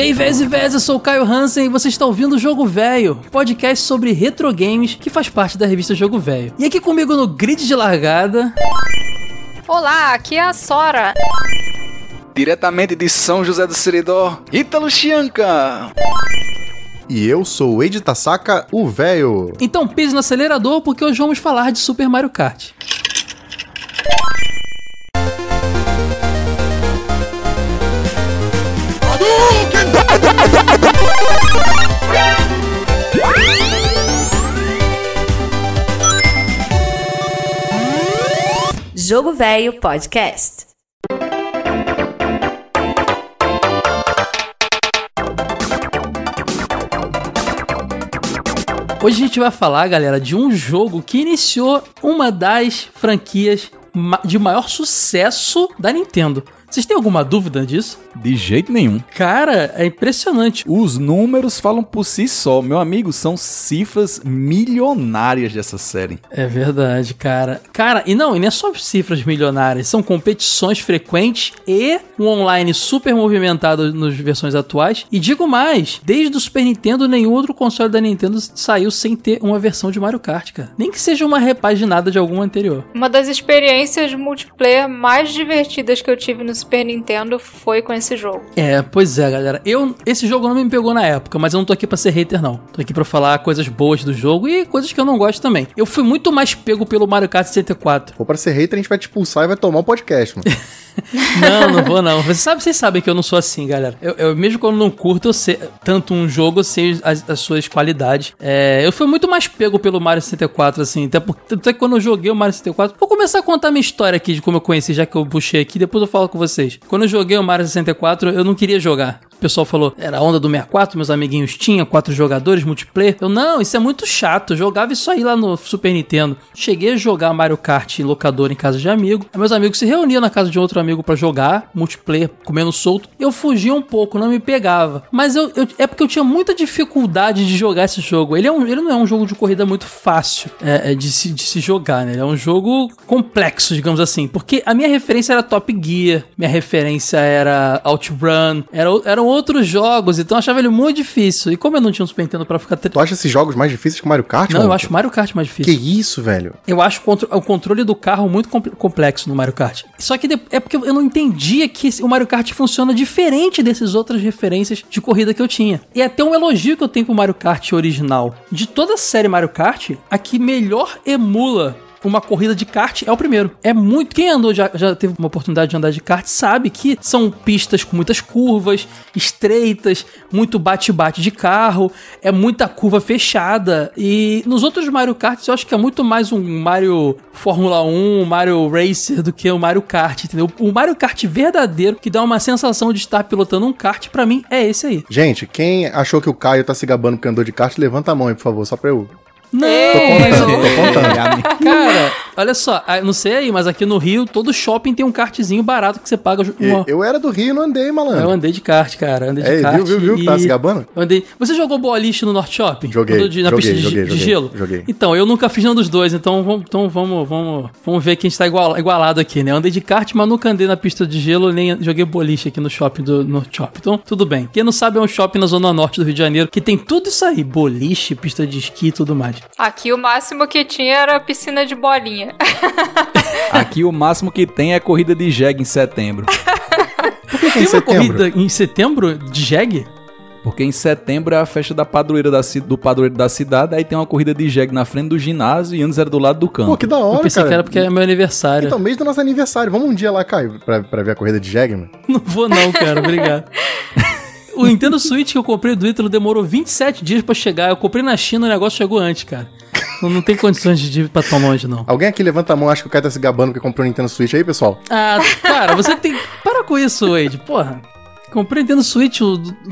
E aí, véias e véias, eu sou o Caio Hansen e você está ouvindo o Jogo Velho, podcast sobre retro games que faz parte da revista Jogo Velho. E aqui comigo no grid de largada. Olá, aqui é a Sora. Diretamente de São José do Seridó, Ítalo Chianca. E eu sou o Eide Tasaka, o véio. Então pise no acelerador porque hoje vamos falar de Super Mario Kart. Jogo Velho Podcast. Hoje a gente vai falar, galera, de um jogo que iniciou uma das franquias de maior sucesso da Nintendo. Vocês têm alguma dúvida disso? De jeito nenhum. Cara, é impressionante. Os números falam por si só. Meu amigo, são cifras milionárias dessa série. É verdade, cara. Cara, e não, e não é só cifras milionárias, são competições frequentes e um online super movimentado nas versões atuais. E digo mais, desde o Super Nintendo, nenhum outro console da Nintendo saiu sem ter uma versão de Mario Kart, cara. Nem que seja uma repaginada de alguma anterior. Uma das experiências multiplayer mais divertidas que eu tive no Super Nintendo foi com esse jogo. É, pois é, galera. Eu, esse jogo não me pegou na época, mas eu não tô aqui pra ser hater, não. Tô aqui pra falar coisas boas do jogo e coisas que eu não gosto também. Eu fui muito mais pego pelo Mario Kart 64. Ou pra ser hater, a gente vai te expulsar e vai tomar um podcast, mano. Não, não vou não. Você sabe, vocês sabem que eu não sou assim, galera. Eu, eu mesmo quando não curto eu sei, tanto um jogo, eu sei as, as suas qualidades. É, eu fui muito mais pego pelo Mario 64, assim. Até, porque, até que quando eu joguei o Mario 64. Vou começar a contar minha história aqui de como eu conheci, já que eu puxei aqui, depois eu falo com vocês. Quando eu joguei o Mario 64, eu não queria jogar. Pessoal falou, era a onda do 64, meus amiguinhos tinham, quatro jogadores, multiplayer. Eu, não, isso é muito chato. Eu jogava isso aí lá no Super Nintendo. Cheguei a jogar Mario Kart em locador em casa de amigo. Meus amigos se reuniam na casa de outro amigo pra jogar, multiplayer, comendo solto. Eu fugia um pouco, não me pegava. Mas eu, eu- é porque eu tinha muita dificuldade de jogar esse jogo. Ele, é um, ele não é um jogo de corrida muito fácil é, é, de, se, de se jogar, né? Ele é um jogo complexo, digamos assim. Porque a minha referência era Top Gear, minha referência era OutRun, era, eram outros jogos, então eu achava ele muito difícil. E como eu não tinha um Super Nintendo pra ficar... tre- tu acha esses jogos mais difíceis que o Mario Kart, Não, eu acho Mario Kart mais Que difícil. isso, velho? Eu acho o contro- o controle do carro muito compl- complexo no Mario Kart. Só que de- é porque eu não entendia que o Mario Kart funciona diferente dessas outras referências de corrida que eu tinha. E é até um elogio que eu tenho pro Mario Kart original. De toda a série Mario Kart, a que melhor emula uma corrida de kart é o primeiro. É muito. Quem andou já, já teve uma oportunidade de andar de kart sabe que são pistas com muitas curvas, estreitas, muito bate-bate de carro, é muita curva fechada. E nos outros Mario Karts eu acho que é muito mais um Mario Fórmula 1, um Mario Racer do que o Mario Kart, entendeu? O Mario Kart verdadeiro, que dá uma sensação de estar pilotando um kart, pra mim é esse aí. Gente, quem achou que o Caio tá se gabando porque andou de kart, levanta a mão aí, por favor, só pra eu. Não, contando, mas- tô contando. Cara, olha só, ah, não sei aí, mas aqui no Rio, todo shopping tem um kartzinho barato que você paga uma, Eu era do Rio e não andei, Eu malandro. andei de kart, cara. Andei de É, kart. viu, viu, viu? e- Tá se gabando? Eu andei. Você jogou boliche no Norte Shopping? Joguei, de- na joguei, pista de, joguei, de gelo? joguei. Então, eu nunca fiz nenhum dos dois, então vamos, então vamos, vamos, vamos ver que a gente tá igual, igualado aqui, né? Eu andei de kart, mas nunca andei na pista de gelo, nem joguei boliche aqui no shopping do Norte Shopping. Então, tudo bem. Quem não sabe, é um shopping na zona norte do Rio de Janeiro que tem tudo isso aí: boliche, pista de esqui e tudo mais. Aqui o máximo que tinha era a piscina de bolinha. Aqui o máximo que tem é corrida de jegue em setembro. Por que, que é Tem em uma setembro? corrida em setembro de jegue? Porque em setembro é a festa da padroeira da, do padroeiro da cidade, aí tem uma corrida de jegue na frente do ginásio e antes era do lado do campo. Pô, que da Eu hora, pensei cara. que era porque é meu aniversário. Então, mês do nosso aniversário. Vamos um dia lá, Caio, pra, pra ver a corrida de Jeg, mano? Não vou não, cara, obrigado. O Nintendo Switch que eu comprei do Ítalo demorou 27 dias pra chegar. Eu comprei na China, o negócio chegou antes, cara. Não, não tem condições de ir pra tão longe, não. Alguém aqui levanta a mão, acha que o Caio tá se gabando porque comprou um Nintendo Switch aí, pessoal? Ah, cara, você tem. Para com isso, Wade, porra. Comprei Nintendo Switch,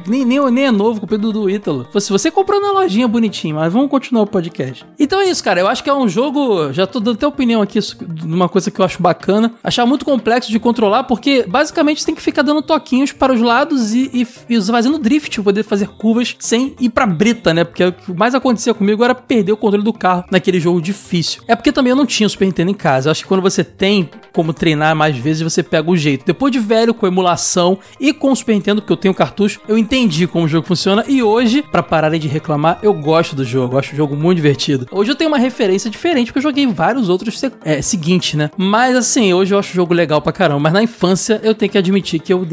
nem, nem, nem é novo, comprei do, do Ítalo. Se você comprou na lojinha bonitinho, mas vamos continuar o podcast. Então é isso, cara. Eu acho que é um jogo. Já tô dando até opinião aqui de uma coisa que eu acho bacana. Achar muito complexo de controlar, porque basicamente você tem que ficar dando toquinhos para os lados e, e, e fazendo drift, poder fazer curvas sem ir pra brita, né? Porque o que mais acontecia comigo era perder o controle do carro naquele jogo difícil. É porque também eu não tinha o Super Nintendo em casa. Eu acho que quando você tem como treinar mais vezes, você pega o jeito. Depois de velho, com emulação e com o Super Nintendo, porque eu tenho cartucho, eu entendi como o jogo funciona. E hoje, pra pararem de reclamar, eu gosto do jogo. Eu acho o jogo muito divertido. Hoje eu tenho uma referência diferente, porque eu joguei vários outros é, seguinte, né? Mas assim, hoje eu acho o jogo legal pra caramba. Mas na infância, eu tenho que admitir que eu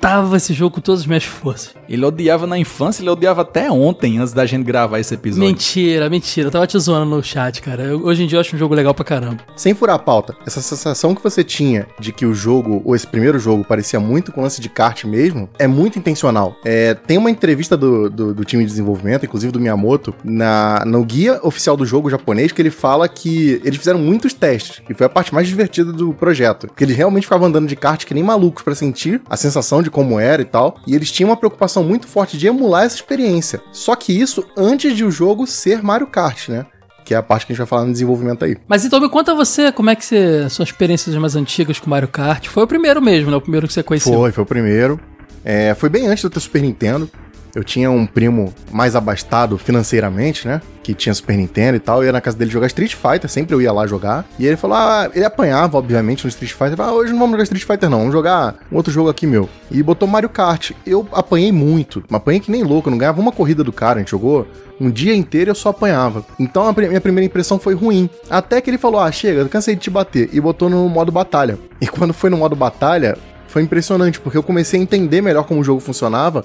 detestava esse jogo com todas as minhas forças. Ele odiava na infância, ele odiava até ontem, antes da gente gravar esse episódio. Mentira, mentira. Eu tava te zoando no chat, cara. Eu- hoje em dia eu acho um jogo legal pra caramba. Sem furar a pauta, essa sensação que você tinha de que o jogo, ou esse primeiro jogo, parecia muito com lance de kart mesmo, é muito intencional. É, tem uma entrevista do, do, do time de desenvolvimento, inclusive do Miyamoto, na, no guia oficial do jogo japonês, que ele fala que eles fizeram muitos testes, e foi a parte mais divertida do projeto. Que eles realmente ficavam andando de kart que nem malucos pra sentir a sensação de como era e tal, e eles tinham uma preocupação muito forte de emular essa experiência. Só que isso antes de o jogo ser Mario Kart, né? Que é a parte que a gente vai falar no desenvolvimento aí. Mas então me conta você, como é que você. Suas experiências mais antigas com Mario Kart? Foi o primeiro mesmo, né? O primeiro que você conheceu. Foi, foi o primeiro. É, foi bem antes do ter Super Nintendo. Eu tinha um primo mais abastado financeiramente, né? Que tinha Super Nintendo e tal. Eu ia na casa dele jogar Street Fighter, sempre eu ia lá jogar. E ele falou: ah, ele apanhava, obviamente, no Street Fighter. Falou, ah, hoje não vamos jogar Street Fighter, não. Vamos jogar um outro jogo aqui meu. E botou Mario Kart. Eu apanhei muito. Apanhei que nem louco. Eu não ganhava uma corrida do cara. A gente jogou um dia inteiro eu só apanhava. Então a minha primeira impressão foi ruim. Até que ele falou: ah, chega, cansei de te bater. E botou no modo batalha. E quando foi no modo batalha, foi impressionante, porque eu comecei a entender melhor como o jogo funcionava.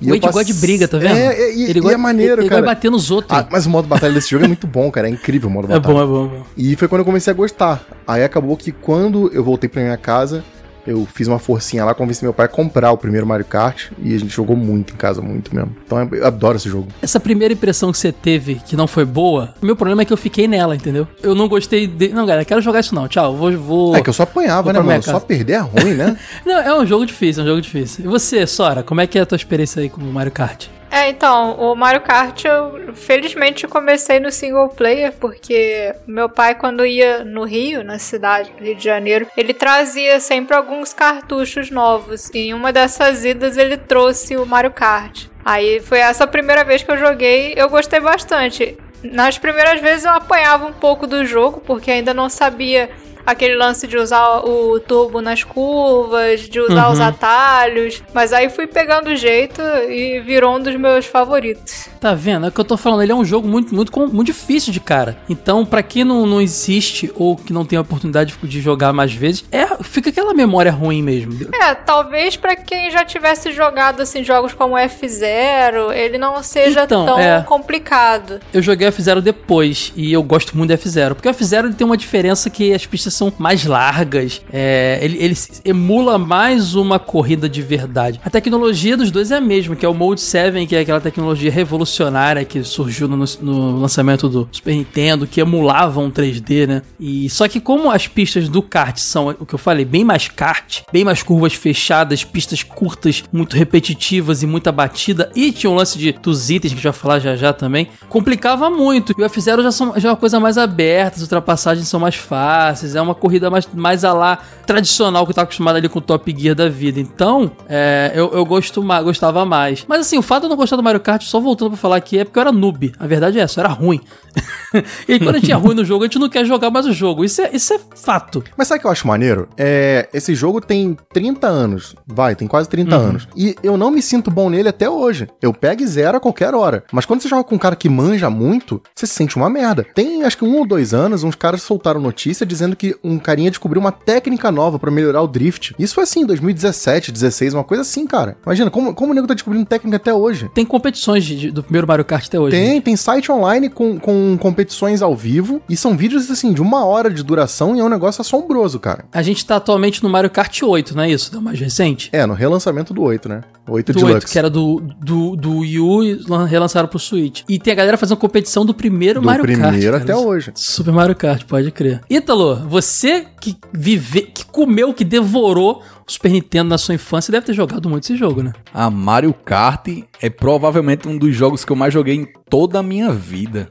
E O Wade gosta de briga, tá vendo? É, é, e, ele e é maneiro, ele, ele cara. vai bater nos outros. Ah, mas o modo batalha desse jogo é muito bom, cara. É incrível o modo é batalha. bom, é bom, é bom. E foi quando eu comecei a gostar. Aí acabou que quando eu voltei pra minha casa, eu fiz uma forcinha lá, convenci meu pai a comprar o primeiro Mario Kart e a gente jogou muito em casa, muito mesmo. Então eu adoro esse jogo. Essa primeira impressão que você teve que não foi boa, o meu problema é que eu fiquei nela, entendeu? Eu não gostei de. Não, galera, quero jogar isso não. Tchau, vou. vou... É que eu só apanhava, né, mano? Só perder é ruim, né? Não, é um jogo difícil, é um jogo difícil. E você, Sora, como é que é a tua experiência aí com o Mario Kart? É, então, o Mario Kart eu felizmente comecei no single player, porque meu pai, quando ia no Rio, na cidade do Rio de Janeiro, ele trazia sempre alguns cartuchos novos. E em uma dessas idas ele trouxe o Mario Kart. Aí foi essa a primeira vez que eu joguei, eu gostei bastante. Nas primeiras vezes eu apanhava um pouco do jogo, porque ainda não sabia aquele lance de usar o turbo nas curvas, de usar Uhum. os atalhos. Mas aí fui pegando o jeito e virou um dos meus favoritos. Tá vendo? É o que eu tô falando, ele é um jogo muito, muito, muito difícil de cara. Então, pra quem não, não existe ou que não tem a oportunidade de jogar mais vezes, é, fica aquela memória ruim mesmo. É, talvez pra quem já tivesse jogado assim jogos como F0, ele não seja Então, tão é. complicado. Eu joguei F0 depois e eu gosto muito do F0, porque o F0 ele tem uma diferença que as pistas são mais largas, é, ele, ele emula mais uma corrida de verdade. A tecnologia dos dois é a mesma, que é o Mode 7, que é aquela tecnologia revolucionária que surgiu no, no lançamento do Super Nintendo, que emulava um 3D, né? E só que como as pistas do kart são o que eu falei, bem mais kart, bem mais curvas fechadas, pistas curtas, muito repetitivas e muita batida, e tinha um lance de dos itens que a gente vai falar já já também, complicava muito. E o F0 já, já é uma coisa mais aberta, as ultrapassagens são mais fáceis, é uma corrida mais, mais a lá tradicional que tá acostumado ali com o Top Gear da vida. Então, é, eu, eu gosto gostava mais. Mas assim, o fato de eu não gostar do Mario Kart, só voltando pra falar aqui, é porque eu era noob. A verdade é essa, eu era ruim. e aí, quando a gente é ruim no jogo, a gente não quer jogar mais o jogo. Isso é, isso é fato. Mas sabe o que eu acho maneiro? É, esse jogo tem 30 anos. Vai, tem quase 30 Uhum. anos. E eu não me sinto bom nele até hoje. Eu pego e zero a qualquer hora. Mas quando você joga com um cara que manja muito, você se sente uma merda. Tem acho que um ou dois anos, uns caras soltaram notícia dizendo que um carinha descobriu uma técnica nova pra melhorar o drift. Isso foi assim, em 2017, 16, uma coisa assim, cara. Imagina, como, como o nego tá descobrindo técnica até hoje? Tem competições de- de- do primeiro Mario Kart até hoje. né? Tem, tem site online com, com competições ao vivo. E são vídeos, assim, de uma hora de duração e é um negócio assombroso, cara. A gente tá atualmente no Mario Kart 8, não é isso? É o mais recente? É, no relançamento do 8, né? O 8 Do Deluxe. 8, que era do, do, do Wii U e lan- relançaram pro Switch. E tem a galera fazendo competição do primeiro Do Mario Kart. primeiro até hoje. Super Mario Kart, pode crer. Ítalo, você que vive, que comeu, que devorou Super Nintendo na sua infância, deve ter jogado muito esse jogo, né? A Mario Kart é provavelmente um dos jogos que eu mais joguei em toda a minha vida.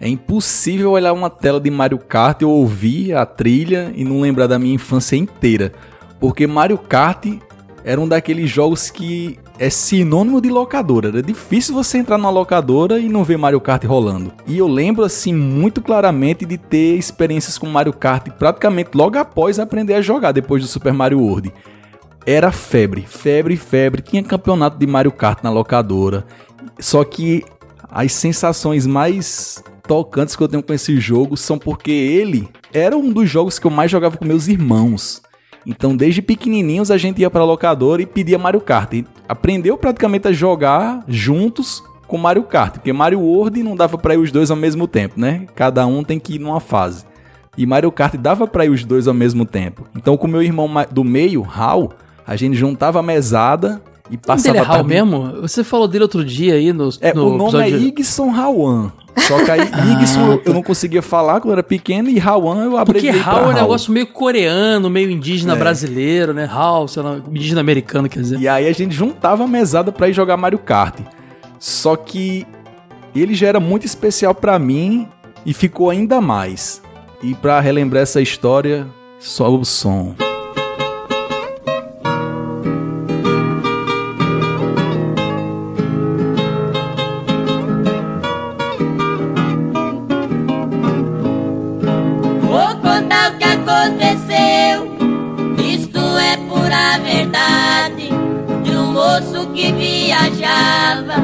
É impossível olhar uma tela de Mario Kart e ouvir a trilha e não lembrar da minha infância inteira. Porque Mario Kart era um daqueles jogos que é sinônimo de locadora. Era difícil você entrar numa locadora e não ver Mario Kart rolando. E eu lembro assim muito claramente de ter experiências com Mario Kart praticamente logo após aprender a jogar depois do Super Mario World. Era febre, febre, febre. Tinha campeonato de Mario Kart na locadora. Só que as sensações mais tocantes que eu tenho com esse jogo são porque ele era um dos jogos que eu mais jogava com meus irmãos. Então, desde pequenininhos, a gente ia pra locadora e pedia Mario Kart. E aprendeu praticamente a jogar juntos com Mario Kart, porque Mario World não dava pra ir os dois ao mesmo tempo, né? Cada um tem que ir numa fase. E Mario Kart dava pra ir os dois ao mesmo tempo. Então, com meu irmão do meio, Hal, a gente juntava a mesada e nome passava dele é Hal tarde- mesmo? Você falou dele outro dia aí no, É, no o nome é episódio- Igson Hawan. Só que aí Igson eu- eu não conseguia falar quando era pequeno e Hawan eu Porque abreviei pra Hal é um negócio meio coreano, meio indígena É. brasileiro, né? Hal, sei lá, indígena americano, quer dizer. E aí a gente juntava a mesada pra ir jogar Mario Kart. Só que ele já era muito especial pra mim e ficou ainda mais. E pra relembrar essa história, só o som. Que viajava,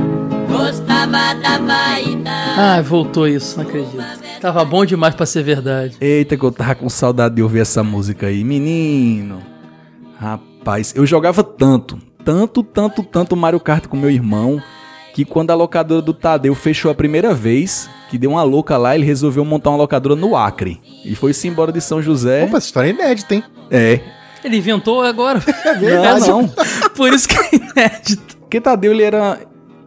gostava da vaidade. Ai, voltou isso, não acredito. Tava bom demais pra ser verdade. Eita, que eu tava com saudade de ouvir essa música aí. Menino. Rapaz, eu jogava tanto, tanto, tanto, tanto Mario Kart com meu irmão, que quando a locadora do Tadeu fechou a primeira vez, que deu uma louca lá, ele resolveu montar uma locadora no Acre. E foi-se embora de São José. Opa, essa história é inédita, hein? É. Ele inventou agora. É verdade. Não, não. Por isso que é inédito. Porque Tadeu, ele era...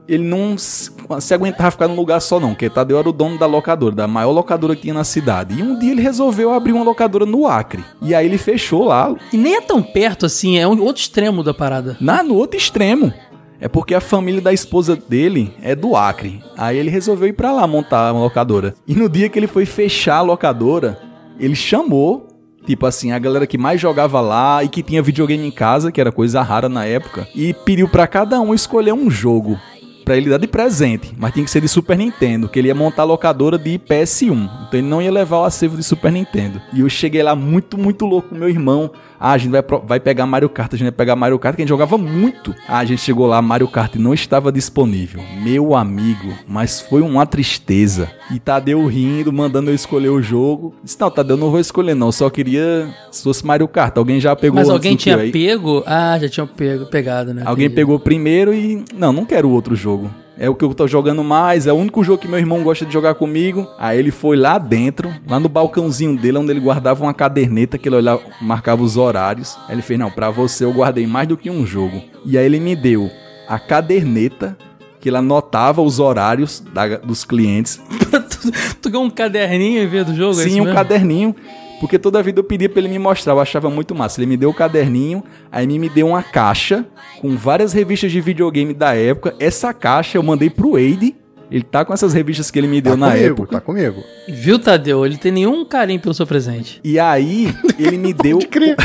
Ele não se se aguentava ficar num lugar só não, porque Tadeu era o dono da locadora, da maior locadora que tinha na cidade. E um dia ele resolveu abrir uma locadora no Acre. E aí ele fechou lá, E nem é tão perto assim, é um outro extremo da parada. Na, no outro extremo. É porque a família da esposa dele é do Acre. Aí ele resolveu ir pra lá montar uma locadora. E no dia que ele foi fechar a locadora, ele chamou, tipo assim, a galera que mais jogava lá e que tinha videogame em casa, que era coisa rara na época, e pediu pra cada um escolher um jogo. Pra ele dar de presente, mas tinha que ser de Super Nintendo, que ele ia montar a locadora de PS1. Então ele não ia levar o acervo de Super Nintendo. E eu cheguei lá muito, muito louco com meu irmão. Ah, a gente vai, vai pegar Mario Kart, a gente vai pegar Mario Kart, que a gente jogava muito. Ah, a gente chegou lá, Mario Kart não estava disponível. Meu amigo, mas foi uma tristeza. E Tadeu rindo, mandando eu escolher o jogo. Disse, não, Tadeu, não vou escolher não, só queria se fosse Mario Kart. Alguém já pegou Mas alguém tinha pego? Ah, já tinha pego, pegado, né? Alguém Entendi. pegou primeiro e. Não, não quero outro jogo. É o que eu tô jogando mais, é o único jogo que meu irmão gosta de jogar comigo. Aí ele foi lá dentro, lá no balcãozinho dele, onde ele guardava uma caderneta que ele olhava, marcava os horários. Aí ele fez: Não, pra você eu guardei mais do que um jogo. E aí ele me deu a caderneta que ele anotava os horários da- dos clientes. tu, ganhou um caderninho em vez do jogo? é Sim, isso um mesmo? caderninho. Porque toda vida eu pedia pra ele me mostrar, eu achava muito massa. Ele me deu o caderninho, aí me deu uma caixa com várias revistas de videogame da época. Essa caixa eu mandei pro Wade. Ele tá com essas revistas que ele me deu Tá na comigo, época. tá comigo. Viu, Tadeu? Ele tem nenhum carinho pelo seu presente. E aí, ele me deu. crer.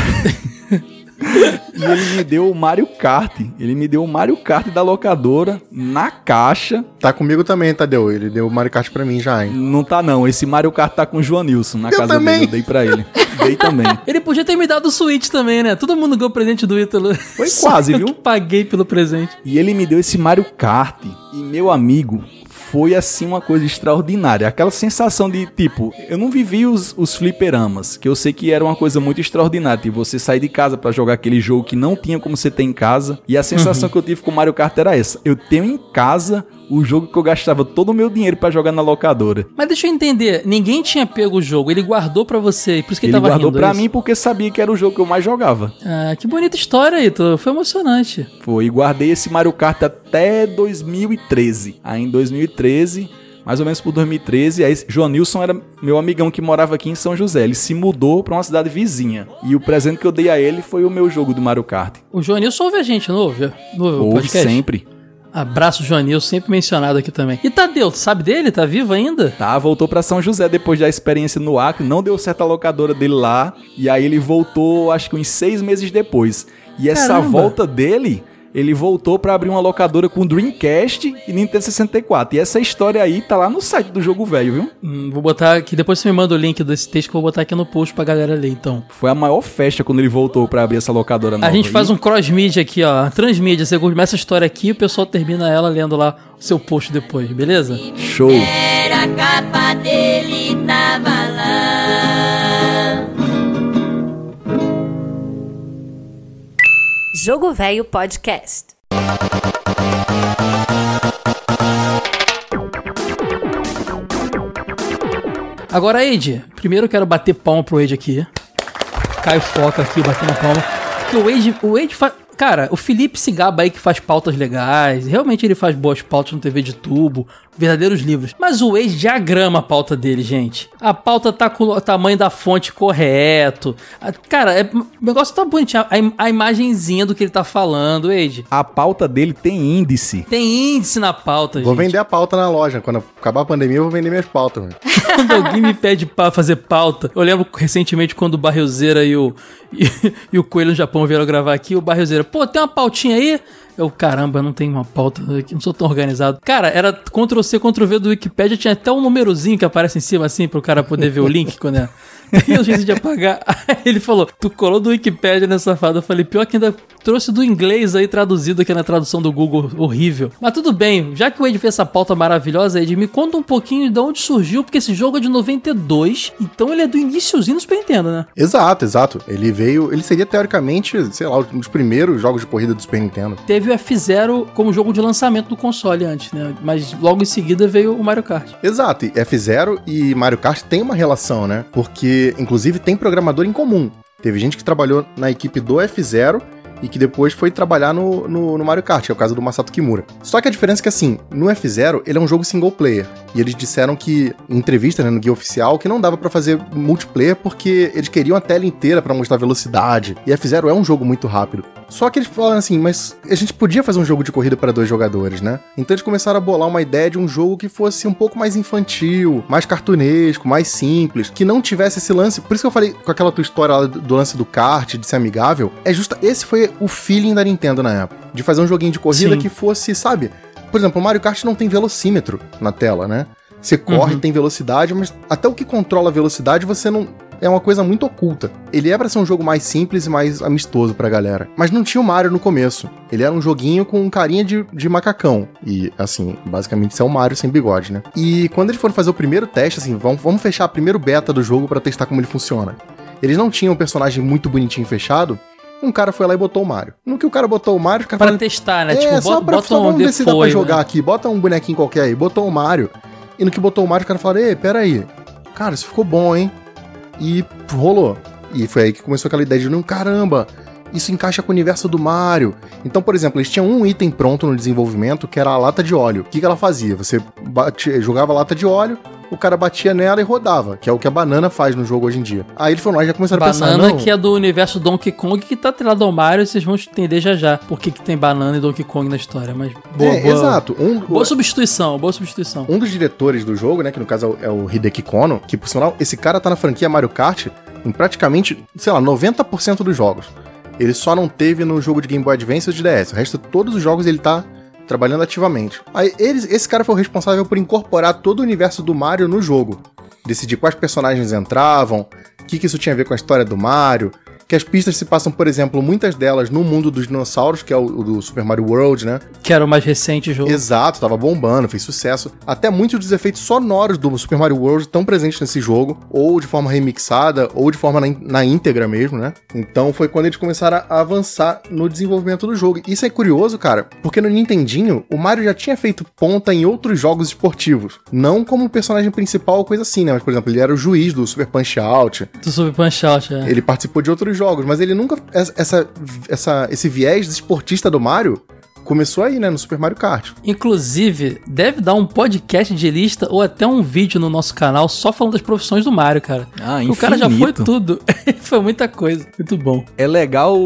E ele me deu o Mario Kart. Ele me deu o Mario Kart da locadora na caixa. Tá comigo também, Tadeu. Ele deu o Mario Kart pra mim já, hein? Não tá não, esse Mario Kart tá com o João Nilson na Eu casa também. dele. Eu dei pra ele. Dei também. Ele podia ter me dado o Switch também, né? Todo mundo ganhou o presente do Ítalo. Foi quase, eu viu? que paguei pelo presente. E ele me deu esse Mario Kart. E meu amigo, foi assim uma coisa extraordinária. Aquela sensação de, tipo, eu não vivi os, os fliperamas, que eu sei que era uma coisa muito extraordinária. Tipo, você sair de casa pra jogar aquele jogo que não tinha como você ter em casa. E a sensação que eu tive com o Mario Kart era essa. Eu tenho em casa o jogo que eu gastava todo o meu dinheiro pra jogar na locadora. Mas deixa eu entender, ninguém tinha pego o jogo, ele guardou pra você, por isso que ele, Ele tava guardou é pra isso? mim porque sabia que era o jogo que eu mais jogava. Ah, que bonita história, Ítalo. Foi emocionante. Foi, guardei esse Mario Kart até 2013. Aí em 2013, mais ou menos por 2013, aí João Nilson era meu amigão que morava aqui em São José. Ele se mudou pra uma cidade vizinha. E o presente que eu dei a ele foi o meu jogo do Mario Kart. O Joanilson ouve a gente, não ouve? No Ouve podcast? sempre. Abraço, Joanilson, sempre mencionado aqui também. E Tadeu, tu sabe dele? Tá vivo ainda? Tá, voltou pra São José depois da experiência no Acre. Não deu certo a locadora dele lá. E aí ele voltou, acho que uns seis meses depois. E essa Caramba. volta dele ele voltou pra abrir uma locadora com Dreamcast e Nintendo 64. E essa história aí tá lá no site do jogo velho, viu? Hum, vou botar aqui, depois você me manda o link desse texto que eu vou botar aqui no post pra galera ler, então. Foi a maior festa quando ele voltou pra abrir essa locadora nova. A gente faz um cross-mídia aqui, ó. Transmídia. Você começa a história aqui e o pessoal termina ela lendo lá o seu post depois, beleza? show. Era a capa dele tava lá. Jogo Velho Podcast. Agora, Ed, primeiro eu quero bater palma pro Ed aqui. Caio Foca aqui, batendo palma. Porque o Ed, o Ed faz. Cara, o Felipe se gaba aí que faz pautas legais. Realmente ele faz boas pautas no TV de tubo, verdadeiros livros. Mas o Ed diagrama a pauta dele, gente. A pauta tá com o tamanho da fonte correto. A- Cara, é- o negócio tá bonitinho. A, im- a imagenzinha do que ele tá falando, Ed. A pauta dele tem índice. Tem índice na pauta, Vou gente. vender a pauta na loja. Quando acabar a pandemia, eu vou vender minhas pautas. mano. quando alguém me pede pra fazer pauta, eu lembro recentemente quando o Barrilzeira e o, e, e o Coelho no Japão vieram gravar aqui, o Barrilzeira, pô, tem uma pautinha aí? Eu, caramba, eu não tenho uma pauta, eu não sou tão organizado. Cara, era Ctrl-C, Ctrl-V do Wikipedia, tinha até um númerozinho que aparece em cima assim, pro cara poder ver o link quando é. E eu esqueci de apagar. Aí ele falou, tu colou do Wikipedia nessa safado. Eu falei, pior que ainda trouxe do inglês aí traduzido aqui na tradução do Google, horrível. Mas tudo bem, já que o Ed fez essa pauta maravilhosa, Ed, me conta um pouquinho de onde surgiu, porque esse jogo é de 92, então ele é do iniciozinho do Super Nintendo, né? Exato, exato. Ele veio. Ele seria teoricamente, sei lá, um dos primeiros jogos de corrida do Super Nintendo. Teve o F-Zero como jogo de lançamento do console antes, né? Mas logo em seguida veio o Mario Kart. Exato, e F0 e Mario Kart tem uma relação, né? Porque, inclusive, tem programador em comum. Teve gente que trabalhou na equipe do F0 e que depois foi trabalhar no, no, no Mario Kart, que é o caso do Masato Kimura. Só que a diferença é que, assim, no F0 ele é um jogo single player. E eles disseram que, em entrevista, né, no guia oficial, que não dava pra fazer multiplayer porque eles queriam a tela inteira pra mostrar velocidade. E F0 é um jogo muito rápido. Só que eles falaram assim, mas a gente podia fazer um jogo de corrida para dois jogadores, né? Então eles começaram a bolar uma ideia de um jogo que fosse um pouco mais infantil, mais cartunesco, mais simples, que não tivesse esse lance. Por isso que eu falei com aquela tua história lá do lance do kart, de ser amigável. É justa. Esse foi o feeling da Nintendo na época. De fazer um joguinho de corrida Sim. que fosse, sabe? Por exemplo, o Mario Kart não tem velocímetro na tela, né? Você corre, Uhum. tem velocidade, mas até o que controla a velocidade você não. É uma coisa muito oculta. Ele é pra ser um jogo mais simples e mais amistoso pra galera. Mas não tinha o Mario no começo. Ele era um joguinho com carinha de, de macacão. E, assim, basicamente isso é o Mario sem bigode, né? E quando eles foram fazer o primeiro teste, assim, vamos, vamos fechar a primeiro beta do jogo pra testar como ele funciona. Eles não tinham um personagem muito bonitinho fechado. Um cara foi lá e botou o Mario. No que o cara botou o Mario, o cara Pra testar, né? é, tipo, só bota, pra bota só um vamos ver se dá pra defoio, jogar né? aqui. Bota um bonequinho qualquer aí. Botou o Mario. E no que botou o Mario, o cara falou: Ei, pera aí. Cara, isso ficou bom, hein? E rolou. E foi aí que começou aquela ideia de: não, caramba, isso encaixa com o universo do Mario. Então, por exemplo, eles tinham um item pronto no desenvolvimento que era a lata de óleo. O que, que ela fazia? Você bate- jogava a lata de óleo. O cara batia nela e rodava, que é o que a banana faz no jogo hoje em dia. Aí eles foram lá e já começaram a pensar, Banana que é do universo Donkey Kong que tá atrelado ao Mario, vocês vão entender já já por que, que tem banana e Donkey Kong na história. Mas boa, é, boa, exato. Um, boa substituição, boa substituição. Um dos diretores do jogo, né, que no caso é o- é o Hideki Kono, que por sinal, esse cara tá na franquia Mario Kart em praticamente, sei lá, 90% dos jogos. Ele só não teve no jogo de Game Boy Advance e de DS. O resto, todos os jogos ele tá trabalhando ativamente. Aí, eles, esse cara foi o responsável por incorporar todo o universo do Mario no jogo. Decidir quais personagens entravam, o que, que isso tinha a ver com a história do Mario, que as pistas se passam, por exemplo, muitas delas no mundo dos dinossauros, que é o, o do Super Mario World, né? Que era o mais recente jogo. Exato, tava bombando, fez sucesso. Até muitos dos efeitos sonoros do Super Mario World estão presentes nesse jogo, ou de forma remixada, ou de forma na, na íntegra mesmo, né? Então foi quando eles começaram a avançar no desenvolvimento do jogo. Isso é curioso, cara, porque no Nintendinho, o Mario já tinha feito ponta em outros jogos esportivos. Não como personagem principal ou coisa assim, né? Mas, por exemplo, ele era o juiz do Super Punch Out, Do Super Punch Out, é. ele participou de outros jogos, mas ele nunca. Essa, essa, esse viés esportista do Mario começou aí, né? No Super Mario Kart. Inclusive, deve dar um podcast de lista ou até um vídeo no nosso canal só falando das profissões do Mario, cara. Ah, o cara já foi infinito. tudo. foi muita coisa. Muito bom. É legal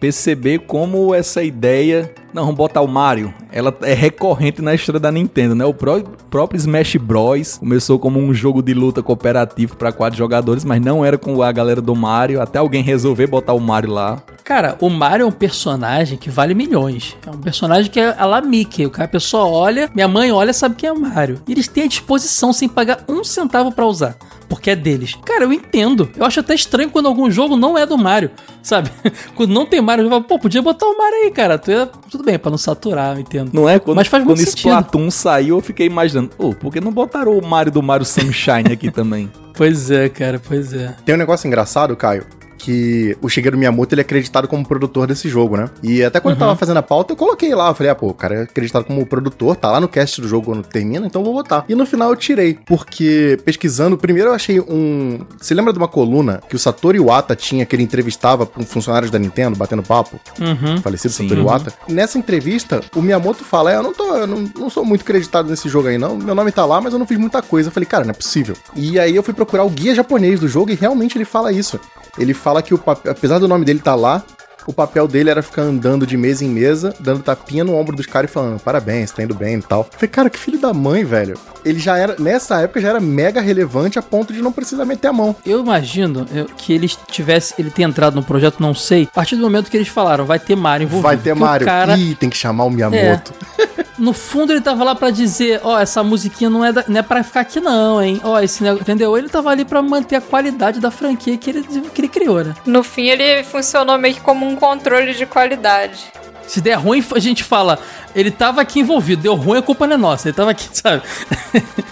perceber como essa ideia. Não, vamos botar o Mario. Ela é recorrente na história da Nintendo, né? O pró- próprio Smash Bros. começou como um jogo de luta cooperativo para quatro jogadores, mas não era com a galera do Mario. Até alguém resolver botar o Mario lá. Cara, o Mario é um personagem que vale milhões. É um personagem que é a la Mickey. O cara, a pessoa olha, minha mãe olha, sabe quem é o Mario. E eles têm a disposição sem pagar um centavo pra usar. Porque é deles. Cara, eu entendo. Eu acho até estranho quando algum jogo não é do Mario, sabe? quando não tem Mario, eu falo, pô, podia botar o Mario aí, cara. Tu ia- Tudo bem, pra não saturar, eu entendo. Não é? Quando, Mas faz quando muito sentido. Splatoon saiu, eu fiquei imaginando, pô, por que não botaram o Mario do Mario Sunshine aqui também? Pois é, cara, pois é. Tem um negócio engraçado, Caio, que o Shigeru Miyamoto ele é acreditado como produtor desse jogo, né? E até quando eu tava fazendo a pauta, eu coloquei lá, eu falei, ah, pô, o cara é acreditado como produtor, tá lá no cast do jogo quando termina, então eu vou botar. E no final eu tirei, porque pesquisando, primeiro eu achei um... Você lembra de uma coluna que o Satoru Iwata tinha, que ele entrevistava com funcionários da Nintendo, batendo papo? Uhum. falecido Sim. Satoru Iwata. Nessa entrevista, o Miyamoto fala: é, eu não tô, eu não, não sou muito acreditado nesse jogo aí, não. Meu nome tá lá, mas eu não fiz muita coisa. Eu falei, cara, não é possível. E aí eu fui procurar o guia japonês do jogo e realmente ele fala isso. Ele fala que o papel, apesar do nome dele tá lá, o papel dele era ficar andando de mesa em mesa, dando tapinha no ombro dos caras e falando, parabéns, tá indo bem e tal. Eu falei, cara, que filho da mãe, velho. Ele já era, nessa época já era mega relevante a ponto de não precisar meter a mão. Eu imagino eu, que eles tivesse, ele ter entrado no projeto, não sei, a partir do momento que eles falaram, vai ter Mario envolvido. Vai ter Mario. cara, Ih, tem que chamar o Miyamoto. no fundo, ele tava lá pra dizer, ó, essa musiquinha não é, da, não é pra ficar aqui não, hein? Ó, esse negócio, entendeu? Ele tava ali pra manter a qualidade da franquia que ele, que ele criou, né? No fim, ele funcionou meio que como um controle de qualidade. Se der ruim, a gente fala, ele tava aqui envolvido, deu ruim, a culpa não é nossa, ele tava aqui, sabe?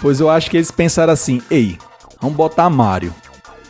Pois eu acho que eles pensaram assim, ei, vamos botar Mario.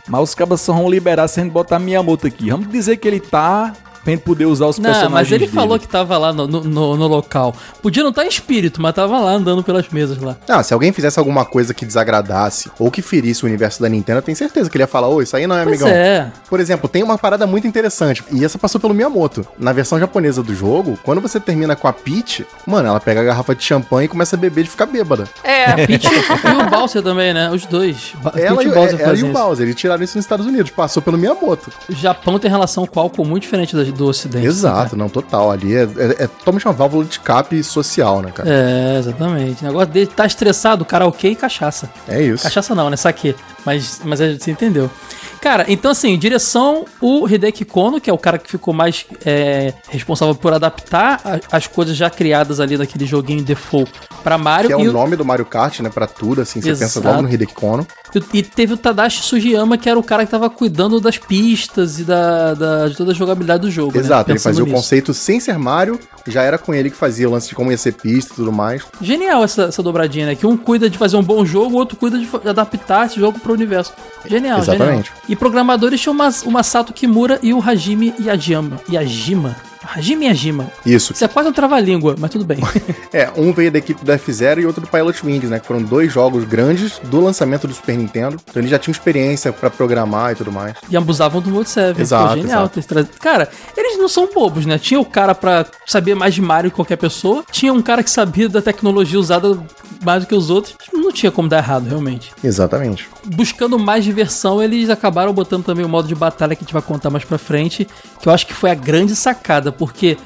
Mas os cabas só vão liberar se a gente botar Miyamoto aqui. Vamos dizer que ele tá pra gente poder usar os Não, personagens mas ele dele. falou que tava lá no, no, no- no local. Podia não estar em espírito, mas tava lá andando pelas mesas lá. Ah, se alguém fizesse alguma coisa que desagradasse ou que ferisse o universo da Nintendo, eu tenho certeza que ele ia falar, ô, isso aí não é, Pois amigão. é. Por exemplo, tem uma parada muito interessante, e essa passou pelo Miyamoto. Na versão japonesa do jogo, quando você termina com a Peach, mano, ela pega a garrafa de champanhe e começa a beber de ficar bêbada. É, Peach e o Bowser também, né? Os dois. Ba- Ela, Peach e, Bowser ela e o. Bowser, eles tiraram isso nos Estados Unidos, passou pelo Miyamoto. O Japão tem relação com álcool muito diferente do Ocidente. Exato, não, total. Ali é, é, é totalmente uma válvula de escape social, né, cara? É, exatamente. O negócio dele tá estressado, karaokê e cachaça. É, isso. Cachaça não, né? Saque. Mas, mas gente entendeu. Cara, então assim, direção, o Hideki Kono, que é o cara que ficou mais é, responsável por adaptar a- as coisas já criadas ali daquele joguinho default pra Mario. Que é o nome do Mario Kart, né, pra tudo, assim, você pensa logo no Hideki Kono. E e teve o Tadashi Sugiyama, que era o cara que tava cuidando das pistas e da, da- de toda a jogabilidade do jogo. né? Exato, ele Pensando fazia o nisso. conceito sem ser Mario, já era com ele que fazia o lance de como ia ser pista e tudo mais. Genial essa, essa dobradinha, né? Que um cuida de fazer um bom jogo, o outro cuida de adaptar esse jogo pro universo. Genial, Exatamente. genial. E programadores tinham o Mas- o Masato Kimura e o Hajime Yajima. Yajima? Hajime Yajima. Isso. Isso é quase um trava-língua, mas tudo bem. É, um veio da equipe do F-Zero e outro do Pilot Wings, né? Que foram dois jogos grandes do lançamento do Super Nintendo. Então eles já tinham experiência pra programar e tudo mais. e abusavam do Mode 7. Exato, Pô, genial exato. Cara, eles não são bobos, né? Tinha o cara pra saber mais de Mario que qualquer pessoa. Tinha um cara que sabia da tecnologia usada mais do que os outros. Não tinha como dar errado, realmente. Exatamente. buscando mais diversão, eles acabaram botando também o modo de batalha que a gente vai contar mais pra frente, que eu acho que foi a grande sacada, porque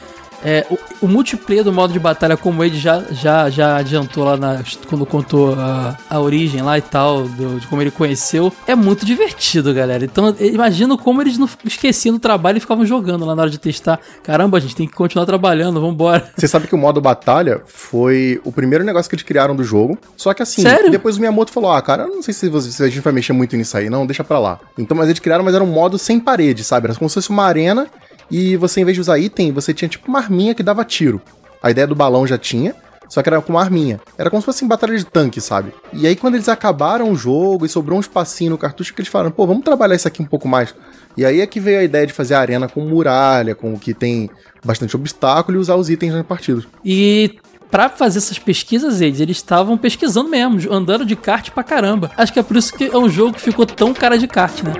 é, o, o multiplayer do modo de batalha, como ele já, já, já adiantou lá na- quando contou a, a origem lá e tal, do- de como ele conheceu, é muito divertido, galera. Então, imagino como eles não esqueciam do trabalho e ficavam jogando lá na hora de testar. Caramba, a gente tem que continuar trabalhando, vambora. Você sabe que o modo batalha foi o primeiro negócio que eles criaram do jogo. Só que assim, Sério? depois o Miyamoto falou: Ah, cara, eu não sei se, você- se a gente vai mexer muito nisso aí, não, deixa pra lá. Então, mas eles criaram, mas era um modo sem parede, sabe? Era como se fosse uma arena e você, em vez de usar item, você tinha tipo uma arminha que dava tiro. A ideia do balão já tinha. Só que era com uma arminha. Era como se fosse em batalha de tanque, sabe? E aí, quando eles acabaram o jogo e sobrou um espacinho no cartucho, que eles falaram, pô, vamos trabalhar isso aqui um pouco mais. E aí é que veio a ideia de fazer a arena com muralha, com o que tem bastante obstáculo e usar os itens nas partidas. E pra fazer essas pesquisas, eles eles estavam pesquisando mesmo, andando de kart pra caramba. Acho que é por isso que é um jogo que ficou tão cara de kart, né?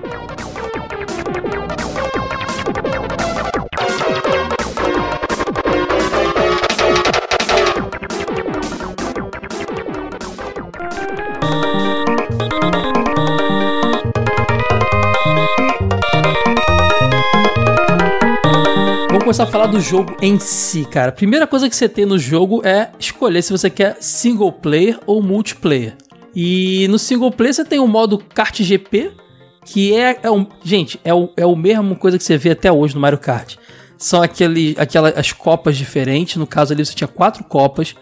Começar a falar do jogo em si, cara. Primeira coisa que você tem no jogo é escolher se você quer single player ou multiplayer. E no single player você tem o modo kart GP, que é, é um, gente, é o, é o mesmo coisa que você vê até hoje no Mario Kart. são aquele, aquela, as copas diferentes. No caso ali você tinha quatro copas.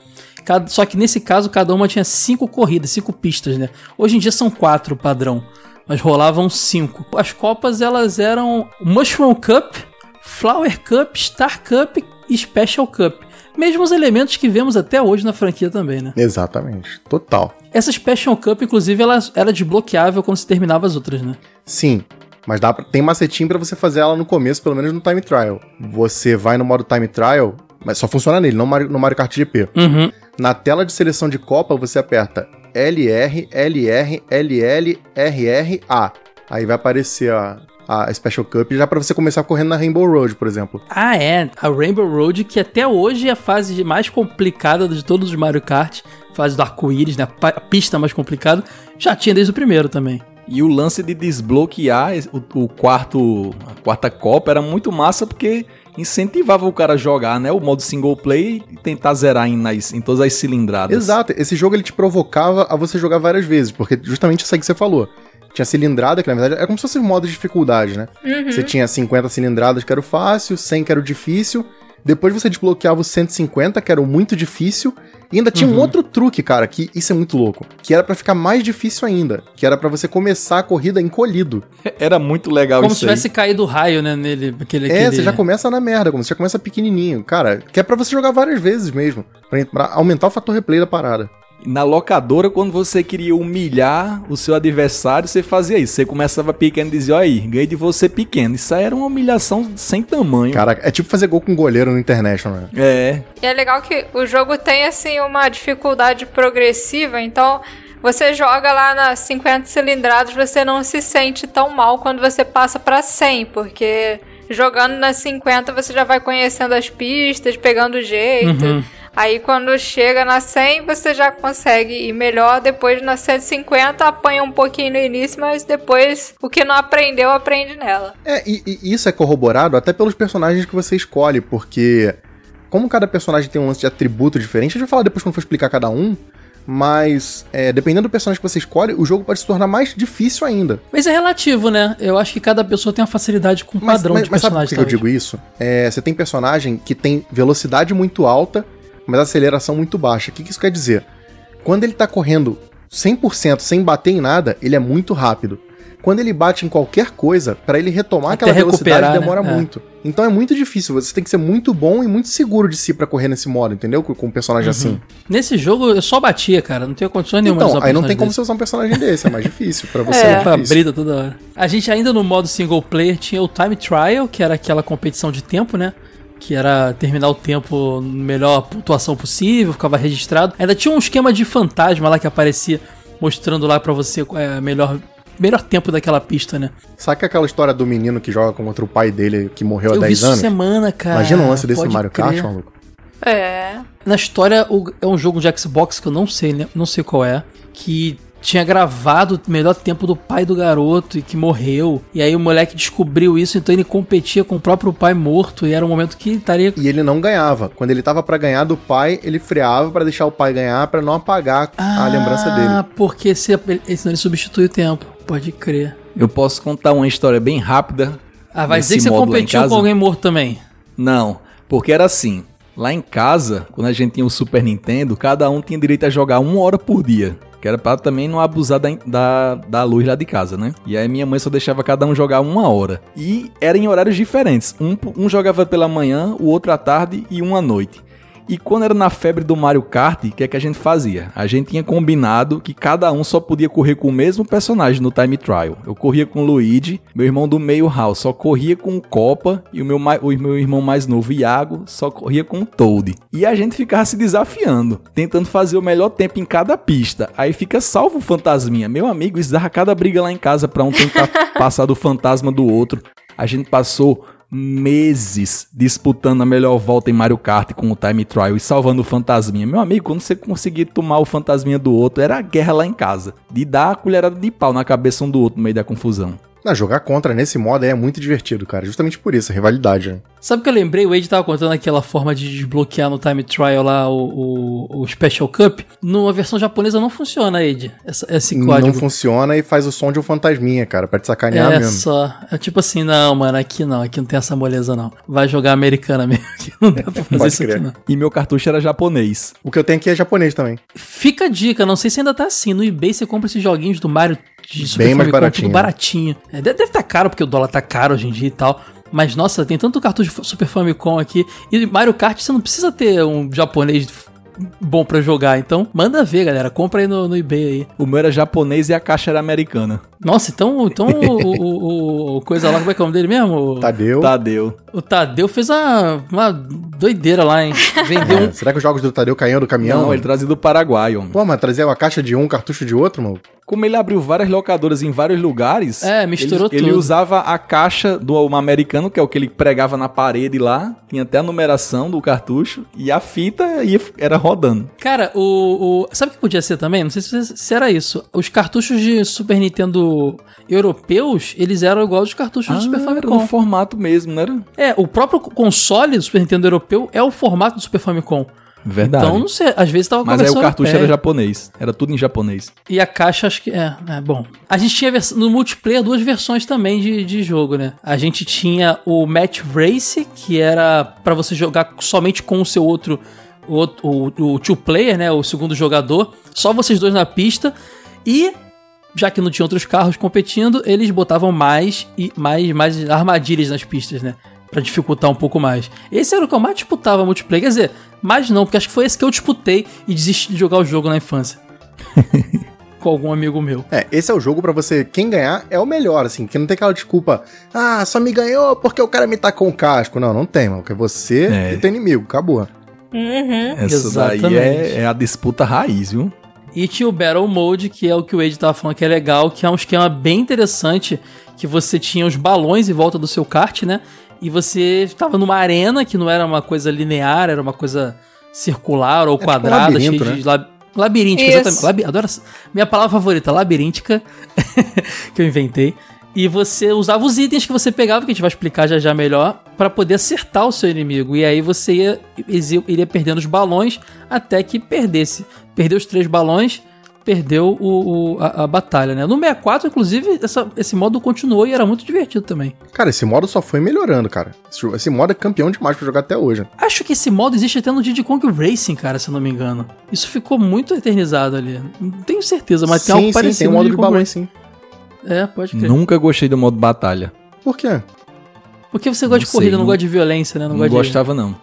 Cada, só que nesse caso cada uma tinha cinco corridas, cinco pistas, né? Hoje em dia são quatro padrão, mas rolavam cinco. As copas elas eram Mushroom Cup, Flower Cup, Star Cup e Special Cup. Mesmos elementos que vemos até hoje na franquia também, né? Exatamente. Total. Essa Special Cup, inclusive, ela era desbloqueável quando se terminava as outras, né? Sim. Mas dá pra, tem macetinho pra você fazer ela no começo, pelo menos no time trial. Você vai no modo time trial, mas só funciona nele, não no Mario Kart GP. Uhum. Na tela de seleção de Copa, você aperta LR, LR, LL, RR, A. Aí vai aparecer a, a Special Cup já pra você começar correndo na Rainbow Road, por exemplo. Ah, é. A Rainbow Road, que até hoje é a fase mais complicada de todos os Mario Kart. Fase do arco-íris, né? A pista mais complicada. Já tinha desde o primeiro também. E o lance de desbloquear o, o quarto, a quarta Copa era muito massa porque incentivava o cara a jogar, né? O modo single play e tentar zerar em, nas- em todas as cilindradas. Exato, esse jogo ele te provocava a você jogar várias vezes, porque justamente isso aí que você falou. Tinha cilindrada, que na verdade é como se fosse um modo de dificuldade, né? Você tinha 50 cilindradas, que era o fácil, 100 que era o difícil. Depois você desbloqueava o 150, que era o muito difícil. E ainda tinha um outro truque, cara, que isso é muito louco. Que era pra ficar mais difícil ainda. Que era pra você começar a corrida encolhido. Era muito legal Como se isso aí. tivesse caído raio, né? Nele. Aquele, É, aquele- você já começa na merda, como você já começa pequenininho. Cara, que é pra você jogar várias vezes mesmo. Pra, pra aumentar o fator replay da parada. Na locadora, quando você queria humilhar o seu adversário, você fazia isso. Você começava pequeno e dizia, olha aí, ganhei de você pequeno. Isso aí era uma humilhação sem tamanho. Cara, é tipo fazer gol com goleiro no International, né? É, E é legal que o jogo tem, assim, uma dificuldade progressiva, então você joga lá nas 50 cilindradas, você não se sente tão mal quando você passa pra 100, porque jogando nas 50 você já vai conhecendo as pistas, pegando o jeito. Uhum. Aí quando chega na 100, você já consegue ir melhor. Depois na 150 apanha um pouquinho no início, mas depois o que não aprendeu, aprende nela. É, e, e isso é corroborado até pelos personagens que você escolhe, porque como cada personagem tem um lance de atributo diferente, a gente vai falar depois quando for explicar cada um, mas é, dependendo do personagem que você escolhe, o jogo pode se tornar mais difícil ainda. Mas é relativo, né? Eu acho que cada pessoa tem uma facilidade com o Mas, padrão mas, de mas sabe por personagem. que eu digo isso? É, você tem personagem que tem velocidade muito alta, mas aceleração muito baixa. O que, que isso quer dizer? Quando ele tá correndo 100% sem bater em nada, ele é muito rápido. Quando ele bate em qualquer coisa, pra ele retomar Até aquela velocidade né? demora É. muito. Então é muito difícil. Você tem que ser muito bom e muito seguro de si pra correr nesse modo, entendeu? Com, um personagem assim. Nesse jogo eu só batia, cara. Não tenho condições nenhuma de Então, usar aí não tem personagem como desse. você usar um personagem desse. É mais difícil. Pra você É. é, Pra brida toda hora. A gente ainda no modo single player tinha o Time Trial, que era aquela competição de tempo, né? Que era terminar o tempo na melhor pontuação possível, ficava registrado. Ainda tinha um esquema de fantasma lá que aparecia mostrando lá pra você é, melhor melhor tempo daquela pista, né? Sabe aquela história do menino que joga contra o pai dele que morreu há Eu vi 10 isso anos? semana, cara. Imagina um lance desse Pode Mario crer. Kart, maluco. É. Na história, é um jogo de Xbox que eu não sei, né? não sei qual é, que tinha gravado o melhor tempo do pai do garoto e que morreu. E aí o moleque descobriu isso, então ele competia com o próprio pai morto e era um momento que estaria E ele não ganhava. Quando ele tava pra ganhar do pai, ele freava pra deixar o pai ganhar pra não apagar a lembrança dele. Ah, porque se, ele- senão ele substitui o tempo. Pode crer. eu posso contar uma história bem rápida. Ah, vai dizer que você competiu com alguém morto também. Não, porque era assim. Lá em casa, quando a gente tinha o Super Nintendo, cada um tinha direito a jogar uma hora por dia. Que era pra também não abusar da, da, da luz lá de casa, né? E aí minha mãe só deixava cada um jogar uma hora. E era em horários diferentes. Um, um jogava pela manhã, o outro à tarde e um à noite. E quando era na febre do Mario Kart, o que é que a gente fazia? A gente tinha combinado que cada um só podia correr com o mesmo personagem no time trial. Eu corria com o Luigi, meu irmão do meio Hal só corria com o Copa e o meu, o meu irmão mais novo, Iago, só corria com o Toad. E a gente ficava se desafiando, tentando fazer o melhor tempo em cada pista. Aí fica salvo o fantasminha. Meu amigo, isso dava cada briga lá em casa pra um tentar passar do fantasma do outro. A gente passou meses disputando a melhor volta em Mario Kart com o Time Trial e salvando o fantasminha. Meu amigo, quando você conseguir tomar o fantasminha do outro, era a guerra lá em casa. De dar a colherada de pau na cabeça um do outro no meio da confusão. Não, jogar contra nesse modo é muito divertido, cara. Justamente por isso, a rivalidade. né? Sabe o que eu lembrei? O Ed tava contando aquela forma de desbloquear no Time Trial lá o, o, o Special Cup. Numa versão japonesa não funciona, Ed. Essa, esse código. Não funciona e faz o som de um fantasminha, cara, pra te sacanear é mesmo. só. É tipo assim, não, mano, aqui não, aqui não tem essa moleza, não. Vai jogar americana mesmo. Aqui não dá pra fazer isso aqui, crer. não. E meu cartucho era japonês. O que eu tenho aqui é japonês também. Fica a dica, não sei se ainda tá assim. No eBay você compra esses joguinhos do Mario de Super Bem mais Famicom, baratinho, baratinho. É, deve, deve tá caro, porque o dólar tá caro hoje em dia e tal. Mas, nossa, tem tanto cartucho de Super Famicom aqui. E Mario Kart você não precisa ter um japonês bom pra jogar. Então, manda ver, galera. Compra aí no, no eBay aí. O meu era japonês e a caixa era americana. Nossa, então, então o, o, o- o coisa lá, como é que é o nome dele mesmo? O, Tadeu. Tadeu. o Tadeu fez uma, uma doideira lá, hein? Vendeu É, um. será que os jogos do Tadeu caíam do caminhão? Não, mano? ele trazia do Paraguai, homem. Pô, mas trazer uma caixa de um, cartucho de outro, mano? Como ele abriu várias locadoras em vários lugares, É, misturou ele, ele tudo. usava a caixa do um americano, que é o que ele pregava na parede lá, tinha até a numeração do cartucho, e a fita ia, era rodando. Cara, o, o- Sabe o que podia ser também? Não sei se, se era isso. Os cartuchos de Super Nintendo europeus, eles eram igual aos cartuchos do Super Ah, era Famicom. no formato mesmo, né? É, o próprio console do Super Nintendo europeu é o formato do Super Famicom. Verdade. Então, não sei, às vezes tava Mas aí o cartucho europeia. era japonês. Era tudo em japonês. E a caixa, acho que. É, é bom. A gente tinha no multiplayer duas versões também de, de jogo, né? A gente tinha o Match Race, que era pra você jogar somente com o seu outro. O, o, o two player, né? O segundo jogador. Só vocês dois na pista. E. Já que não tinha outros carros competindo, eles botavam mais e mais, mais armadilhas nas pistas, né? Pra dificultar um pouco mais. Esse era o que eu mais disputava multiplayer. Quer dizer, mais não, porque acho que foi esse que eu disputei e desisti de jogar o jogo na infância. Com algum amigo meu. É, esse é o jogo pra você. Quem ganhar é o melhor, assim, que não tem aquela desculpa. Ah, só me ganhou porque o cara me tacou um casco. Não, não tem, mano. Porque você É. e teu inimigo. Acabou. Uhum. Essa daí Exatamente. é, é a disputa raiz, viu? E tinha o Battle Mode, que é o que o Ed tava falando que é legal, que é um esquema bem interessante, que você tinha os balões em volta do seu kart, né? E você estava numa arena que não era uma coisa linear, era uma coisa circular ou tipo um quadrada, labirinto, cheia de lab... labiríntica, Isso. exatamente. Labi... Adoro essa... Minha palavra favorita, labiríntica, que eu inventei. E você usava os itens que você pegava, que a gente vai explicar já já melhor, pra poder acertar o seu inimigo. E aí você ia, iria perdendo os balões até que perdesse. Perdeu os três balões, perdeu o, o- a, a batalha, né? No 64, inclusive, essa- esse modo continuou e era muito divertido também. Cara, esse modo só foi melhorando, cara. Esse, esse modo é campeão demais pra jogar até hoje. Acho que esse modo existe até no Diddy Kong Racing, cara, se eu não me engano. Isso ficou muito eternizado ali. Não tenho certeza, mas tem algo parecido tem um no modo de Racing. sim. É, pode crer. Nunca gostei do modo batalha. Por quê? Porque você gosta Não de corrida, sei, não não- gosta de violência, né? Não, Não, gosta de... gostava, não.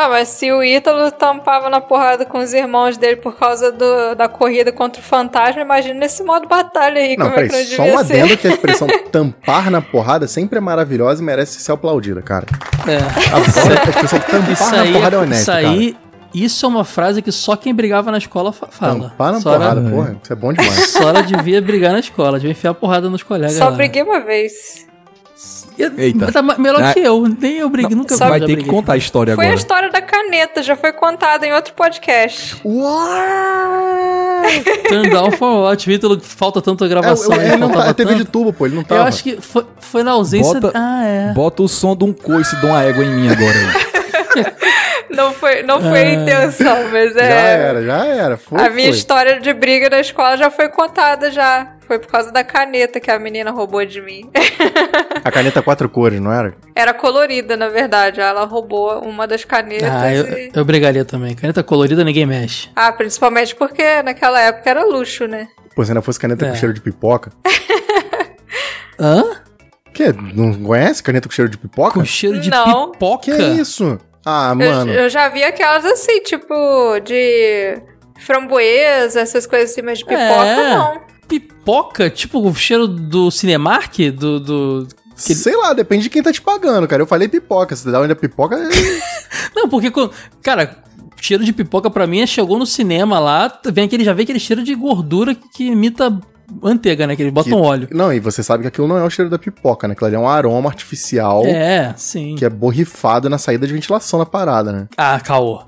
Ah, mas se o Ítalo tampava na porrada com os irmãos dele por causa do- da corrida contra o fantasma, imagina esse modo batalha aí, Não, como é que não peraí, só devia um ser. adendo que a expressão tampar na porrada sempre é maravilhosa e merece ser aplaudida, cara. É. A expressão tampar Isso na aí, porrada é honesto, isso aí, isso é uma frase que só quem brigava na escola fa- cara. fala. Tampar na Sora- porrada, porra, isso é bom demais. Sora devia brigar na escola, devia enfiar porrada nos colegas Só lá. briguei uma vez. Eita. Tá melhor Ah. que eu, nem eu briguei, nunca Só Vai ter que contar a história Foi a agora. história da caneta, já foi contada em outro podcast. Turn down for what? Vitor, falta tanta É, gravação. eu- aí, ele não faltava tá, é TV de tanto. tubo, pô, ele não Eu tava. acho que foi, foi na ausência... Bota- Ah, é. Bota o som de um coice de uma égua em mim agora aí. Não foi, não foi a intenção, mas é. Já era, já era. Foi, a minha foi. história de briga na escola já foi contada já. Foi por causa da caneta que a menina roubou de mim. A caneta quatro cores, não era? Era colorida, na verdade. Ela roubou uma das canetas. Ah, eu, e- eu brigaria também. Caneta colorida ninguém mexe. Ah, principalmente porque naquela época era luxo, né? Pô, se ainda fosse caneta É. com cheiro de pipoca. Hã? Que? Não conhece caneta com cheiro de pipoca? Com cheiro de Não. pipoca? Que isso? Ah, Eu, mano. eu já vi aquelas assim, tipo, de framboesa, essas coisas assim, mas de pipoca É. não. Pipoca? Tipo o cheiro do Cinemark? Do... do... que- Sei lá, depende de quem tá te pagando, cara. Eu falei pipoca. Se dá onde é pipoca. Não, porque, cara, cheiro de pipoca pra mim é chegou no cinema lá, vem aquele, já vem aquele cheiro de gordura que imita manteiga, né? Que eles botam óleo. Não, e você sabe que aquilo não é o cheiro da pipoca, né? Aquilo ali é um aroma artificial É, sim. que é borrifado na saída de ventilação da parada, né? Ah, caô.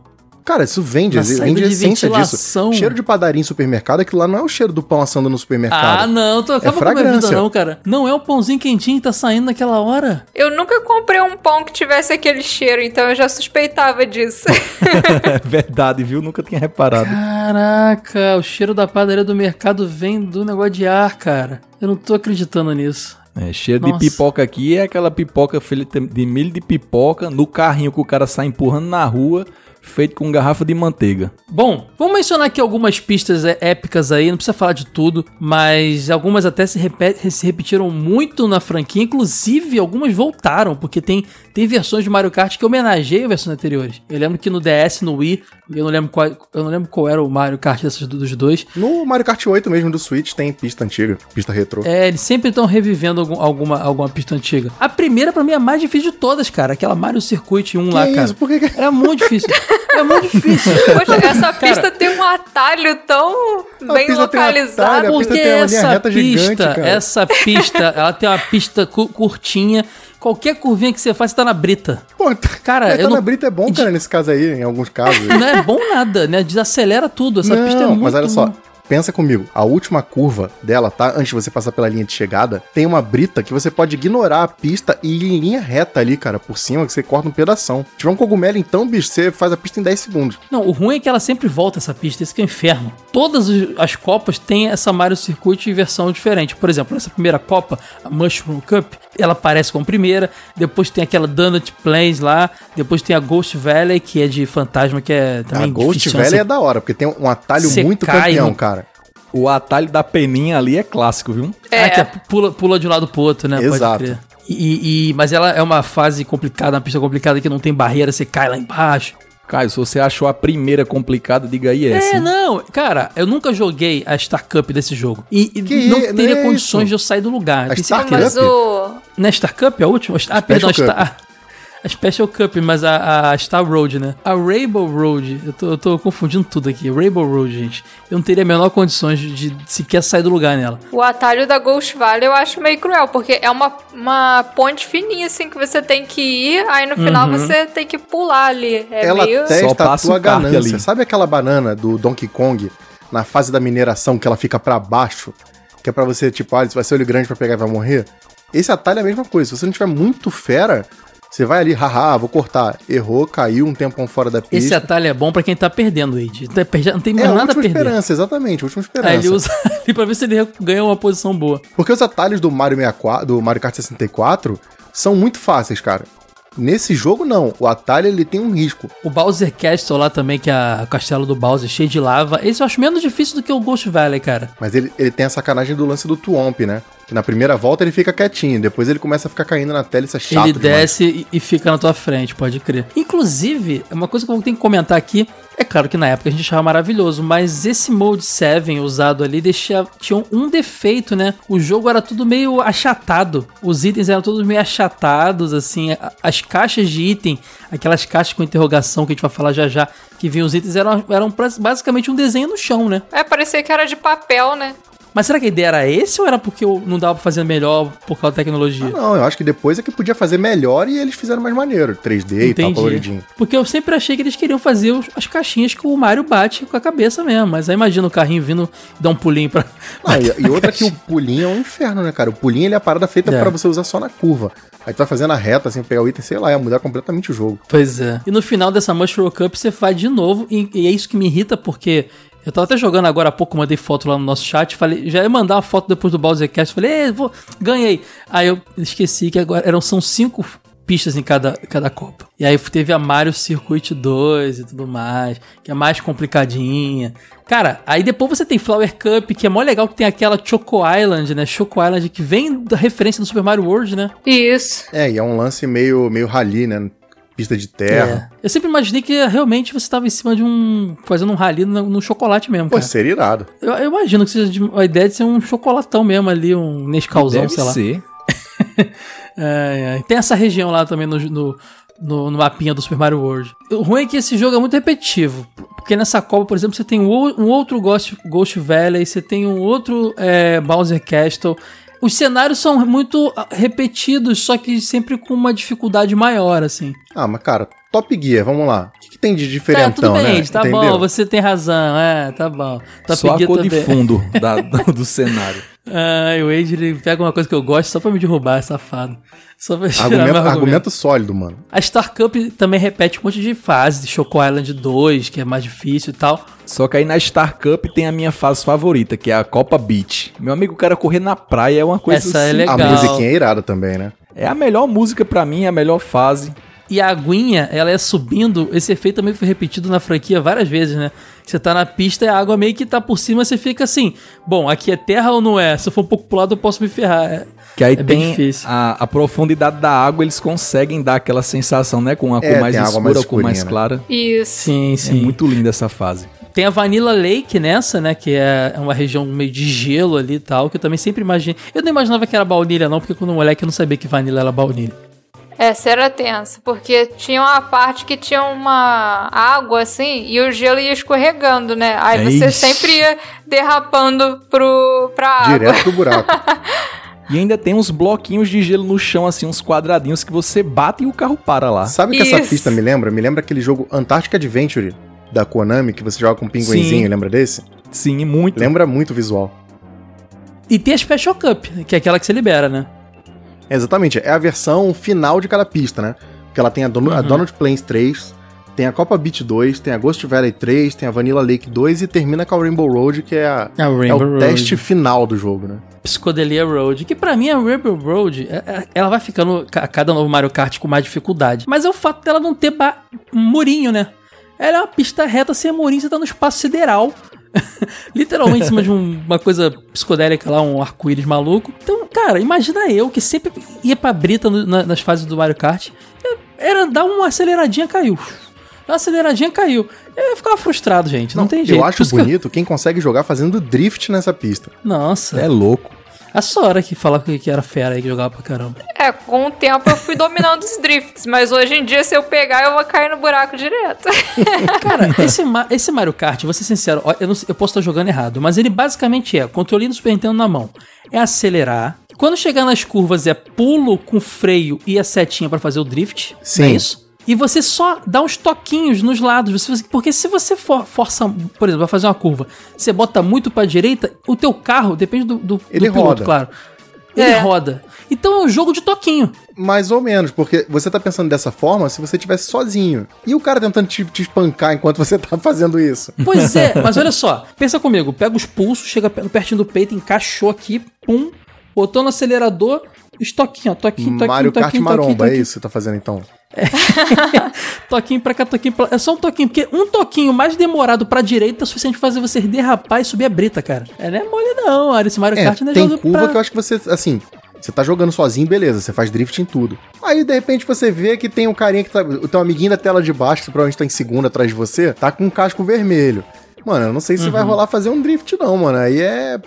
Cara, isso vende, Na vende a essência ventilação. disso. Cheiro de padaria em supermercado, aquilo lá não é o cheiro do pão assando no supermercado. Ah, não, tô acaba com a minha vida fragrância. não, cara. Não é o pãozinho quentinho que tá saindo naquela hora. Eu nunca comprei um pão que tivesse aquele cheiro, então eu já suspeitava disso. É verdade, viu? Nunca tinha reparado. Caraca, o cheiro da padaria do mercado vem do negócio de ar, cara. Eu não tô acreditando nisso. É, cheiro Nossa. de pipoca aqui é aquela pipoca de milho de pipoca no carrinho que o cara sai empurrando na rua, feito com garrafa de manteiga. Bom, vamos mencionar aqui algumas pistas é, épicas aí, não precisa falar de tudo, mas algumas até se, repet- se repetiram muito na franquia, inclusive algumas voltaram, porque tem, tem versões de Mario Kart que homenageiam versões anteriores. Eu lembro que no DS, no Wii, eu não lembro qual, eu não lembro qual era o Mario Kart desses, dos dois, No Mario Kart 8 mesmo do Switch tem pista antiga, pista retrô. É, eles sempre estão revivendo algum- alguma, alguma pista antiga. A primeira, pra mim, é a mais difícil de todas, cara. Aquela Mario Circuit 1 lá, Que cara. isso? Por que que- Era muito difícil. É muito difícil. Poxa, essa pista tem um atalho tão bem pista tem um localizado. atalho, a pista Porque essa reta pista, gigante, cara. essa pista, ela tem uma pista cu- curtinha. Qualquer curvinha que você faz, você tá na brita. Pô, tá- Cara, eu tá não- na brita é bom, cara, nesse caso aí, em alguns casos. Não é bom nada, né? Desacelera tudo. Essa não, pista é muito... mas olha só, pensa comigo, a última curva dela, tá? Antes de você passar pela linha de chegada, tem uma brita que você pode ignorar a pista e ir em linha reta ali, cara, por cima, que você corta um pedação. Se tiver um cogumelo, então, bicho, você faz a pista em 10 segundos. Não, o ruim é que ela sempre volta essa pista, isso que é o inferno. Todas as copas têm essa Mario Circuit em versão diferente. Por exemplo, nessa primeira copa, a Mushroom Cup, ela aparece como primeira, depois tem aquela Donut Plains lá, depois tem a Ghost Valley, que é de fantasma, que é também a Ghost Valley é da hora, porque tem um atalho muito campeão, cara. O atalho da peninha ali é clássico, viu? É. Ah, que é pula, pula de um lado pro outro, né? Pode Exato. crer. E, e- mas ela é uma fase complicada, uma pista complicada que não tem barreira, você cai lá embaixo. Caio, se você achou a primeira complicada, diga aí essa. É, hein? não, cara, eu nunca joguei a Star Cup desse jogo. E e Que não é- teria não é condições isso? de eu sair do lugar. A Star Mas Cup? o. Não é Star Cup? A última? Ah, perdão, a Cup. Star. A Special Cup, mas a, a Star Road, né? A Rainbow Road, eu tô, eu tô confundindo tudo aqui. Rainbow Road, gente. Eu não teria a menor condições de, de sequer sair do lugar nela. O atalho da Ghost Valley eu acho meio cruel, porque é uma, uma ponte fininha assim que você tem que ir, aí no final Uhum. você tem que pular ali. É Ela meio. Só testa a tua um ganância. ali. Sabe aquela banana do Donkey Kong na fase da mineração que ela fica pra baixo? Que é pra você, tipo, ah, isso vai ser olho grande pra pegar e vai morrer? Esse atalho é a mesma coisa. Se você não tiver muito fera, você vai ali, haha, vou cortar. Errou, caiu um tempão fora da pista. Esse atalho é bom pra quem tá perdendo, Ed. Tá Não tem é mais a nada a última perder. esperança, exatamente, última esperança. Aí ele usa ali pra ver se ele ganha uma posição boa. Porque os atalhos do Mario 64, do Mario Kart 64 são muito fáceis, cara. Nesse jogo não, o atalho ele tem um risco. O Bowser Castle lá também, que é o castelo do Bowser cheio de lava. Esse eu acho menos difícil do que o Ghost Valley, cara. Mas ele, ele tem a sacanagem do lance do Twomp, né? Na primeira volta ele fica quietinho, depois ele começa a ficar caindo na tela, isso é chato ele demais. desce e, fica na tua frente, pode crer. Inclusive, uma coisa que eu tenho que comentar aqui, é claro que na época a gente achava maravilhoso, mas esse Mode 7 usado ali deixa, tinha um defeito, né? O jogo era tudo meio achatado. Os itens eram todos meio achatados, assim. As caixas de item, aquelas caixas com interrogação que a gente vai falar já já, que vinham os itens, eram, eram basicamente um desenho no chão, né? É, parecia que era de papel, né? Mas será que a ideia era esse ou era porque não dava pra fazer melhor por causa da tecnologia? Ah, não, eu acho que depois é que podia fazer melhor e eles fizeram mais maneiro. 3D e tal, coloridinho. Porque eu sempre achei que eles queriam fazer os- as caixinhas que o Mario bate com a cabeça mesmo. Mas aí imagina o carrinho vindo dar um pulinho pra. Não, e, e outra que o pulinho é um inferno, né, cara? O pulinho ele é a parada feita É. pra você usar só na curva. Aí tu vai fazendo a reta, assim, pegar o item, sei lá, ia mudar completamente o jogo. Pois é. E no final dessa Mushroom Cup você faz de novo. E, e é isso que me irrita, porque. Eu tava até jogando agora há pouco, mandei foto lá no nosso chat. Falei, já ia mandar uma foto depois do Bowsercast. Falei, "Ei, vou, ganhei. Aí eu esqueci que agora eram são cinco pistas em cada, cada Copa. E aí teve a Mario Circuit 2 e tudo mais, que é mais complicadinha. Cara, aí depois você tem Flower Cup, que é mó legal que tem aquela Choco Island, né? Choco Island que vem da referência do Super Mario World, né? Isso. É, e é um lance meio, meio rally, né? Pista de terra. É. Eu sempre imaginei que realmente você estava em cima de um. fazendo um rally no, no chocolate mesmo, Pô, cara. seria irado. Eu, eu imagino que seja de- a ideia de ser um chocolatão mesmo ali, um Nescauzão, Deve sei lá. ser. É, é. Tem essa região lá também no, no, no, no mapinha do Super Mario World. O ruim é que esse jogo é muito repetitivo. Porque nessa Copa, por exemplo, você tem um, um outro Ghost, Ghost Valley, você tem um outro é, Bowser Castle. Os cenários são muito ah, repetidos, só que sempre com uma dificuldade maior, assim. Ah, mas cara, Top Gear, vamos lá. O que, que tem de Tá, diferentão, tudo bem, né? tá Entendeu? bom, você tem razão, é, tá bom. Top Só a Gear cor de fundo da- do, cenário. Ai, o Wade ele pega uma coisa que eu gosto só pra me derrubar, é safado. Só pra tirar Argumento, argumento. argumento sólido, mano. A Star Cup também repete um monte de fases, Choco Island 2, que é mais difícil e tal. Só que aí na Star Cup tem a minha fase favorita, que é a Copa Beach. Meu amigo, o cara correr na praia é uma coisa Essa é assim- legal. A musiquinha é irada também, né? É a melhor música pra mim, é a melhor fase. E a aguinha, ela é subindo. Esse efeito também foi repetido na franquia várias vezes, né? Você tá na pista e a água meio que tá por cima, você fica assim: bom, aqui é terra ou não é? Se eu for um pouco pro lado, eu posso me ferrar. É, Que aí é bem tem difícil. a, a profundidade da água, eles conseguem dar aquela sensação, né? Com a É, cor mais escura, mais cor mais escurinha, né? clara. Isso. Sim, É sim. muito linda essa fase. Tem a Vanilla Lake nessa, né? Que é uma região meio de gelo ali e tal. Que eu também sempre imaginei. Eu não imaginava que era baunilha, não, porque quando moleque eu não sabia que vanilla era baunilha. Essa era tensa, porque tinha uma parte que tinha uma água assim e o gelo ia escorregando, né? Aí É você isso. sempre ia derrapando pro, pra água. Direto pro buraco. E ainda tem uns bloquinhos de gelo no chão, assim, uns quadradinhos que você bate e o carro para lá. Sabe o que essa pista me lembra? Me lembra aquele jogo Antarctic Adventure da Konami, que você joga com um pinguinzinho, Sim. lembra desse? Sim, muito. Lembra muito o visual. E tem a Special Cup, que é aquela que você libera, né? Exatamente, é a versão final de cada pista, né? Porque ela tem a, Don a Uhum. Donald Plains 3, tem a Copa Beach 2, tem a Ghost Valley 3, tem a Vanilla Lake 2 e termina com a Rainbow Road, que é, a- A é o Road. teste final do jogo, né? Psicodelia Road, que pra mim a Rainbow Road, é- é- ela vai ficando a cada novo Mario Kart com mais dificuldade. Mas é o fato dela não ter um murinho, né? Ela é uma pista reta sem murinho, você tá no espaço sideral. Literalmente em cima de um- uma coisa psicodélica lá, um arco-íris maluco. Então, cara, imagina eu que sempre ia pra brita no- na- nas fases do Mario Kart. Era dar uma aceleradinha, caiu. Uma aceleradinha, caiu. Eu ficava frustrado, gente. Não, tem jeito. Eu acho isso que bonito quem consegue jogar fazendo drift nessa pista. Nossa, É louco. A Sora que falava que era fera aí, que jogava pra caramba. É, com o tempo eu fui dominando os drifts, mas hoje em dia se eu pegar eu vou cair no buraco direto. Cara, esse, esse Mario Kart, vou ser sincero, eu, não eu posso estar jogando errado, mas ele basicamente é controle do Super Nintendo na mão. É acelerar. Quando chegar nas curvas é pulo com freio e a setinha pra fazer o drift. Sim. Não é isso? E você só dá uns toquinhos nos lados. Você- porque se você for, força, por exemplo, vai fazer uma curva, você bota muito pra direita, o teu carro, depende do, do, do Ele piloto, roda. claro. Ele É. roda. Então é um jogo de toquinho. Mais ou menos, porque você tá pensando dessa forma se você estivesse sozinho. E o cara tentando te, te espancar enquanto você tá fazendo isso. Pois é, mas olha só, pensa comigo, pega os pulsos, chega pe- pertinho do peito, encaixou aqui, pum, botou no acelerador, estoquinho, ó, toquinho, toquinho, Mario Kart toquinho, maromba, toquinho, é toquinho, isso que você tá fazendo então. toquinho pra cá, toquinho pra lá. É só um toquinho, porque um toquinho mais demorado pra direita é suficiente pra fazer você derrapar e subir a brita, cara. É, não é mole não, olha, esse Mario É, Kart não é tem curva pra... que eu acho que você, assim, você tá jogando sozinho, beleza, você faz drift em tudo. Aí, de repente, você vê que tem um carinha que tá. O teu amiguinho da tela de baixo, que provavelmente tá em segunda atrás de você, tá com um casco vermelho. Mano, eu não sei se Uhum. vai rolar fazer um drift, não, mano. Aí é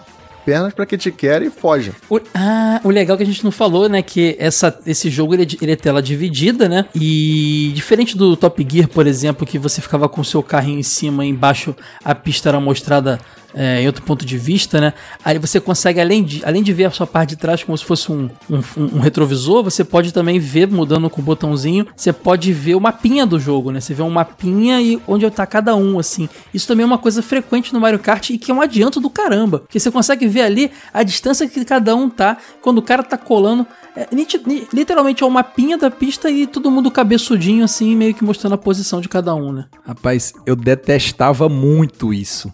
pernas pra que te quer e foge. O, ah, o legal que a gente não falou, né? Que essa, esse jogo ele, é ele é tela dividida, né? E diferente do Top Gear, por exemplo, que você ficava com o seu carrinho em cima e embaixo a pista era mostrada é, em outro ponto de vista, né? Aí você consegue, além de, além de ver a sua parte de trás como se fosse um, um, um retrovisor, você pode também ver, mudando com o botãozinho, você pode ver o mapinha do jogo, né? Você vê um mapinha e onde tá cada um, assim. Isso também é uma coisa frequente no Mario Kart e que é um adianto do caramba. Porque você consegue ver ali a distância que cada um tá, quando o cara tá colando. É, literalmente é o mapinha da pista e todo mundo cabeçudinho, assim, meio que mostrando a posição de cada um, né? Rapaz, eu detestava muito isso.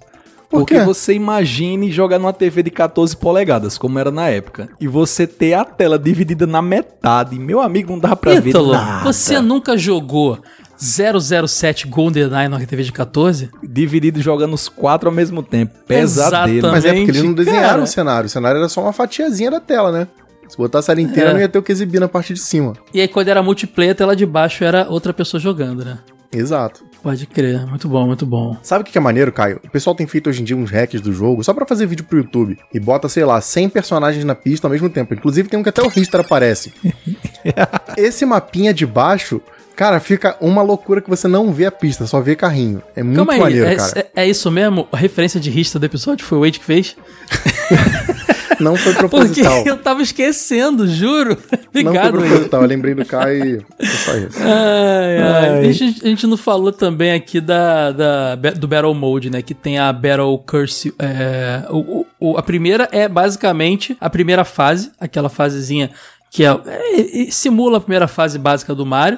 Por Porque quê? você imagine jogar numa TV de 14 polegadas, como era na época, e você ter a tela dividida na metade. Meu amigo, não dava pra Ítalo, ver nada. você nunca jogou 007 GoldenEye na TV de 14? Dividido jogando os quatro ao mesmo tempo. Pesadelo. Exatamente. Mas é porque eles não desenharam cara. o cenário. O cenário era só uma fatiazinha da tela, né? Se botasse ela inteira, É. não ia ter o que exibir na parte de cima. E aí quando era multiplayer, a tela de baixo era outra pessoa jogando, né? Exato. Pode crer, muito bom, muito bom. Sabe o que é maneiro, Caio? O pessoal tem feito hoje em dia uns hacks do jogo só pra fazer vídeo pro YouTube. E bota, sei lá, 100 personagens na pista ao mesmo tempo. Inclusive tem um que até o Richter aparece. Esse mapinha de baixo, cara, fica uma loucura que você não vê a pista, só vê carrinho. É muito Calma aí, maneiro, é, cara. é- é isso mesmo? A referência de rista do episódio foi o Wade que fez? Não foi Porque proposital. eu tava esquecendo, juro. Não foi Obrigado, proposital. Eu lembrei do Kai e foi só isso. Ai, ai. Ai. Deixa, a gente não falou também aqui da, da, do Battle Mode, né? Que tem a Battle Curse. É, o, o- a primeira é basicamente a primeira fase, aquela fasezinha que é, é, é, simula a primeira fase básica do Mario.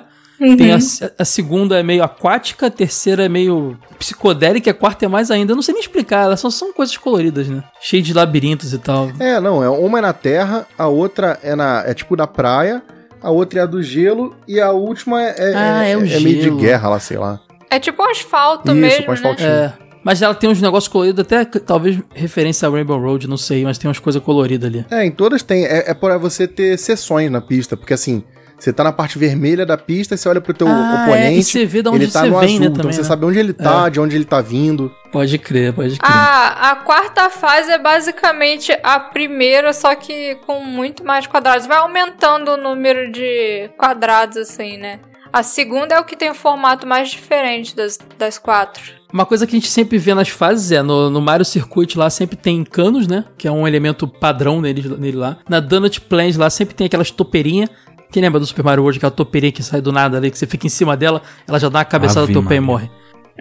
Tem a, a segunda é meio aquática, a terceira é meio psicodélica, e a quarta é mais ainda. Eu não sei nem explicar, elas só são coisas coloridas, né? Cheio de labirintos e tal. É, não, é uma é na terra, a outra é na é tipo na praia, a outra é a do gelo e a última é, é, Ah, é o meio de guerra lá, sei lá. É tipo um asfalto Isso, mesmo, com asfaltinho. né? É. Mas ela tem uns negócios coloridos, até talvez referência a Rainbow Road, não sei, mas tem umas coisas coloridas ali. É, em todas tem. É, é para você ter sessões na pista, porque assim, você tá na parte vermelha da pista, você olha pro teu Ah, é, oponente, e você vê de onde ele tá você no vem, azul, né, então também, você né? sabe onde ele tá, de onde ele tá vindo. Pode crer, pode crer. A, a quarta fase é basicamente a primeira, só que com muito mais quadrados. Vai aumentando o número de quadrados, assim, né? A segunda é o que tem o formato mais diferente das, das quatro. Uma coisa que a gente sempre vê nas fases é, no, no Mario Circuit lá sempre tem canos, né? Que é um elemento padrão nele, nele lá. Na Donut Plains lá sempre tem aquelas topeirinhas. Quem lembra do Super Mario World, aquela topeirinha que sai do nada ali, que você fica em cima dela, ela já dá uma cabeçada Ave da topeia e Maria. morre.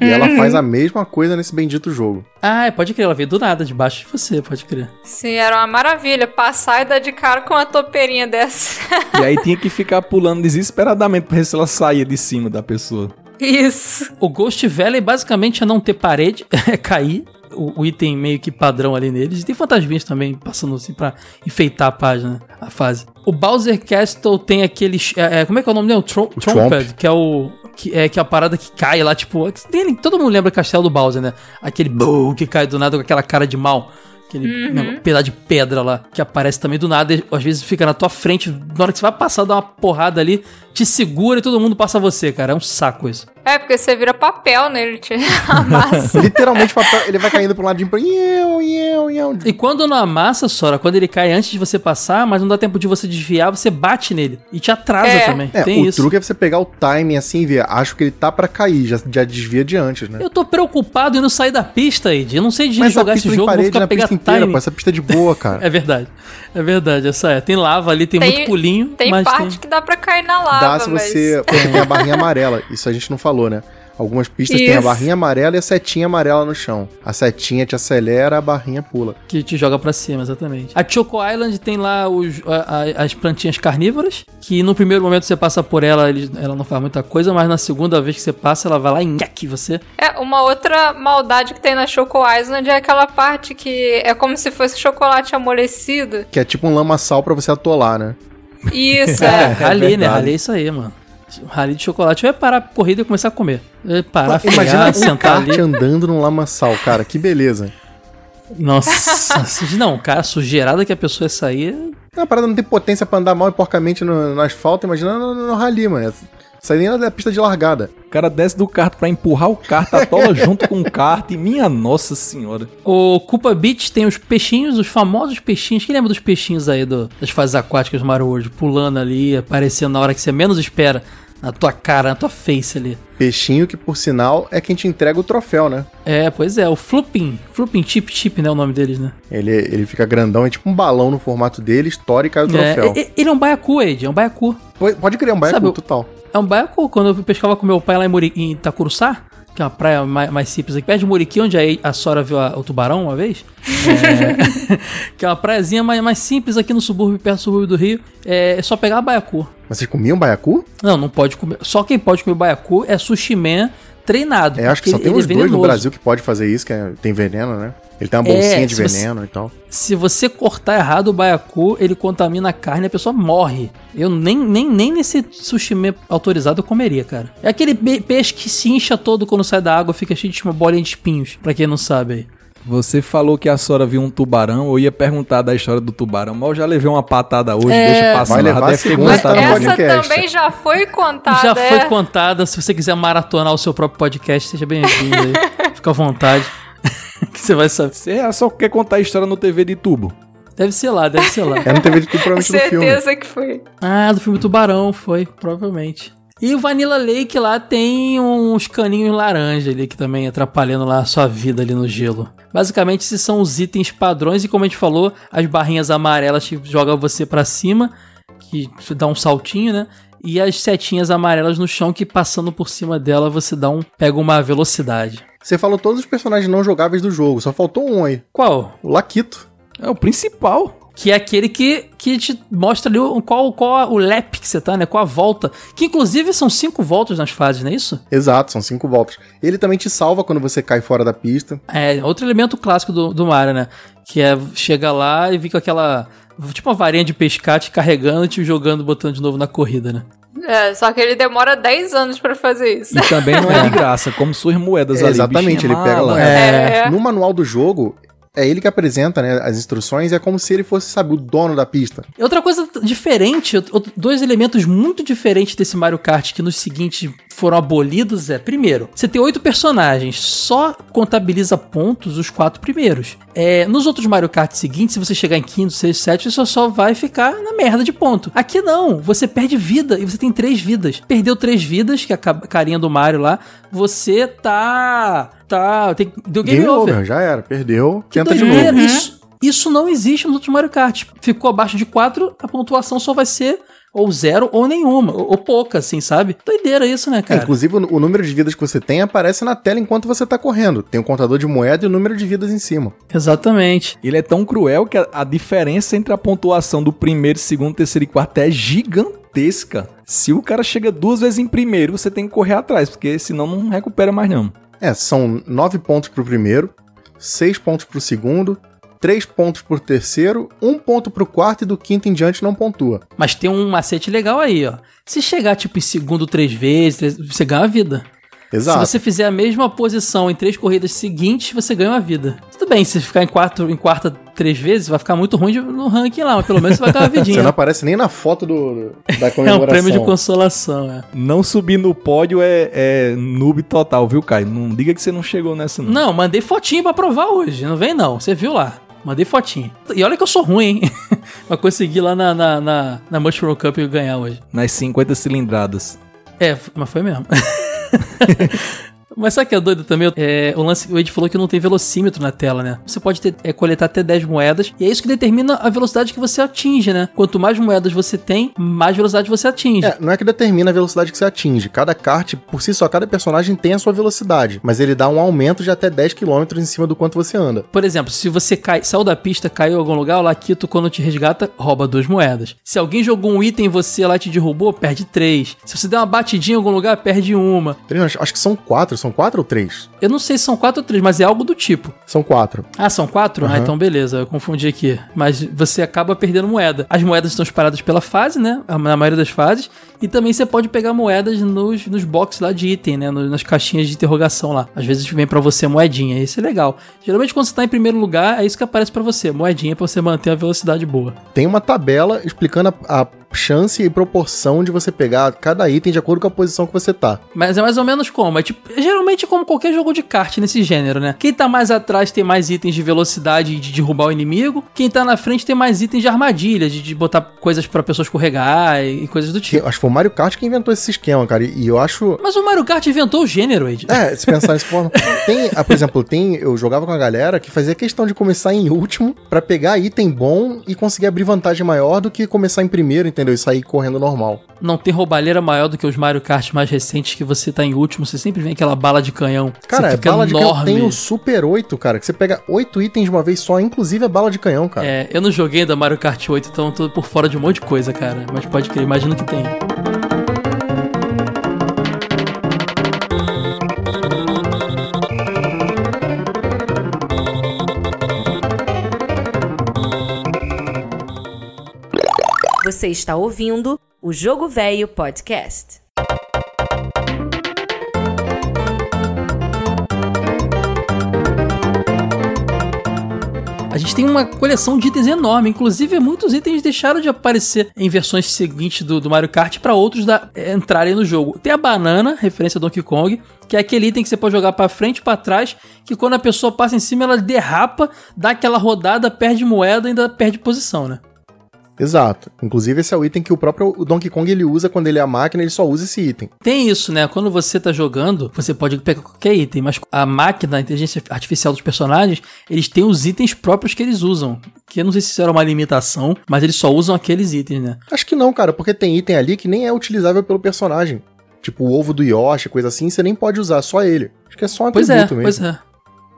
E ela faz a mesma coisa nesse bendito jogo. Ah, é, pode crer, ela veio do nada, debaixo de você, pode crer. Sim, era uma maravilha. Passar e dar de cara com uma topeirinha dessa. E aí tinha que ficar pulando desesperadamente pra ver se ela saía de cima da pessoa. Isso. O Ghost Valley basicamente é não ter parede, é cair. O, o item meio que padrão ali neles. E tem fantasminhas também passando assim pra enfeitar a página, a fase. O Bowser Castle tem aqueles. é, é, como é que é o nome dele? O, Tro O Tromped, Tromp. que é o. Que é, que é a parada que cai lá, tipo. tem- todo mundo lembra castelo do Bowser, né? Aquele boom que cai do nada com aquela cara de mal. Aquele negócio- pedaço de pedra lá, que aparece também do nada, e às vezes fica na tua frente, na hora que você vai passar, dá uma porrada ali, te segura e todo mundo passa você, cara. É um saco isso. É, porque você vira papel nele, te amassa. Literalmente, papel, ele vai caindo pra um ladinho pra. Iu, iu, iu. E quando não amassa, Sora, quando ele cai antes de você passar, mas não dá tempo de você desviar, você bate nele. E te atrasa É. também. É, Tem o isso. truque é você pegar o timing assim e ver. Acho que ele tá pra cair, já, já desvia de antes, né? Eu tô preocupado em não sair da pista, Ed. Eu não sei de Mas jogar esse jogo, vou parede ficar na pegar pista inteira, pô. Essa pista é de boa, cara. É verdade. É verdade, essa é. Tem lava ali, tem, Tem- muito pulinho, Tem mas parte tem... que dá pra cair na lava, Dá se mas... você. Porque tem a barrinha amarela. Isso a gente não falou, né? Algumas pistas têm a Isso. barrinha amarela e a setinha amarela no chão. A setinha te acelera, a barrinha pula. Que te joga pra cima, exatamente. A Choco Island tem lá os, a- a- as plantinhas carnívoras, que no primeiro momento você passa por ela, ele- ela não faz muita coisa, mas na segunda vez que você passa, ela vai lá e nhaque você. É, uma outra maldade que tem na Choco Island é aquela parte que é como se fosse chocolate amolecido. Que é tipo um lamaçal pra você atolar, né? Isso, É, é. né? verdade. Rali é isso aí, mano. Rali de chocolate. Eu ia parar a corrida e começar a comer. Eu ia parar, Imagina frear, um sentar kart ali. andando num lamaçal, cara. Que beleza. Nossa, não, cara, a sujeirada que a pessoa ia sair. A parada não tem potência pra andar mal e porcamente no, no asfalto. Imagina no, no, no rally, mano. Aí nem da pista de largada. O cara desce do kart pra empurrar o kart, atola junto com o kart. E minha nossa senhora. O Culpa Beach tem os peixinhos, os famosos peixinhos. Quem lembra dos peixinhos aí do- das fases aquáticas do Mario World? Pulando ali, aparecendo na hora que você menos espera. Na tua cara, na tua face ali. Peixinho que, por sinal, é quem te entrega o troféu, né? É, pois é, o Flooping. Flooping Chip Chip, né? O nome deles, né? Ele, ele fica grandão, é tipo um balão no formato dele, estoura e cai o troféu. É, ele é um baiacu, Ed, é um baiacu. Pode- Pode criar um Sabe baiacu o- total. É um baiacu. Quando eu pescava com meu pai lá em, Muri, em Itacuruçá, que é uma praia mais, mais simples aqui, perto de Muriqui, onde a, a Sora viu a- o tubarão uma vez. É, que é uma praiazinha mais, mais simples aqui no subúrbio, perto do subúrbio do Rio. É, é só pegar baiacu. Mas vocês comiam baiacu? Não, não pode comer. Só quem pode comer baiacu é sushi man treinado. É, acho que só tem uns é dois no. Brasil que pode fazer isso, que é- tem veneno, né? Ele tem uma É, bolsinha de se você- veneno e tal. Se você cortar errado o baiacu, ele contamina a carne e a pessoa morre. Eu nem, nem, nem nesse sushi autorizado eu comeria, cara. É aquele peixe que se incha todo quando sai da água, fica cheio de uma bolinha de espinhos, pra quem não sabe aí. Você falou que a Sora viu um tubarão. Eu ia perguntar da história do tubarão, mas eu já levei uma patada hoje. É, deixa passar. vai levar deve ter. Essa podcast. também já foi contada. Já foi é. contada. Se você quiser maratonar o seu próprio podcast, seja bem-vindo aí. Fica à vontade. Que você vai saber. Você só quer contar a história no TV de tubo. Deve ser lá, deve ser lá. É no TV de tudo, provavelmente no filme. Certeza que foi. Ah, do filme Tubarão, foi, provavelmente. E o Vanilla Lake lá tem uns caninhos laranja ali que também atrapalhando lá a sua vida ali no gelo. Basicamente, esses são os itens padrões e como a gente falou, as barrinhas amarelas que jogam você pra cima, que dá um saltinho, né? E as setinhas amarelas no chão que passando por cima dela você dá um pega uma velocidade. Você falou todos os personagens não jogáveis do jogo, só faltou um aí. Qual? O Laquito. É o principal. Que é aquele que, que te mostra ali o- qual, qual o lap que você tá, né? Qual a volta. Que inclusive são cinco voltas nas fases, não é isso? Exato, são cinco voltas. Ele também te salva quando você cai fora da pista. É, outro elemento clássico do, do Mario, né? Que é chega lá e vir com aquela. Tipo uma varinha de pescar te carregando e te jogando, botando de novo na corrida, né? É, só que ele demora 10 anos pra fazer isso. E também não é de graça, como suas moedas É, ali. exatamente, ele pega lá. mala. É. No manual do jogo, é ele que apresenta né, as instruções é como se ele fosse, sabe, o dono da pista. E Outra coisa diferente, dois elementos muito diferentes desse Mario Kart que nos seguintes foram abolidos é, primeiro, você tem oito personagens, só contabiliza pontos os quatro primeiros. É, nos outros Mario Kart seguintes, se você chegar em quinto, sexto, sétimo, você só vai ficar na merda de ponto. Aqui não, você perde vida e você tem três vidas. Perdeu três vidas, que é a ca- carinha do Mario lá, você tá... tá tem, deu game, Game over. over, já era, perdeu, Que tenta de doideira, novo. Isso, isso não existe nos outros Mario Kart. Ficou abaixo de 4, a pontuação só vai ser ou zero ou nenhuma, ou, ou pouca, assim, sabe? Doideira isso, né, É, cara? inclusive, o, o número de vidas que você tem aparece na tela enquanto você tá correndo. Tem o contador de moeda e o número de vidas em cima. Exatamente. Ele é tão cruel que a, a diferença entre a pontuação do primeiro, segundo, terceiro e quarto é gigantesca. Se o cara chega duas vezes em primeiro, você tem que correr atrás, porque senão não recupera mais não. É, são nove pontos pro primeiro, seis pontos pro segundo, três pontos pro terceiro, um ponto pro quarto e do quinto em diante não pontua. Mas tem um macete legal aí, ó. Se chegar, tipo, em segundo três vezes, três- você ganha uma vida. Exato. Se você fizer a mesma posição em três corridas seguintes, você ganha uma vida. Tudo bem, se ficar em, quatro, em quarta três vezes, vai ficar muito ruim de- no ranking lá, mas pelo menos você vai ganhar uma Você vidinha. não aparece nem na foto do, da é comemoração. um prêmio de consolação, é. Não subir no pódio é, é noob total, viu, Caio? Não diga que você não chegou nessa, não. Não, mandei fotinho pra provar hoje. Não vem não, você viu lá. Mandei fotinho. E olha que eu sou ruim, hein? pra conseguir lá na, na, na, na Mushroom Cup e ganhar hoje. Nas 50 cilindradas. É, mas foi mesmo. Mas sabe o que é doido também? É, o lance, o Ed falou que não tem velocímetro na tela, né? Você pode ter- é, coletar até 10 moedas, e é isso que determina a velocidade que você atinge, né? Quanto mais moedas você tem, mais velocidade você atinge. É, não é que determina a velocidade que você atinge. Cada kart, por si só, cada personagem tem a sua velocidade. Mas ele dá um aumento de até 10 km em cima do quanto você anda. Por exemplo, se você cai, saiu da pista, caiu em algum lugar, o Laquito, quando te resgata, rouba duas moedas. Se alguém jogou um item em você lá e te derrubou, perde três. Se você der uma batidinha em algum lugar, perde uma. Acho que são quatro. São quatro ou três? Eu não sei se são quatro ou três, mas é algo do tipo. São quatro. Ah, são quatro? Ah, então beleza, eu confundi aqui. Mas você acaba perdendo moeda. As moedas estão espalhadas pela fase, né? Na maioria das fases. E também você pode pegar moedas nos, nos boxes lá de item, né? Nas caixinhas de interrogação lá. Às vezes vem pra você moedinha. Isso é legal. Geralmente quando você tá em primeiro lugar, é isso que aparece pra você. Moedinha pra você manter a velocidade boa. Tem uma tabela explicando a, a chance e proporção de você pegar cada item de acordo com a posição que você tá. Mas é mais ou menos como? É tipo, geralmente como qualquer jogo de kart nesse gênero, né? Quem tá mais atrás tem mais itens de velocidade de derrubar o inimigo. Quem tá na frente tem mais itens de armadilha, de, de botar coisas pra pessoa escorregar e, e coisas do tipo. acho que foi o Mario Kart que inventou esse esquema, cara. E, e eu acho. Mas o Mario Kart inventou o gênero, Ed. É, se pensar nessa forma. Tem, ah, por exemplo, tem, eu jogava com a galera que fazia questão de começar em último pra pegar item bom e conseguir abrir vantagem maior do que começar em primeiro, entendeu? E sair correndo normal. Não tem roubalheira maior do que os Mario Kart mais recentes que você tá em último. Você sempre vem aquela bala de canhão. Cara, é bala de canhão. enorme. Tem o Super 8, cara, que você pega oito itens de uma vez só, inclusive a bala de canhão, cara. É, eu não joguei ainda Mario Kart 8, então eu tô por fora de um monte de coisa, cara. Mas pode crer, imagino que tem. Você está ouvindo o Jogo Velho Podcast. A gente tem uma coleção de itens enorme. Inclusive, muitos itens deixaram de aparecer em versões seguintes do, do Mario Kart para outros da- eh, entrarem no jogo. Tem a banana, referência a Donkey Kong, que é aquele item que você pode jogar para frente e para trás, que quando a pessoa passa em cima, ela derrapa, dá aquela rodada, perde moeda e ainda perde posição, né? Exato. Inclusive, esse é o item que o próprio Donkey Kong ele usa quando ele é a máquina, ele só usa esse item. Tem isso, né? Quando você tá jogando, você pode pegar qualquer item, mas a máquina, a inteligência artificial dos personagens, eles têm os itens próprios que eles usam. Que eu não sei se isso era uma limitação, mas eles só usam aqueles itens, né? Acho que não, cara, porque tem item ali que nem é utilizável pelo personagem. Tipo o ovo do Yoshi, coisa assim, você nem pode usar, só ele. Acho que é só um Pois é, atributo mesmo. pois é.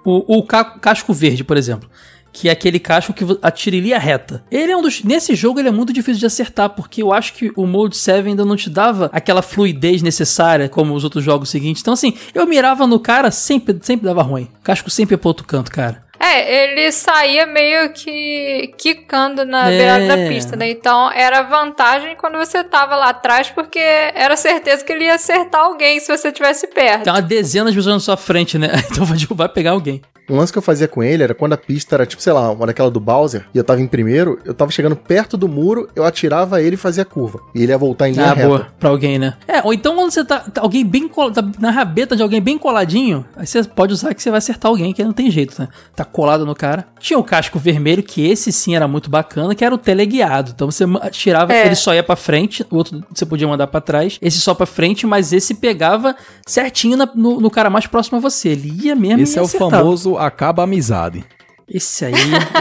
O, o ca- casco verde, por exemplo. Que é aquele casco que vo- atira em linha reta. Ele é um dos. Nesse jogo ele é muito difícil de acertar, porque eu acho que o Mode 7 ainda não te dava aquela fluidez necessária como os outros jogos seguintes. Então, assim, eu mirava no cara, sempre, sempre dava ruim. O casco sempre é pro outro canto, cara. É, ele saía meio que quicando na É. beirada da pista, né? Então era vantagem quando você tava lá atrás, porque era certeza que ele ia acertar alguém se você tivesse perto. Tem uma dezena de pessoas na sua frente, né? Então vai vai pegar alguém. Um lance que eu fazia com ele era quando a pista era, tipo, sei lá, uma daquela do Bowser, e eu tava em primeiro, eu tava chegando perto do muro, eu atirava ele e fazia curva. E ele ia voltar em linha Ah, reta. boa. Pra alguém, né? É, ou então quando você tá, tá alguém bem col- tá na rabeta de alguém bem coladinho, aí você pode usar que você vai acertar alguém, que não tem jeito, né? Tá colado no cara. Tinha o casco vermelho, que esse sim era muito bacana, que era o teleguiado. Então você tirava, É. ele só ia pra frente, o outro você podia mandar pra trás, esse só pra frente, mas esse pegava certinho na- no, no cara mais próximo a você. Ele ia mesmo Esse e é o acertava. famoso acaba a amizade. Esse aí,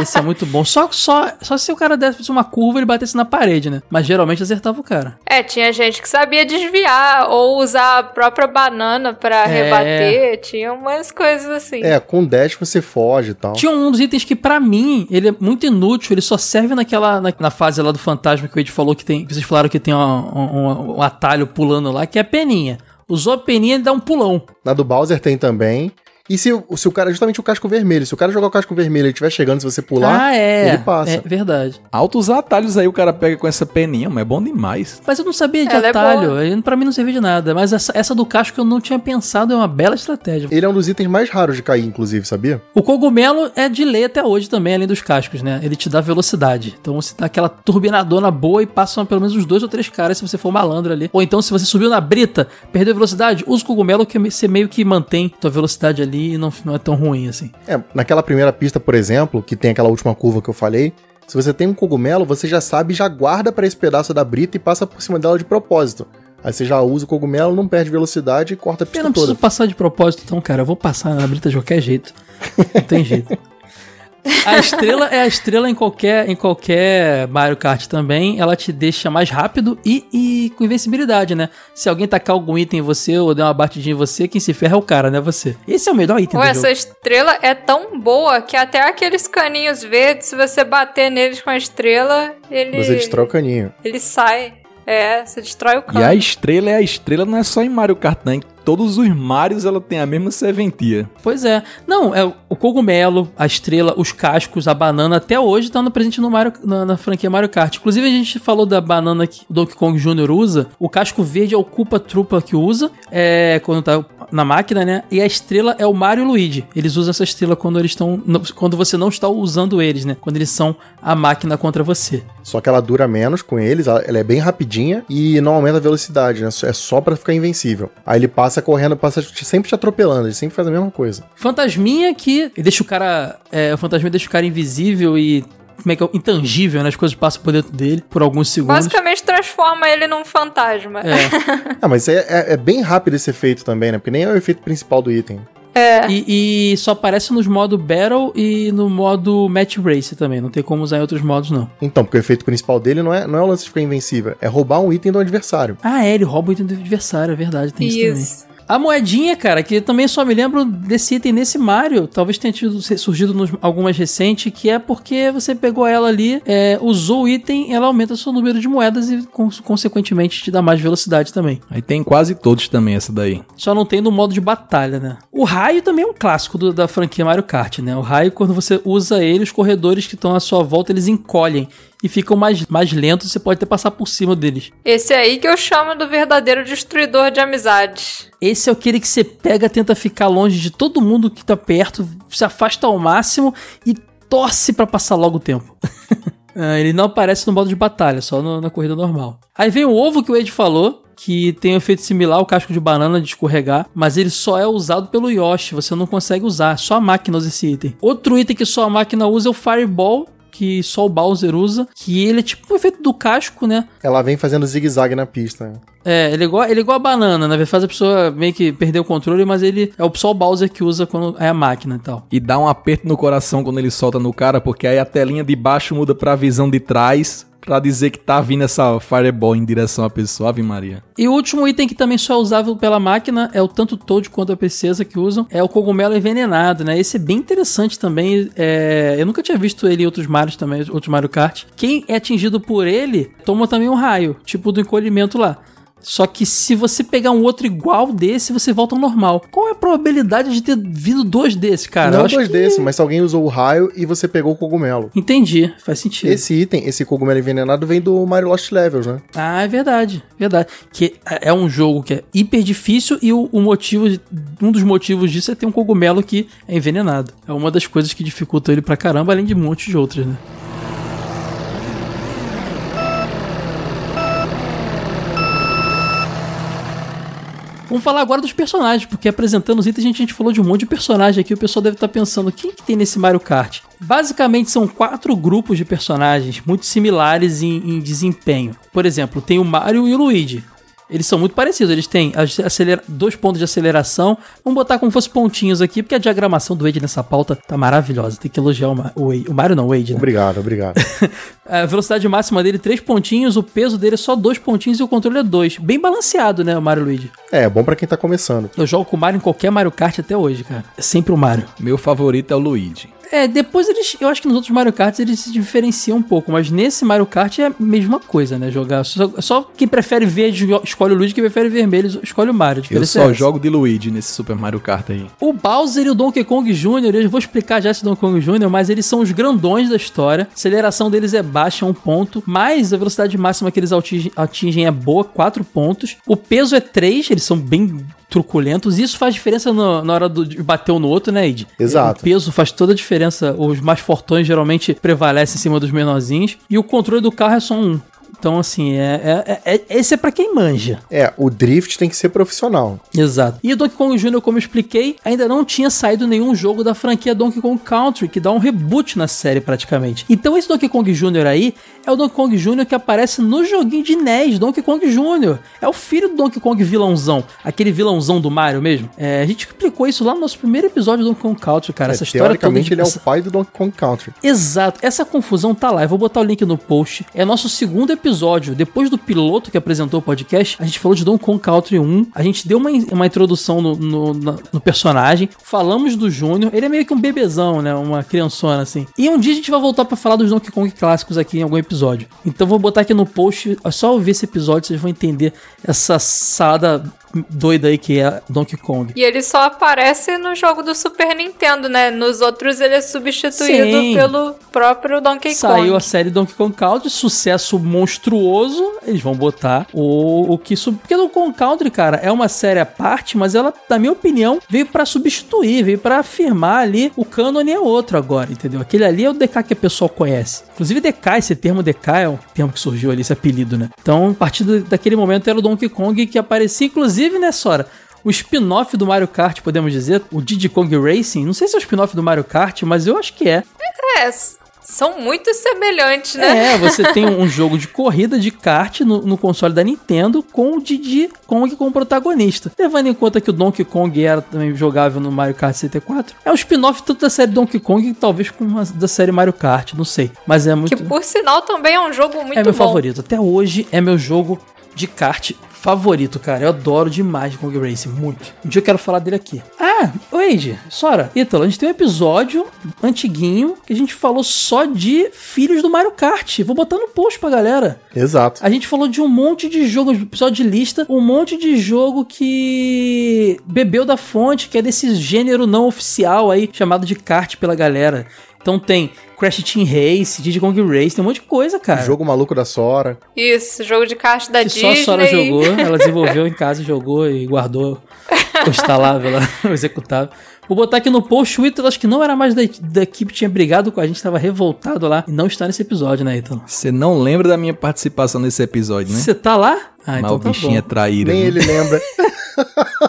esse é muito bom. Só, só, só se o cara desse uma curva ele batesse na parede, né? Mas geralmente acertava o cara. É, tinha gente que sabia desviar ou usar a própria banana pra É. rebater. Tinha umas coisas assim. É, com dash você foge e tal. Tinha um dos itens que, pra mim, ele é muito inútil. Ele só serve naquela. Na, na fase lá do fantasma que o Ed falou que tem. Que vocês falaram que tem um, um- um atalho pulando lá, que é a peninha. Usou a peninha, ele dá um pulão. Na do Bowser tem também. E se, o- se o cara, justamente o casco vermelho, se o cara jogar o casco vermelho e ele estiver chegando, se você pular, ah, é. ele passa. É verdade. Altos atalhos aí o cara pega com essa peninha, mas é bom demais. Mas eu não sabia de Ela é atalho. Ele, pra mim não servia de nada. Mas essa, essa do casco eu não tinha pensado, é uma bela estratégia. Ele é um dos itens mais raros de cair, inclusive, sabia? O cogumelo é de lei até hoje também, além dos cascos, né? Ele te dá velocidade. Então você dá aquela turbinadona boa e passam pelo menos uns dois ou três caras se você for malandro ali. Ou então, se você subiu na brita, perdeu velocidade, usa o cogumelo que você meio que mantém tua velocidade ali e não, não é tão ruim assim. É, naquela primeira pista, por exemplo, que tem aquela última curva que eu falei, se você tem um cogumelo, você já sabe, já guarda pra esse pedaço da brita e passa por cima dela de propósito. Aí você já usa o cogumelo, não perde velocidade e corta a Eu pista não preciso toda. passar de propósito, então, cara. Eu vou passar na brita de qualquer jeito. Não tem jeito. A estrela é a estrela em qualquer, em qualquer Mario Kart também. Ela te deixa mais rápido e, e com invencibilidade, né? Se alguém tacar algum item em você ou der uma batidinha em você, quem se ferra é o cara, né? Você. Esse é o melhor item Ou do essa jogo. estrela é tão boa que até aqueles caninhos verdes, se você bater neles com a estrela, ele. Você destrói o caninho. Ele sai. É, você destrói o E cano. a estrela é a estrela, não é só em Mario Kart. Em todos os Marios ela tem a mesma serventia. Pois é. Não, é o cogumelo, a estrela, os cascos, a banana, até hoje tá no presente no Mario, na, na franquia Mario Kart. Inclusive, a gente falou da banana que o Donkey Kong Jr. usa. O casco verde é o Culpa Trupa que usa, é, quando tá na máquina, né? E a estrela é o Mario e o Luigi. Eles usam essa estrela quando eles estão. Quando você não está usando eles, né? Quando eles são a máquina contra você. Só que ela dura menos com eles, ela ela é bem rapidinha e não aumenta a velocidade, né? É só pra ficar invencível. Aí ele passa correndo, passa sempre te atropelando, ele sempre faz a mesma coisa. Fantasminha que deixa o cara. É, o fantasminha deixa o cara invisível e. Como é que é? Intangível, né? As coisas passam por dentro dele por alguns segundos. Basicamente transforma ele num fantasma. É. Ah, mas é, é- é bem rápido esse efeito também, né? Porque nem é o efeito principal do item. É. E, e só aparece nos modo Battle e no modo Match Race também. Não tem como usar em outros modos, não. Então, porque o efeito principal dele não é, não é o lance de ficar invencível, é roubar um item do adversário. Ah, é, ele rouba o item do adversário, é verdade, tem isso, também. A moedinha, cara, que eu também só me lembro desse item nesse Mario. Talvez tenha tido, surgido nos, algumas recentes, que é porque você pegou ela ali, é, usou o item, ela aumenta o seu número de moedas e, con- consequentemente, te dá mais velocidade também. Aí tem quase todos também essa daí. Só não tem no modo de batalha, né? O raio também é um clássico do- da franquia Mario Kart, né? O raio, quando você usa ele, os corredores que estão à sua volta, eles encolhem e ficam mais, mais lentos, você pode até passar por cima deles. Esse aí que eu chamo do verdadeiro destruidor de amizades. Esse é aquele que você pega, tenta ficar longe de todo mundo que tá perto, se afasta ao máximo e torce pra passar logo o tempo. Ah, ele não aparece no modo de batalha, só no- na corrida normal. Aí vem o ovo que o Ed falou, que tem um efeito similar ao casco de banana de escorregar, mas ele só é usado pelo Yoshi, você não consegue usar, só a máquina usa esse item. Outro item que só a máquina usa é o Fireball, que só o Bowser usa, que ele é tipo o efeito do casco, né? Ela vem fazendo zigue-zague na pista. É, ele é igual, ele é igual a banana, né? Faz a pessoa meio que perder o controle, mas ele é o só o Bowser que usa quando é a máquina e tal. E dá um aperto no coração quando ele solta no cara, porque aí a telinha de baixo muda pra visão de trás, pra dizer que tá vindo essa Fireball em direção à pessoa, Ave Maria. E o último item que também só é usável pela máquina é o tanto Toad quanto a princesa que usam, é o cogumelo envenenado, né? Esse é bem interessante também. é, Eu nunca tinha visto ele em outros Marios também, outros Mario Kart. Quem é atingido por ele toma também um raio, tipo do encolhimento lá. Só que se você pegar um outro igual desse, você volta ao normal. Qual é a probabilidade de ter vindo dois desses, cara? Não dois que- desses, mas se alguém usou o raio e você pegou o cogumelo. Entendi, faz sentido. Esse item, esse cogumelo envenenado, vem do Mario Lost Levels, né? Ah, é verdade, verdade. Que é é um jogo que é hiper difícil e o, o motivo, um dos motivos disso é ter um cogumelo que é envenenado. É uma das coisas que dificultam ele pra caramba, além de um monte de outras, né? Vamos falar agora dos personagens, porque apresentando os itens a gente, a gente falou de um monte de personagem aqui. O pessoal deve estar pensando, quem que tem nesse Mario Kart? Basicamente são quatro grupos de personagens muito similares em, em desempenho. Por exemplo, tem o Mario e o Luigi. Eles são muito parecidos, eles têm acelera- dois pontos de aceleração. Vamos botar como fosse pontinhos aqui, porque a diagramação do Wade nessa pauta tá maravilhosa. Tem que elogiar o, Ma- o, Wade- o Mario, não, o Wade, né? Obrigado, obrigado. A velocidade máxima dele, três pontinhos, o peso dele é só dois pontinhos e o controle é dois. Bem balanceado, né, o Mario e o Luigi. é, bom pra quem tá começando. Eu jogo com o Mario em qualquer Mario Kart até hoje, cara. É sempre o Mario. Meu favorito é o Luigi. É, depois eles. Eu acho que nos outros Mario Kart eles se diferenciam um pouco, mas nesse Mario Kart é a mesma coisa, né? Jogar. Só, só quem prefere verde escolhe o Luigi, quem prefere vermelho escolhe o Mario. Eu só é jogo de Luigi nesse Super Mario Kart aí. O Bowser e o Donkey Kong Jr., eu vou explicar já esse Donkey Kong Jr., mas eles são os grandões da história. A aceleração deles é baixa, um ponto, mas a velocidade máxima que eles atingem, é boa, 4 pontos. O peso é 3, eles são bem truculentos. Isso faz diferença no- na hora do- de bater um no outro, né, Ed? Exato. O peso faz toda a diferença. Os mais fortões geralmente prevalecem em cima dos menorzinhos. E o controle do carro é só um. Então, assim, é, é- é- é- esse é pra quem manja. É, o drift tem que ser profissional. Exato. E o Donkey Kong Jr., como eu expliquei, ainda não tinha saído nenhum jogo da franquia Donkey Kong Country, que dá um reboot na série praticamente. Então esse Donkey Kong Jr. aí é o Donkey Kong Jr. que aparece no joguinho de NES, Donkey Kong Jr. É o filho do Donkey Kong vilãozão, aquele vilãozão do Mario mesmo. É, a gente explicou isso lá no nosso primeiro episódio do Donkey Kong Country, cara. É, essa história toda... teoricamente, ele é o pai do Donkey Kong Country. Exato, essa confusão tá lá. Eu vou botar o link no post. É nosso segundo episódio. Depois do piloto que apresentou o podcast, a gente falou de Donkey Kong Country 1. A gente deu uma, uma introdução no, no, na- no personagem. Falamos do Júnior. Ele é meio que um bebezão, né? Uma criançona assim. E um dia a gente vai voltar pra falar dos Donkey Kong clássicos aqui em algum episódio. Então vou botar aqui no post. É só ouvir esse episódio, vocês vão entender essa salada doida aí que é Donkey Kong. E ele só aparece no jogo do Super Nintendo, né? Nos outros ele é substituído Sim. pelo próprio Donkey Saiu Kong. a série Donkey Kong Country, sucesso monstruoso. Eles vão botar o, o que. Sub... Porque Donkey Kong Country, cara, é uma série à parte, mas ela, na minha opinião, veio pra substituir, veio pra afirmar ali o cânone é outro agora, entendeu? Aquele ali é o DK que a pessoa conhece. Inclusive, DK, esse termo DK é um termo que surgiu ali, esse apelido, né? Então, a partir daquele momento era o Donkey Kong que aparecia, inclusive, né, Sora? O spin-off do Mario Kart, podemos dizer, o Diddy Kong Racing. Não sei se é o spin-off do Mario Kart, mas eu acho que é. É, são muito semelhantes, né? É, você tem um jogo de corrida de kart no, no console da Nintendo com o Diddy Kong como protagonista. Levando em conta que o Donkey Kong era também jogável no Mario Kart 64. É um spin-off tanto da série Donkey Kong, talvez como a da série Mario Kart, não sei. Mas é muito. Que por sinal também é um jogo muito é meu bom. favorito. Até hoje é meu jogo de kart favorito, cara. Eu adoro demais Kong Racing, muito. Um dia eu quero falar dele aqui. Ah, Wade, Sora, Ítalo, a gente tem um episódio antiguinho que a gente falou só de filhos do Mario Kart. Vou botar no post pra galera. Exato. A gente falou de um monte de jogo, episódio de lista, um monte de jogo que bebeu da fonte, que é desse gênero não oficial aí, chamado de kart pela galera. Então tem Crash Team Race, Diddy Kong Race, tem um monte de coisa, cara. Jogo maluco da Sora. Isso, jogo de kart da que só a Disney. Sora jogou, ela desenvolveu em casa, jogou e guardou o instalável lá, o executável. Vou botar aqui no post o Ítalo, acho que não era mais da, da equipe, tinha brigado com a gente, tava revoltado lá e não está nesse episódio, né, Ítalo? Você não lembra da minha participação nesse episódio, né? Você tá lá? Ah, Mas então o tá bichinho bom. é traíra. Nem viu? ele lembra.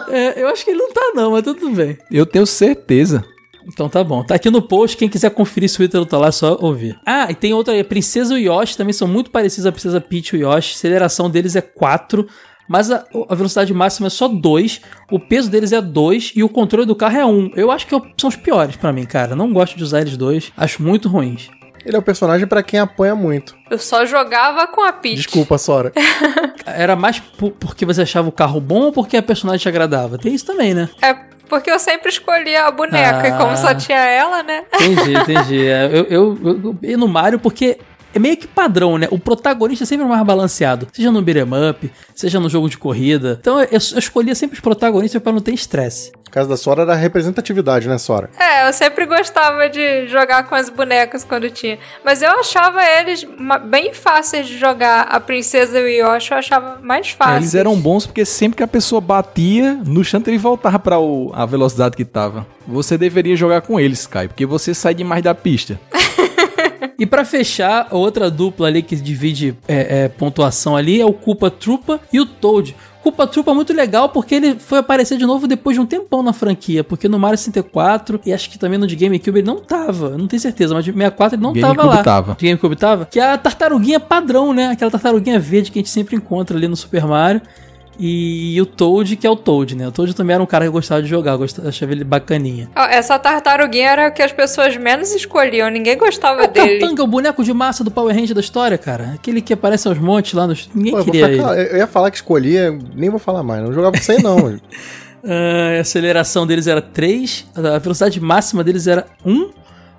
É, eu acho que ele não tá não, mas tudo bem. Eu tenho certeza. Então tá bom. Tá aqui no post, quem quiser conferir se o Ítalo tá lá, é só ouvir. Ah, e tem outra aí, a Princesa e o Yoshi também são muito parecidos a Princesa Peach e o Yoshi. A aceleração deles é 4, mas a, a velocidade máxima é só 2, o peso deles é 2 e o controle do carro é 1. Eu acho que eu- são os piores pra mim, cara. Não gosto de usar eles dois, acho muito ruins. Ele é o personagem pra quem apanha muito. Eu só jogava com a Peach. Desculpa, Sora. Era mais por- porque você achava o carro bom ou porque a personagem te agradava? Tem isso também, né? É porque eu sempre escolhia a boneca. Ah. E como só tinha ela, né? Entendi, entendi. É, Eu, eu, eu, eu no Mario porque é meio que padrão, né? O protagonista é sempre mais balanceado. Seja no beat'em up, seja no jogo de corrida. Então eu, eu escolhia sempre os protagonistas pra não ter estresse. No caso da Sora era a representatividade, né, Sora? É, eu sempre gostava de jogar com as bonecas quando tinha. Mas eu achava eles bem fáceis de jogar. A princesa e o Yoshi eu achava mais fácil. Eles eram bons porque sempre que a pessoa batia no chão, ele voltava pra o- a velocidade que tava. Você deveria jogar com eles, Kai, porque você sai demais da pista. E pra fechar, outra dupla ali que divide é, é, pontuação ali é o Culpa Trupa e o Toad. Culpa Trupa é muito legal porque ele foi aparecer de novo depois de um tempão na franquia. Porque no Mario 64 e acho que também no de GameCube ele não tava. Não tenho certeza, mas de 64 ele não tava GameCube lá. tava. De GameCube tava? Que é a tartaruguinha padrão, né? Aquela tartaruguinha verde que a gente sempre encontra ali no Super Mario. E o Toad, que é o Toad, né? O Toad também era um cara que eu gostava de jogar, eu gostava, achava ele bacaninha. Essa tartaruguinha era o que as pessoas menos escolhiam. Ninguém gostava É o dele. Capanga, o boneco de massa do Power Ranger da história, cara. Aquele que aparece aos montes lá nos. Ninguém Pô, eu, queria ficar- ele. eu ia falar que escolhia, nem vou falar mais. Não jogava isso aí, não. Ah, a aceleração deles era 3, a velocidade máxima deles era 1,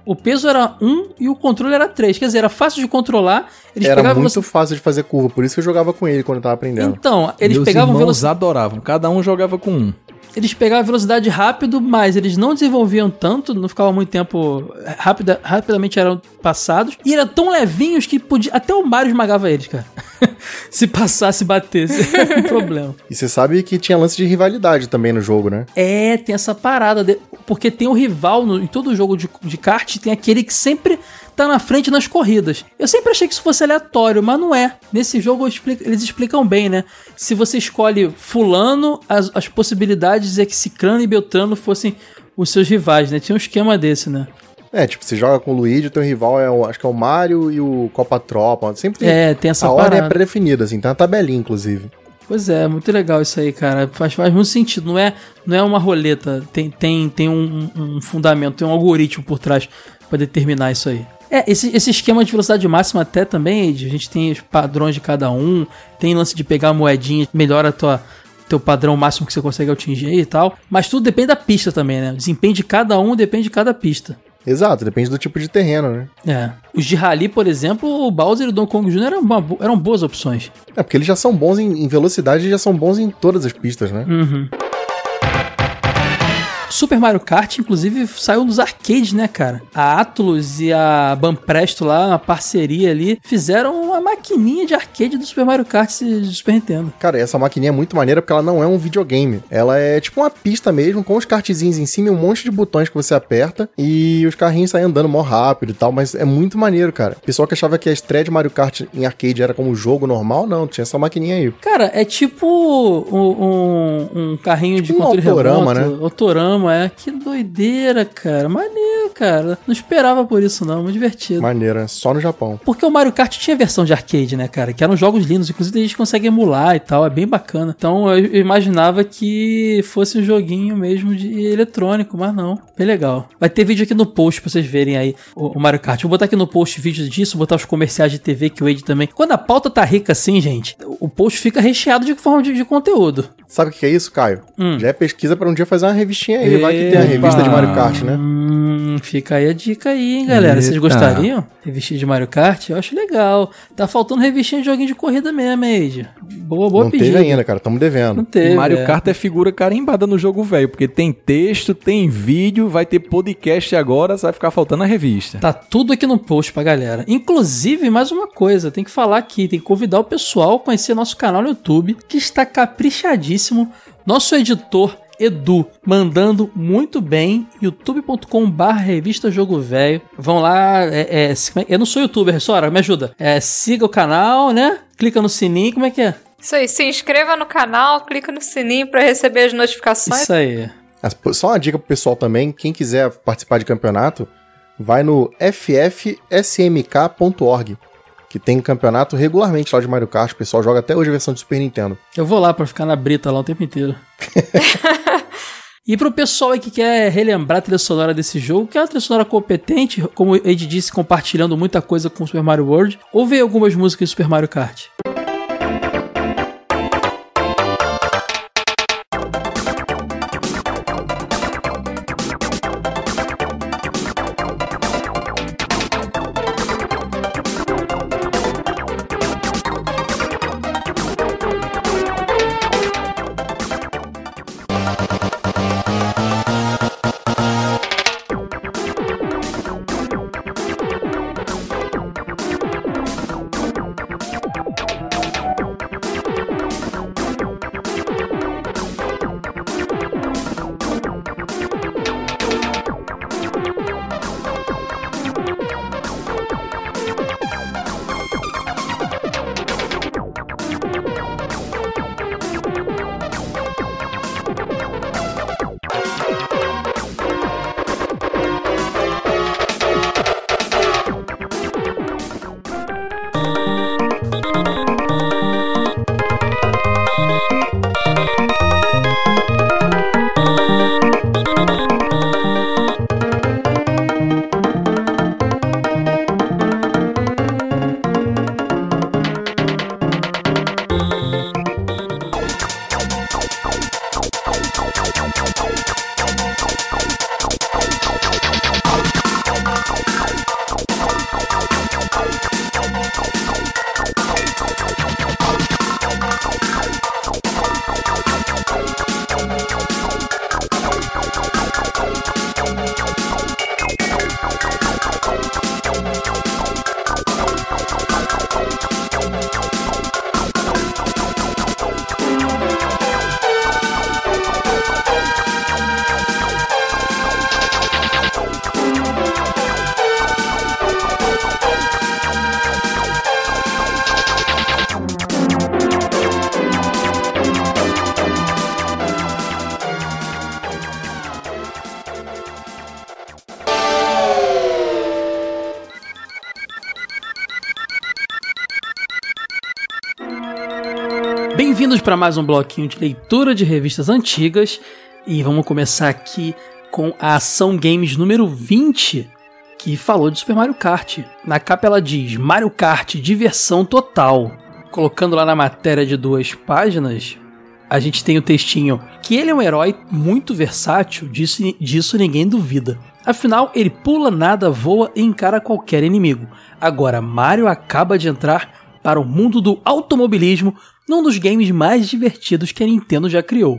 o peso era 1 e o controle era 3. Quer dizer, era fácil de controlar. Eles Era pegavam muito fácil de fazer curva, por isso que eu jogava com ele quando eu tava aprendendo. Então, eles Meus pegavam, irmãos veloci... adoravam. Cada um jogava com um. Eles pegavam velocidade rápido, mas eles não desenvolviam tanto, não ficavam muito tempo. Rápida... Rapidamente eram passados. E eram tão levinhos que podia. Até o Mario esmagava eles, cara. Se passasse, batesse. Era um problema. E você sabe que tinha lance de rivalidade também no jogo, né? É, tem essa parada. de- porque tem o rival no- em todo jogo de, de kart, tem aquele que sempre tá na frente nas corridas. Eu sempre achei que isso fosse aleatório, mas não é. Nesse jogo explico- eles explicam bem, né? Se você escolhe Fulano, as, as possibilidades é que Cicrano e Beltrano fossem os seus rivais, né? Tinha um esquema desse, né? É, tipo, você joga com o Luigi, o teu rival é o, acho que é o Mario e o Copa Tropa. Sempre tem. É, tem essa a ordem é pré-definida, assim, tem uma tabelinha, inclusive. Pois é, muito legal isso aí, cara. Faz, faz muito sentido. Não é, não é uma roleta. Tem, tem, tem um, um fundamento, tem um algoritmo por trás pra determinar isso aí. É, esse, esse esquema de velocidade máxima até também, Ed, a gente tem os padrões de cada um, tem lance de pegar a moedinha, melhora a tua, teu padrão máximo que você consegue atingir e tal. Mas tudo depende da pista também, né? O desempenho de cada um depende de cada pista. Exato, depende do tipo de terreno, né? É. Os de rally, por exemplo, o Bowser e o Donkey Kong Jr. eram, uma eram boas opções. É, porque eles já são bons em, em velocidade e já são bons em todas as pistas, né? Uhum. Super Mario Kart, inclusive, saiu nos arcades, né, cara? A Atlus e a Banpresto lá, uma parceria ali, fizeram uma maquininha de arcade do Super Mario Kart de Super Nintendo. Cara, essa maquininha é muito maneira porque ela não é um videogame. Ela é tipo uma pista mesmo, com os kartzinhos em cima e um monte de botões que você aperta e os carrinhos saem andando mó rápido e tal, mas é muito maneiro, cara. O pessoal que achava que a estreia de Mario Kart em arcade era como jogo normal, não, tinha essa maquininha aí. Cara, é tipo um, um- um carrinho de Tipo um controle autorama, remoto. Autorama, é. Que doideira, cara. Maneiro, cara. Não esperava por isso, não. Muito divertido. Maneira, só no Japão. Porque o Mario Kart tinha versão de arcade, né, cara? Que eram jogos lindos, inclusive a gente consegue emular e tal, é bem bacana. Então eu imaginava que fosse um joguinho mesmo de eletrônico, mas não. Bem legal. Vai ter vídeo aqui no post pra vocês verem aí o, Mario Kart. Vou botar aqui no post vídeos disso, botar os comerciais de TV que o Ed também. Quando a pauta tá rica assim, gente, o post fica recheado de forma de, de conteúdo. Sabe o que é isso, Caio? Hum. Já é pesquisa pra um dia fazer uma revistinha aí. Vai que tem a revista de Mario Kart, né? Hum, fica aí a dica aí, hein, galera. Vocês Eita. gostariam? Revistinha de Mario Kart? Eu acho legal. Tá faltando revistinha de joguinho de corrida mesmo, hein, Ed? Boa, boa não pedida. teve ainda, cara. Tamo devendo. Não teve. E Mario é. Kart é figura carimbada no jogo velho, porque tem texto, tem vídeo, vai ter podcast agora, só vai ficar faltando a revista. Tá tudo aqui no post pra galera. Inclusive, mais uma coisa, tem que falar aqui, tem que convidar o pessoal a conhecer nosso canal no YouTube, que está caprichadíssimo. Nosso editor Edu, mandando muito bem, youtube.com barra revista Jogo Velho. Vão lá, é, é, se- eu não sou youtuber, Sora, me ajuda. É, siga o canal, né? Clica no sininho, como é que é? Isso aí, se inscreva no canal, clica no sininho pra receber as notificações. Isso aí. Só uma dica pro pessoal também, quem quiser participar de campeonato, vai no ffsmk.org, que tem campeonato regularmente lá de Mario Kart, o pessoal joga até hoje a versão de Super Nintendo. Eu vou lá pra ficar na brita lá o tempo inteiro. E pro pessoal aí que quer relembrar a trilha sonora desse jogo, que é uma trilha sonora competente, como o Ed disse, compartilhando muita coisa com Super Mario World, ouve aí algumas músicas de Super Mario Kart. Para mais um bloquinho de leitura de revistas antigas e vamos começar aqui com a Ação Games número 20, que falou de Super Mario Kart. Na capa ela diz Mario Kart diversão total. Colocando lá na matéria de duas páginas, a gente tem o textinho que ele é um herói muito versátil, disso, disso ninguém duvida. Afinal, ele pula, nada, voa e encara qualquer inimigo. Agora, Mario acaba de entrar para o mundo do automobilismo num dos games mais divertidos que a Nintendo já criou.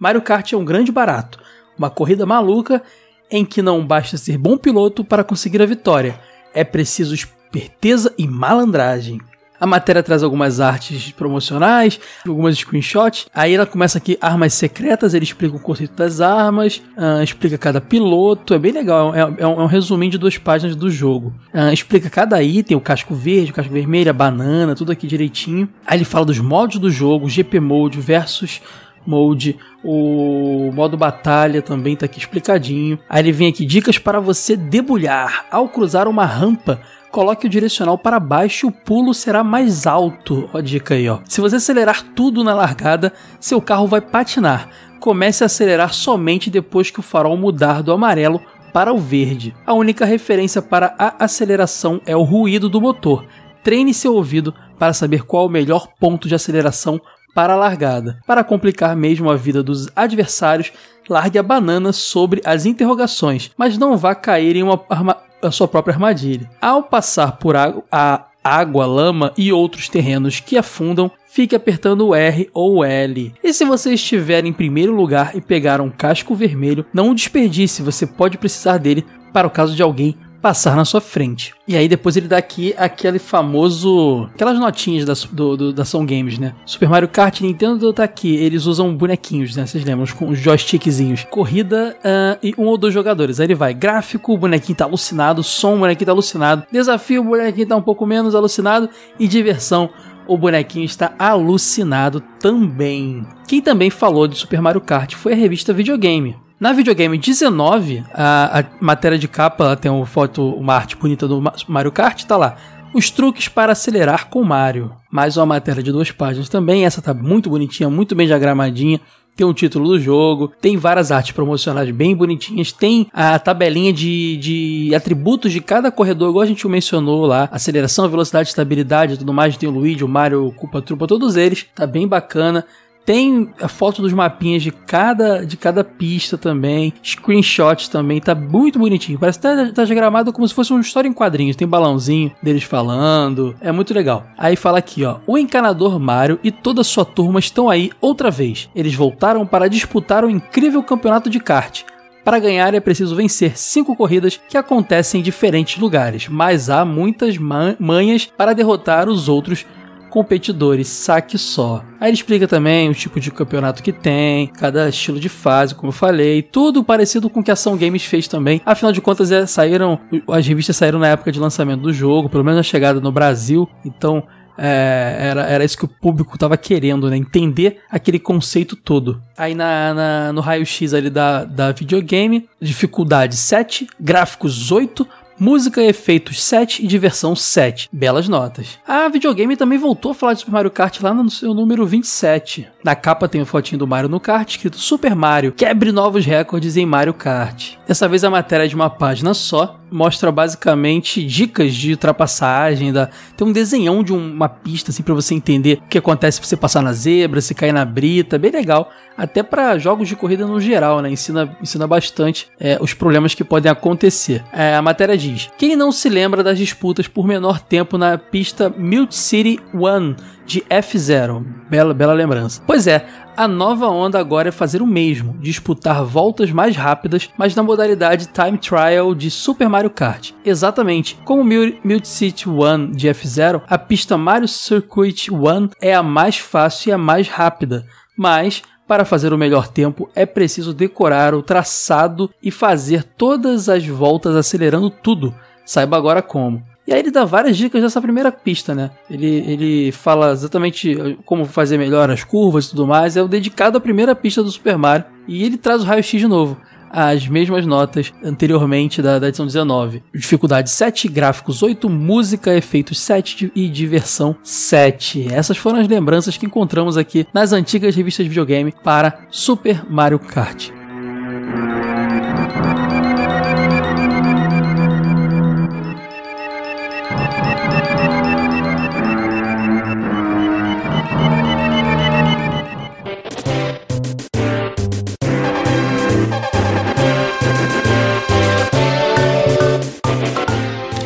Mario Kart é um grande barato, uma corrida maluca em que não basta ser bom piloto para conseguir a vitória, é preciso esperteza e malandragem. A matéria traz algumas artes promocionais, algumas screenshots. Aí ela começa aqui armas secretas, ele explica o conceito das armas, ah, explica cada piloto, é bem legal, é, é um, é um resuminho de duas páginas do jogo. Ah, explica cada item, o casco verde, o casco vermelho, a banana, tudo aqui direitinho. Aí ele fala dos modos do jogo, GP Mode versus Mode, o modo batalha também tá aqui explicadinho. Aí ele vem aqui dicas para você debulhar ao cruzar uma rampa coloque o direcional para baixo e o pulo será mais alto. Ó a dica aí, ó. Se você acelerar tudo na largada, seu carro vai patinar. Comece a acelerar somente depois que o farol mudar do amarelo para o verde. A única referência para a aceleração é o ruído do motor. Treine seu ouvido para saber qual é o melhor ponto de aceleração para a largada. Para complicar mesmo a vida dos adversários, largue a banana sobre as interrogações, mas não vá cair em uma arma a sua própria armadilha. Ao passar por água, a água, lama e outros terrenos que afundam, fique apertando o R ou L. E se você estiver em primeiro lugar e pegar um casco vermelho, não o desperdice, você pode precisar dele para o caso de alguém passar na sua frente. E aí depois ele dá aqui aquele famoso... Aquelas notinhas da, do, do, da São Games, né? Super Mario Kart Nintendo tá aqui. Eles usam bonequinhos, né? Vocês lembram? Com os joystickzinhos. Corrida uh, e um ou dois jogadores. Aí ele vai. Gráfico, o bonequinho tá alucinado. Som, o bonequinho tá alucinado. Desafio, o bonequinho tá um pouco menos alucinado. E diversão, o bonequinho está alucinado também. Quem também falou de Super Mario Kart foi a revista Videogame. Na videogame 19, a, a matéria de capa tem uma foto, uma arte bonita do Ma- Mario Kart, tá lá. Os truques para acelerar com Mario. Mais uma matéria de duas páginas também. Essa tá muito bonitinha, muito bem diagramadinha. Tem o título do jogo, tem várias artes promocionais bem bonitinhas, tem a tabelinha de, de atributos de cada corredor, igual a gente mencionou lá: aceleração, velocidade, estabilidade tudo mais. Tem o Luigi, o Mario, o Culpa Trupa, todos eles, tá bem bacana. Tem a foto dos mapinhas de cada, de cada pista também. Screenshots também. Tá muito bonitinho. Parece que tá, tá diagramado como se fosse uma história em quadrinhos. Tem balãozinho deles falando. É muito legal. Aí fala aqui, ó. O encanador Mario e toda sua turma estão aí outra vez. Eles voltaram para disputar o incrível campeonato de kart. Para ganhar é preciso vencer cinco corridas que acontecem em diferentes lugares, mas há muitas man- manhas para derrotar os outros competidores, saque só. Aí ele explica também o tipo de campeonato que tem, cada estilo de fase, como eu falei, tudo parecido com o que a Ação Games fez também. Afinal de contas, é, saíram as revistas saíram na época de lançamento do jogo, pelo menos a chegada no Brasil, então é, era, era isso que o público tava querendo, né? Entender aquele conceito todo. Aí na, na- no raio-x ali da, da videogame, dificuldade 7, gráficos 8, música efeitos 7 e diversão 7. Belas notas. A videogame também voltou a falar de Super Mario Kart lá no seu número 27. Na capa tem a fotinho do Mario no kart, escrito Super Mario, quebre novos recordes em Mario Kart. Dessa vez a matéria é de uma página só, mostra basicamente dicas de ultrapassagem, da... tem um desenhão de uma pista assim para você entender o que acontece se você passar na zebra, se cair na brita, bem legal. Até para jogos de corrida no geral, né? Ensina, ensina bastante é, os problemas que podem acontecer. É, a matéria diz: quem não se lembra das disputas por menor tempo na pista Mute City One de F0? Bela, bela lembrança. Pois é, a nova onda agora é fazer o mesmo, disputar voltas mais rápidas, mas na modalidade Time Trial de Super Mario Kart. Exatamente, como Mute City One de F0, a pista Mario Circuit One é a mais fácil e a mais rápida, mas para fazer o melhor tempo é preciso decorar o traçado e fazer todas as voltas acelerando tudo. Saiba agora como. E aí ele dá várias dicas dessa primeira pista, né? Ele, ele fala exatamente como fazer melhor as curvas e tudo mais. É o dedicado à primeira pista do Super Mario. E ele traz o raio-x de novo. As mesmas notas anteriormente da, da edição 19. Dificuldade 7, gráficos 8, música, efeitos 7 e diversão 7. Essas foram as lembranças que encontramos aqui nas antigas revistas de videogame para Super Mario Kart.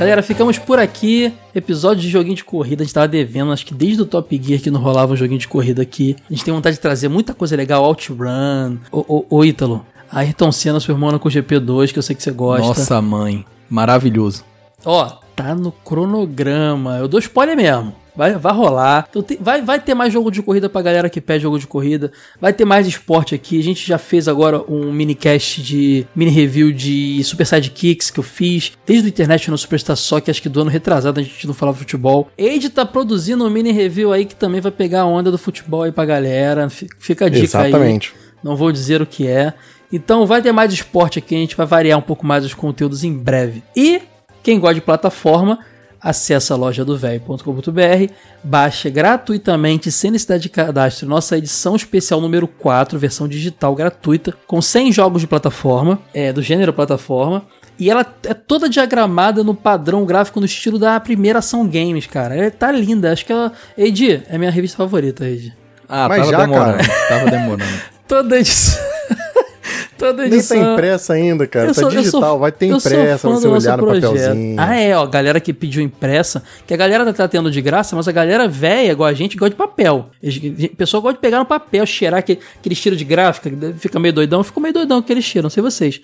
Galera, ficamos por aqui. Episódio de joguinho de corrida. A gente tava devendo, acho que desde o Top Gear que não rolava um joguinho de corrida aqui. A gente tem vontade de trazer muita coisa legal. Outrun. Ô, ô, ô Ítalo. Ayrton Senna Super Monaco GP2, que eu sei que você gosta. Nossa mãe, maravilhoso. Ó, tá no cronograma. Eu dou spoiler mesmo. Vai, vai rolar. Então tem- vai, vai ter mais jogo de corrida pra galera que pede jogo de corrida. Vai ter mais esporte aqui. A gente já fez agora um minicast de mini review de Super Sidekicks que eu fiz. Desde o internet no Superstar Soccer, acho que do ano retrasado a gente não falava futebol. Age tá produzindo um mini review aí que também vai pegar a onda do futebol aí pra galera. Fi- Fica a dica aí. Exatamente. Não vou dizer o que é. Então vai ter mais esporte aqui, a gente vai variar um pouco mais os conteúdos em breve. E quem gosta de plataforma, acessa a loja do velho.com.br, baixa gratuitamente, sem necessidade de cadastro, nossa edição especial número 4, versão digital gratuita, com 100 jogos de plataforma, é, do gênero plataforma. E ela é toda diagramada no padrão gráfico no estilo da primeira ação games, cara. Ela tá linda. Acho que ela. Edi, é minha revista favorita, Edi. Ah, Mas tava já, demorando. cara. Tava demorando. Toda edição. Toda Nem tá impressa ainda, cara. Eu tá sou- digital, sou- vai ter impressa, você olhar no projeto. papelzinho. Ah, é, ó, galera que pediu impressa, que a galera tá tendo de graça, mas a galera velha, igual a gente, gosta de papel. Eles- A pessoa gosta de pegar no papel, cheirar aquele, aquele cheiro de gráfica, fica meio doidão, fica meio doidão aquele cheiro, não sei vocês.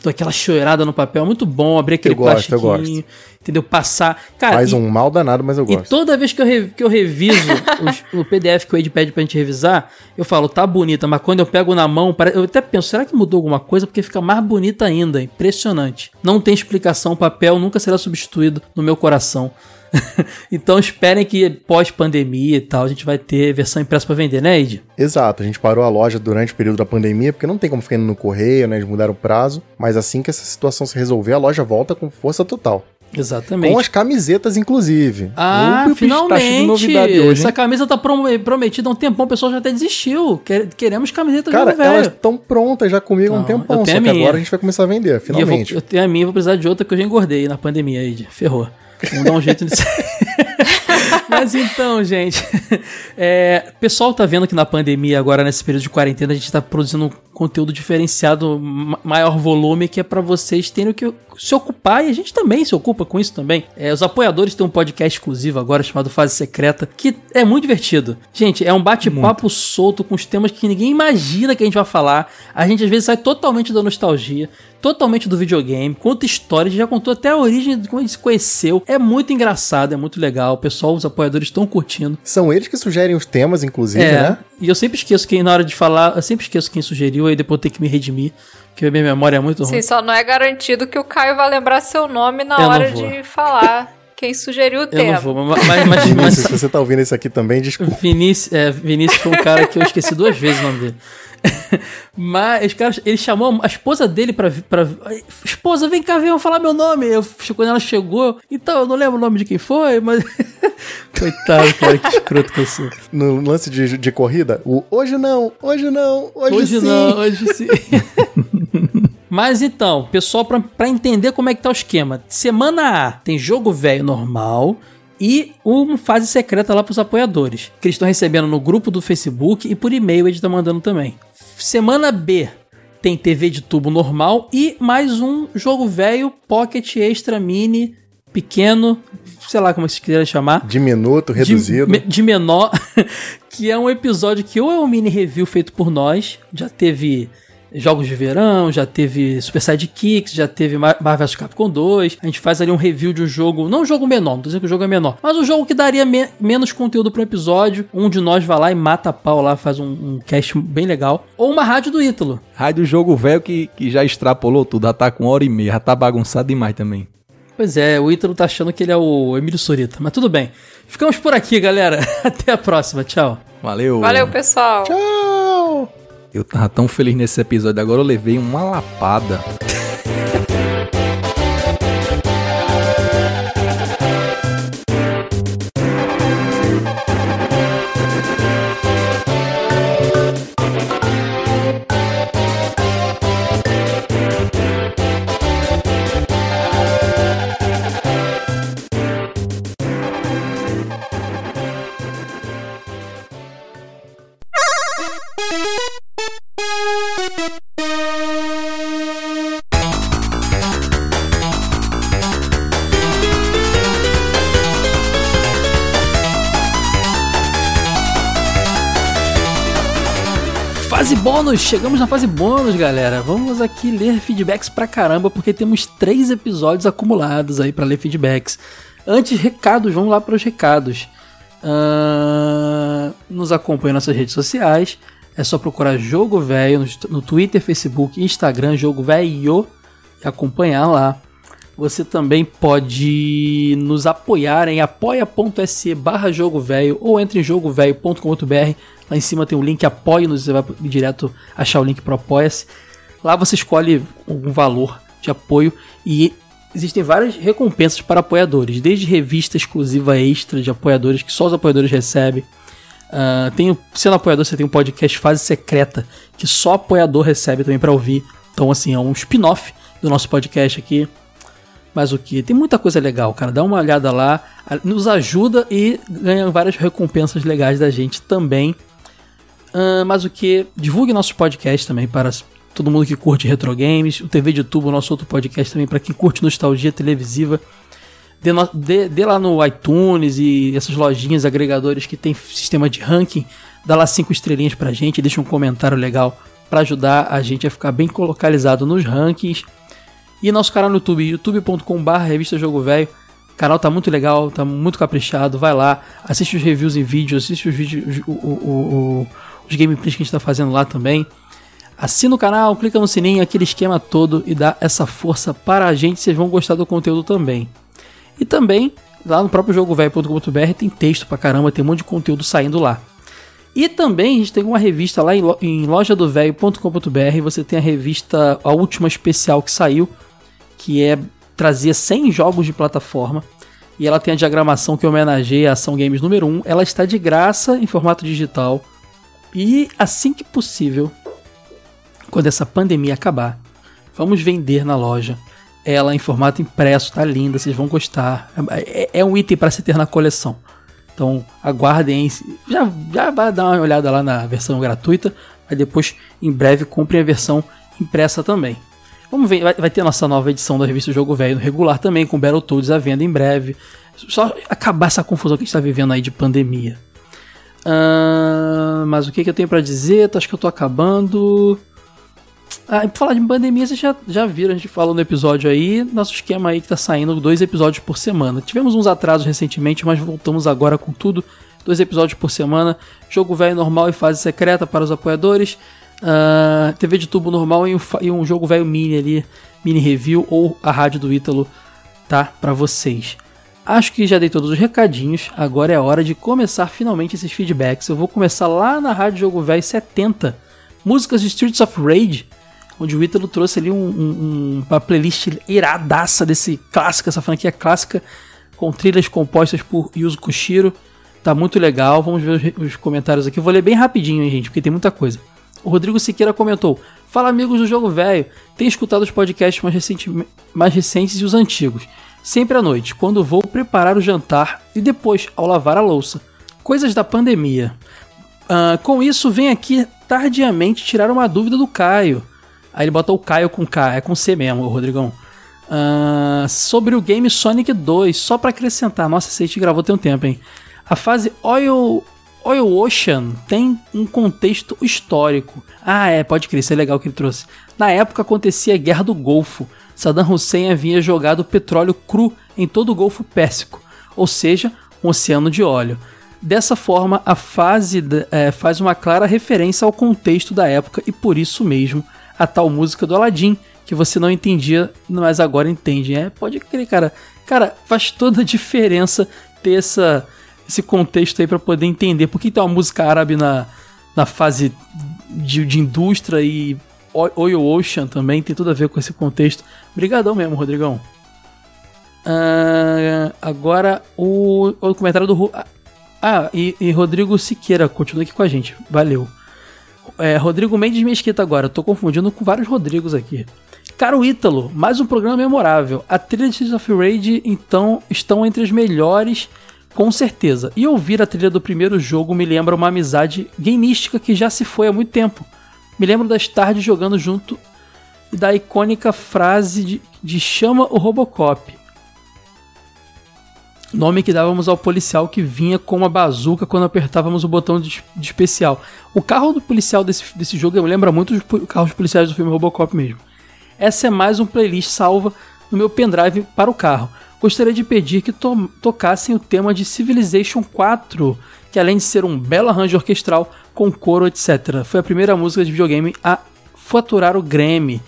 Então, aquela cheirada no papel, muito bom, abrir aquele Eu gosto, eu plastiquinho, entendeu? Passar. Cara, Faz e- um mal danado, mas eu e gosto. toda vez que eu, re- que eu reviso os- o PDF que o Ed pede pra gente revisar, eu falo, tá bonita, mas quando eu pego na mão, eu até penso, será que mudou alguma coisa? Porque fica mais bonita ainda. Impressionante. Não tem explicação, o papel nunca será substituído no meu coração. então esperem que pós-pandemia e tal, a gente vai ter versão impressa pra vender, né, Ed? Exato, a gente parou a loja durante o período da pandemia, porque não tem como ficar indo no correio, né? Eles mudaram o prazo. Mas assim que essa situação se resolver, a loja volta com força total. Exatamente. Com as camisetas, inclusive. Ah, tá finalmente! hoje, Essa camisa tá prom- prometida há um tempão, o pessoal já até desistiu. Quer- Queremos camiseta Cara, velho. elas estão prontas já comigo há um tempão, só que agora a gente vai começar a vender, E eu, vou, finalmente. eu tenho a minha, vou precisar de outra que eu já engordei na pandemia aí, ferrou. Vamos dar um jeito nisso. Mas então, gente, é, o pessoal tá vendo que na pandemia, agora nesse período de quarentena, a gente tá produzindo um conteúdo diferenciado, ma- maior volume, que é pra vocês terem o que se ocupar e a gente também se ocupa com isso também. É, os apoiadores têm um podcast exclusivo agora chamado Fase Secreta, que é muito divertido. Gente, é um bate-papo solto com os temas que ninguém imagina que a gente vai falar. A gente às vezes sai totalmente da nostalgia, totalmente do videogame, conta histórias, já contou até a origem de como a gente se conheceu. É muito engraçado, é muito legal. O pessoal, os apoiadores estão curtindo. São eles que sugerem os temas, inclusive, É, né? e eu sempre esqueço quem, na hora de falar, eu sempre esqueço quem sugeriu, aí depois eu tenho que me redimir, porque a minha memória é muito ruim. Sim, só não é garantido que o Caio vai lembrar seu nome na Eu hora de falar quem sugeriu o Eu tema. não vou, mas, mas, mas, Vinícius, mas se você tá ouvindo isso aqui também, desculpa. Vinícius, é, Vinícius foi um cara que eu esqueci duas vezes o nome dele. Mas, cara, ele chamou a esposa dele pra, pra. Esposa, vem cá, vem falar meu nome. Eu, quando ela chegou, então, eu não lembro o nome de quem foi, mas. Coitado, cara, que escroto que eu sou. No lance de, de corrida, o hoje não, hoje não, hoje, Hoje sim. não, hoje sim. Mas então, pessoal, pra entender como é que tá o esquema. Semana A tem jogo velho normal e uma fase secreta lá pros apoiadores. Que eles estão recebendo no grupo do Facebook e por e-mail eles estão mandando também. Semana B tem TV de tubo normal e mais um jogo velho, Pocket Extra Mini, pequeno, sei lá como vocês quiserem chamar Diminuto, de, reduzido. me- de menor, que é um episódio que ou é um mini review feito por nós, já teve jogos de verão, já teve Super Sidekicks, já teve Mar- Marvel vs Capcom 2. A gente faz ali um review de um jogo, não um jogo menor, não tô dizendo que o jogo é menor, mas um jogo que daria me- menos conteúdo pro episódio. Um de nós vai lá e mata a pau lá, faz um, um cast bem legal. Ou uma rádio do Ítalo. Rádio Jogo Velho que, que já extrapolou tudo, já tá com uma hora e meia, já tá bagunçado demais também. Pois é, o Ítalo tá achando que ele é o Emílio Sorita, mas tudo bem. Ficamos por aqui, galera. Até a próxima. Tchau. Valeu. Valeu, pessoal. Tchau! Eu tava tão feliz nesse episódio, agora eu levei uma lapada. bônus, chegamos na fase bônus, galera. Vamos aqui ler feedbacks pra caramba, porque temos três episódios acumulados aí pra ler feedbacks. Antes, recados, vamos lá para os recados. Ahn, nos acompanhe nas nossas redes sociais. É só procurar Jogo Velho no, no Twitter, Facebook, Instagram, Jogo Velho e acompanhar lá. Você também pode nos apoiar em apoia.se barra jogo velho ou entre em jogovelho.com.br. Lá em cima tem o link apoie-nos, você vai direto achar o link para apoia-se. Lá você escolhe algum valor de apoio e existem várias recompensas para apoiadores, desde revista exclusiva extra de apoiadores que só os apoiadores recebem. Ah, tem, sendo apoiador, você tem um podcast Fase Secreta que só apoiador recebe também para ouvir. Então, assim, é um spin-off do nosso podcast aqui. Mas o que? Tem muita coisa legal, cara. Dá uma olhada lá, nos ajuda e ganha várias recompensas legais da gente também. Ah, mas o que? Divulgue nosso podcast também para todo mundo que curte retro games. O TV de Tubo, nosso outro podcast também para quem curte nostalgia televisiva. Dê, no- dê- dê lá no iTunes e essas lojinhas agregadores que tem sistema de ranking. Dá lá cinco estrelinhas pra gente, deixa um comentário legal para ajudar a gente a ficar bem localizado nos rankings. E nosso canal no YouTube, youtube.com.br revista Jogo Velho. O canal tá muito legal, tá muito caprichado. Vai lá, assiste os reviews em vídeo, assiste os vídeos, os gameplays que a gente tá fazendo lá também. Assina o canal, clica no sininho, aquele esquema todo e dá essa força para a gente. Vocês vão gostar do conteúdo também. E também lá no próprio jogovelho.com.br tem texto pra caramba, tem um monte de conteúdo saindo lá. E também a gente tem uma revista lá em, lo- em lojadovelho.com.br, você tem a revista, a última especial que saiu, que é trazia 100 jogos de plataforma. E ela tem a diagramação que homenageia a Ação Games número 1. Ela está de graça em formato digital. E assim que possível, quando essa pandemia acabar, vamos vender na loja ela em formato impresso, tá linda, vocês vão gostar. É, é um item para se ter na coleção. Então aguardem, já, já vai dar uma olhada lá na versão gratuita, mas depois em breve comprem a versão impressa também. Vamos ver, vai, vai ter nossa nova edição da revista Jogo Velho regular também, com Battletoads à venda em breve. Só acabar essa confusão que a gente está vivendo aí de pandemia. Ahn, mas o que, que eu tenho para dizer? Acho que eu tô acabando. Ah, e pra falar de pandemia, vocês já, já viram, a gente falou no episódio aí, nosso esquema aí que tá saindo dois episódios por semana. Tivemos uns atrasos recentemente, mas voltamos agora com tudo. Dois episódios por semana. Jogo velho normal e fase secreta para os apoiadores. Ah, TV de tubo normal e um, e um jogo velho mini ali, mini review ou a rádio do Ítalo, tá? Pra vocês. Acho que já dei todos os recadinhos. Agora é hora de começar finalmente esses feedbacks. Eu vou começar lá na Rádio Jogo Velho 70. Músicas de Streets of Rage. Onde o Ítalo trouxe ali um, um- uma playlist iradaça desse clássico, essa franquia clássica, com trilhas compostas por Yuzo Koshiro. Tá muito legal. Vamos ver os, os comentários aqui. Eu vou ler bem rapidinho, hein, gente, porque tem muita coisa. O Rodrigo Siqueira comentou: Fala, amigos do Jogo Velho. Tenho escutado os podcasts mais, recenti- mais recentes e os antigos. Sempre à noite, quando vou preparar o jantar e depois ao lavar a louça. Coisas da pandemia. Ah, com isso, vem aqui tardiamente tirar uma dúvida do Caio. Aí ele botou o Caio com K, é com C mesmo, Rodrigão. Ah, sobre o game Sonic 2, só pra acrescentar. Nossa, a gente gravou tem um tempo, hein? A fase Oil, Oil Ocean tem um contexto histórico. Ah, é, pode crer, isso é legal que ele trouxe. Na época acontecia a Guerra do Golfo. Saddam Hussein havia jogado petróleo cru em todo o Golfo Pérsico, ou seja, um oceano de óleo. Dessa forma, a fase eh, faz uma clara referência ao contexto da época e por isso mesmo a tal música do Aladdin, que você não entendia, mas agora entende. É, pode crer, cara. Cara, faz toda a diferença ter essa, esse contexto aí para poder entender por que tem uma música árabe na, na fase de, de indústria e Oil Ocean também, tem tudo a ver com esse contexto. Obrigadão mesmo, Rodrigão. Ah, agora o, o comentário do. Ru- Ah, e, e Rodrigo Siqueira, continua aqui com a gente. Valeu. É, Rodrigo Mendes Mesquita agora, tô confundindo com vários Rodrigos aqui. Caro Ítalo, mais um programa memorável. A trilha de of Rage, então, estão entre as melhores, com certeza. E ouvir a trilha do primeiro jogo me lembra uma amizade gamística que já se foi há muito tempo. Me lembro das tardes jogando junto e da icônica frase de, de chama o Robocop. Nome que dávamos ao policial que vinha com uma bazuca quando apertávamos o botão de, de especial. O carro do policial desse, desse jogo me lembra muito os carros policiais do filme Robocop mesmo. Essa é mais um playlist salva no meu pendrive para o carro. Gostaria de pedir que to- tocassem o tema de Civilization 4, que além de ser um belo arranjo orquestral com coro, etc., foi a primeira música de videogame a faturar o Grammy.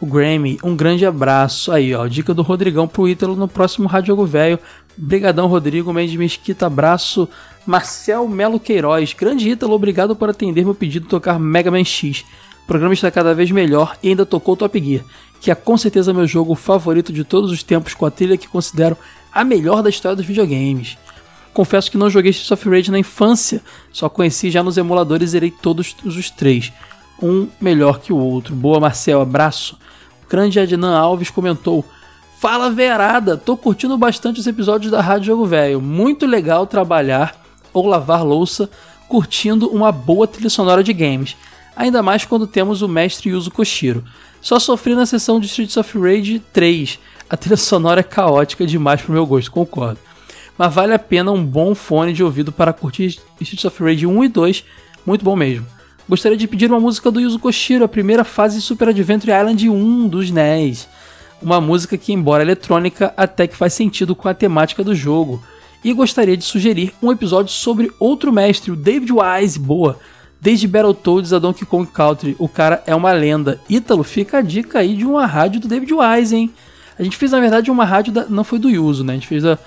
O Grammy, um grande abraço aí, ó. Dica do Rodrigão pro Ítalo no próximo Rádio Velho. Brigadão, Rodrigo, Mendes Mesquita, abraço. Marcel Melo Queiroz, grande Ítalo, obrigado por atender meu pedido de tocar Mega Man X. O programa está cada vez melhor e ainda tocou Top Gear, que é com certeza meu jogo favorito de todos os tempos, com a trilha que considero a melhor da história dos videogames. Confesso que não joguei Streets of Rage na infância, só conheci já nos emuladores e zerei todos os três. Um melhor que o outro. Boa, Marcel, abraço. O grande Adnan Alves comentou: Fala verada, tô curtindo bastante os episódios da Rádio Jogo Velho. Muito legal trabalhar ou lavar louça curtindo uma boa trilha sonora de games. Ainda mais quando temos o mestre Yuzo Koshiro. Só sofri na sessão de Streets of Rage 3. A trilha sonora é caótica demais pro meu gosto, concordo. Mas vale a pena um bom fone de ouvido para curtir Streets of Rage 1 e 2, muito bom mesmo. Gostaria de pedir uma música do Yuzo Koshiro, a primeira fase de Super Adventure Island 1 dos NES. Uma música que, embora eletrônica, até que faz sentido com a temática do jogo. E gostaria de sugerir um episódio sobre outro mestre, o David Wise, boa. Desde Battletoads a Donkey Kong Country, o cara é uma lenda. Ítalo, fica a dica aí de uma rádio do David Wise, hein? A gente fez, na verdade, uma rádio, da... não foi do Yuzo, né? A gente fez a...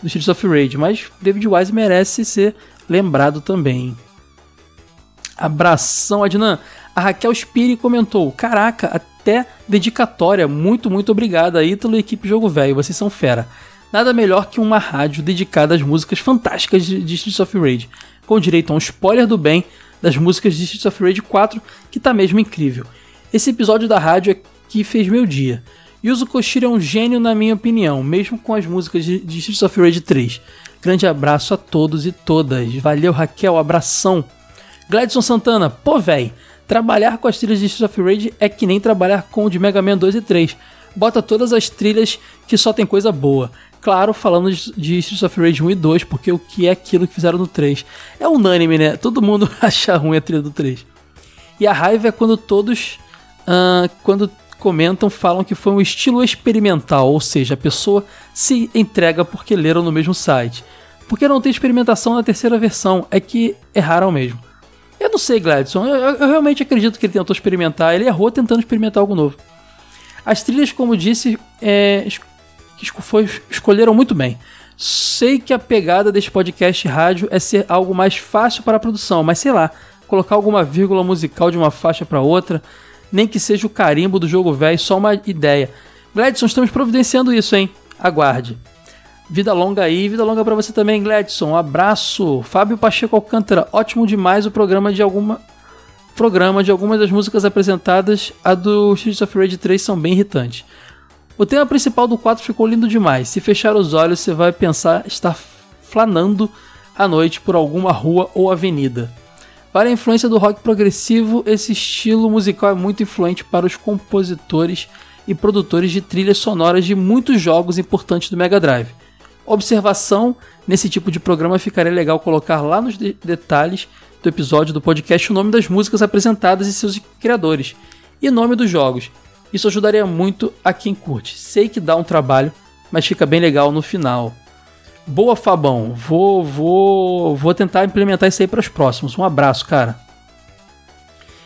do Streets of Rage, mas David Wise merece ser lembrado também. Abração, Adnan. A Raquel Spiri comentou: Caraca, até dedicatória. Muito, muito obrigada, Ítalo e equipe Jogo Velho. Vocês são fera. Nada melhor que uma rádio dedicada às músicas fantásticas de Streets of Rage, com direito a um spoiler do bem das músicas de Streets of Rage 4, que tá mesmo incrível. Esse episódio da rádio é que fez meu dia. Yuzo Koshiro é um gênio na minha opinião, mesmo com as músicas de, de Streets of Rage 3. Grande abraço a todos e todas. Valeu, Raquel, abração. Gladson Santana, pô, véi, trabalhar com as trilhas de Streets of Rage é que nem trabalhar com o de Mega Man 2 e 3. Bota todas as trilhas que só tem coisa boa. Claro, falando de Streets of Rage 1 e 2, porque o que é aquilo que fizeram no 3? É unânime, né? Todo mundo acha ruim a trilha do 3. E a raiva é quando todos, ah, quando comentam, falam que foi um estilo experimental, ou seja, a pessoa se entrega porque leram no mesmo site. Porque não tem experimentação na terceira versão, é que erraram mesmo. Eu não sei, Gladson, eu, eu- eu realmente acredito que ele tentou experimentar, ele errou tentando experimentar algo novo. As trilhas, como disse, é, que foi- escolheram muito bem. Sei que a pegada deste podcast rádio é ser algo mais fácil para a produção, mas sei lá, colocar alguma vírgula musical de uma faixa para outra, nem que seja o carimbo do jogo velho, só uma ideia. Gladson, estamos providenciando isso, hein? Aguarde. Vida longa aí, vida longa pra você também, Gladson. Um abraço. Fábio Pacheco Alcântara, ótimo demais o programa de alguma programa de algumas das músicas apresentadas, a do Streets of Rage 3 são bem irritantes. O tema principal do 4 ficou lindo demais. Se fechar os olhos, você vai pensar estar flanando à noite por alguma rua ou avenida. Para a influência do rock progressivo, esse estilo musical é muito influente para os compositores e produtores de trilhas sonoras de muitos jogos importantes do Mega Drive. Observação: nesse tipo de programa ficaria legal colocar lá nos de- detalhes do episódio do podcast o nome das músicas apresentadas e seus criadores, e nome dos jogos. Isso ajudaria muito a quem curte. Sei que dá um trabalho, mas fica bem legal no final. Boa, Fabão. Vou, vou, vou tentar implementar isso aí para os próximos. Um abraço, cara.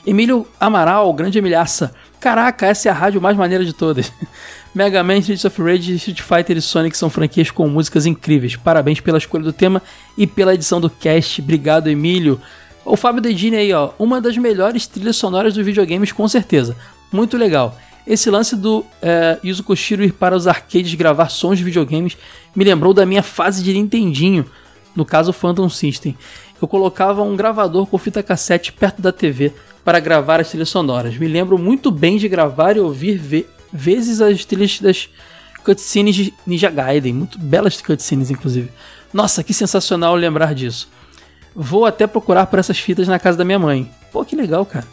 Emílio Amaral, grande Emilhaça. Caraca, essa é a rádio mais maneira de todas. Mega Man, Streets of Rage, Street Fighter e Sonic são franquias com músicas incríveis. Parabéns pela escolha do tema e pela edição do cast. Obrigado, Emílio. O Fábio Dedini aí, ó. Uma das melhores trilhas sonoras dos videogames, com certeza. Muito legal. Esse lance do é, Yuzo Koshiro ir para os arcades gravar sons de videogames me lembrou da minha fase de Nintendinho, no caso Phantom System. Eu colocava um gravador com fita cassete perto da TV para gravar as trilhas sonoras. Me lembro muito bem de gravar e ouvir ve- vezes as trilhas das cutscenes de Ninja Gaiden, muito belas cutscenes inclusive. Nossa, que sensacional lembrar disso. Vou até procurar por essas fitas na casa da minha mãe. Pô, que legal, cara.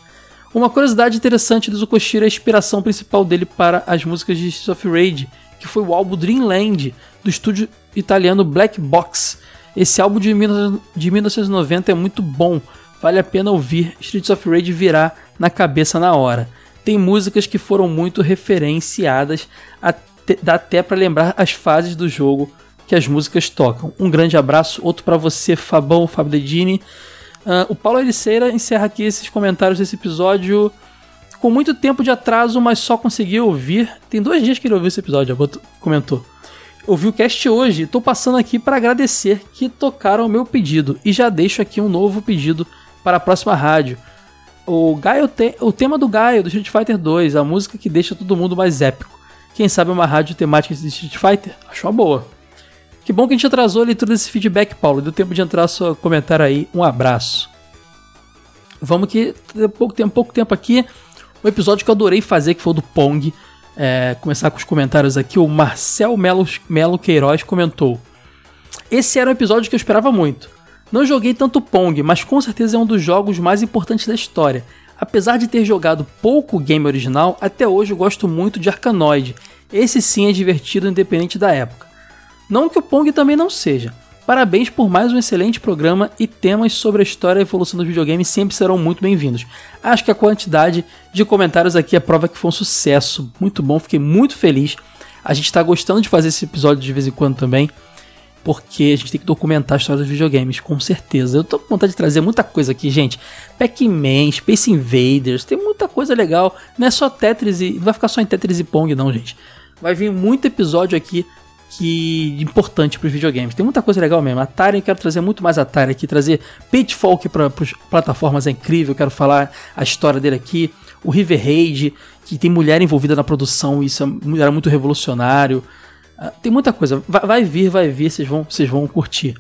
Uma curiosidade interessante do Zukoshiro é a inspiração principal dele para as músicas de Streets of Rage, que foi o álbum Dreamland, do estúdio italiano Black Box. Esse álbum de 19 de 1990 é muito bom, vale a pena ouvir. Streets of Rage virá na cabeça na hora. Tem músicas que foram muito referenciadas, até, dá até para lembrar as fases do jogo que as músicas tocam. Um grande abraço, outro para você, Fabão, Dedini. Ah, o Paulo Ericeira encerra aqui esses comentários desse episódio com muito tempo de atraso, mas só consegui ouvir. Tem dois dias que ele ouviu esse episódio, comentou. Ouvi o cast hoje e tô passando aqui para agradecer que tocaram o meu pedido. E já deixo aqui um novo pedido para a próxima rádio. O, Gaio te- o tema do Gaio, do Street Fighter 2, a música que deixa todo mundo mais épico. Quem sabe uma rádio temática de Street Fighter? Acho uma boa. Que bom que a gente atrasou a leitura desse feedback, Paulo. Deu tempo de entrar seu comentário aí. Um abraço. Vamos que tem pouco tempo, pouco tempo aqui. Um episódio que eu adorei fazer, que foi o do Pong. É, começar com os comentários aqui. O Marcel Melo, Melo Queiroz comentou. Esse era um episódio que eu esperava muito. Não joguei tanto Pong, mas com certeza é um dos jogos mais importantes da história. Apesar de ter jogado pouco game original, até hoje eu gosto muito de Arkanoid. Esse sim é divertido independente da época. Não que o Pong também não seja. Parabéns por mais um excelente programa e temas sobre a história e evolução dos videogames sempre serão muito bem-vindos. Acho que a quantidade de comentários aqui é prova que foi um sucesso. Muito bom, fiquei muito feliz. A gente está gostando de fazer esse episódio de vez em quando também, porque a gente tem que documentar a história dos videogames, com certeza. Eu tô com vontade de trazer muita coisa aqui, gente. Pac-Man, Space Invaders, tem muita coisa legal. Não é só Tetris e. Não vai ficar só em Tetris e Pong, não, gente. Vai vir muito episódio aqui que importante para os videogames. Tem muita coisa legal mesmo. Atari, eu quero trazer muito mais Atari aqui, trazer Pitfall para as plataformas é incrível, eu quero falar a história dele aqui. O River Raid, que tem mulher envolvida na produção, isso é era muito revolucionário. Ah, tem muita coisa. Vai, vai vir, vai vir, vocês vão, vocês vão curtir.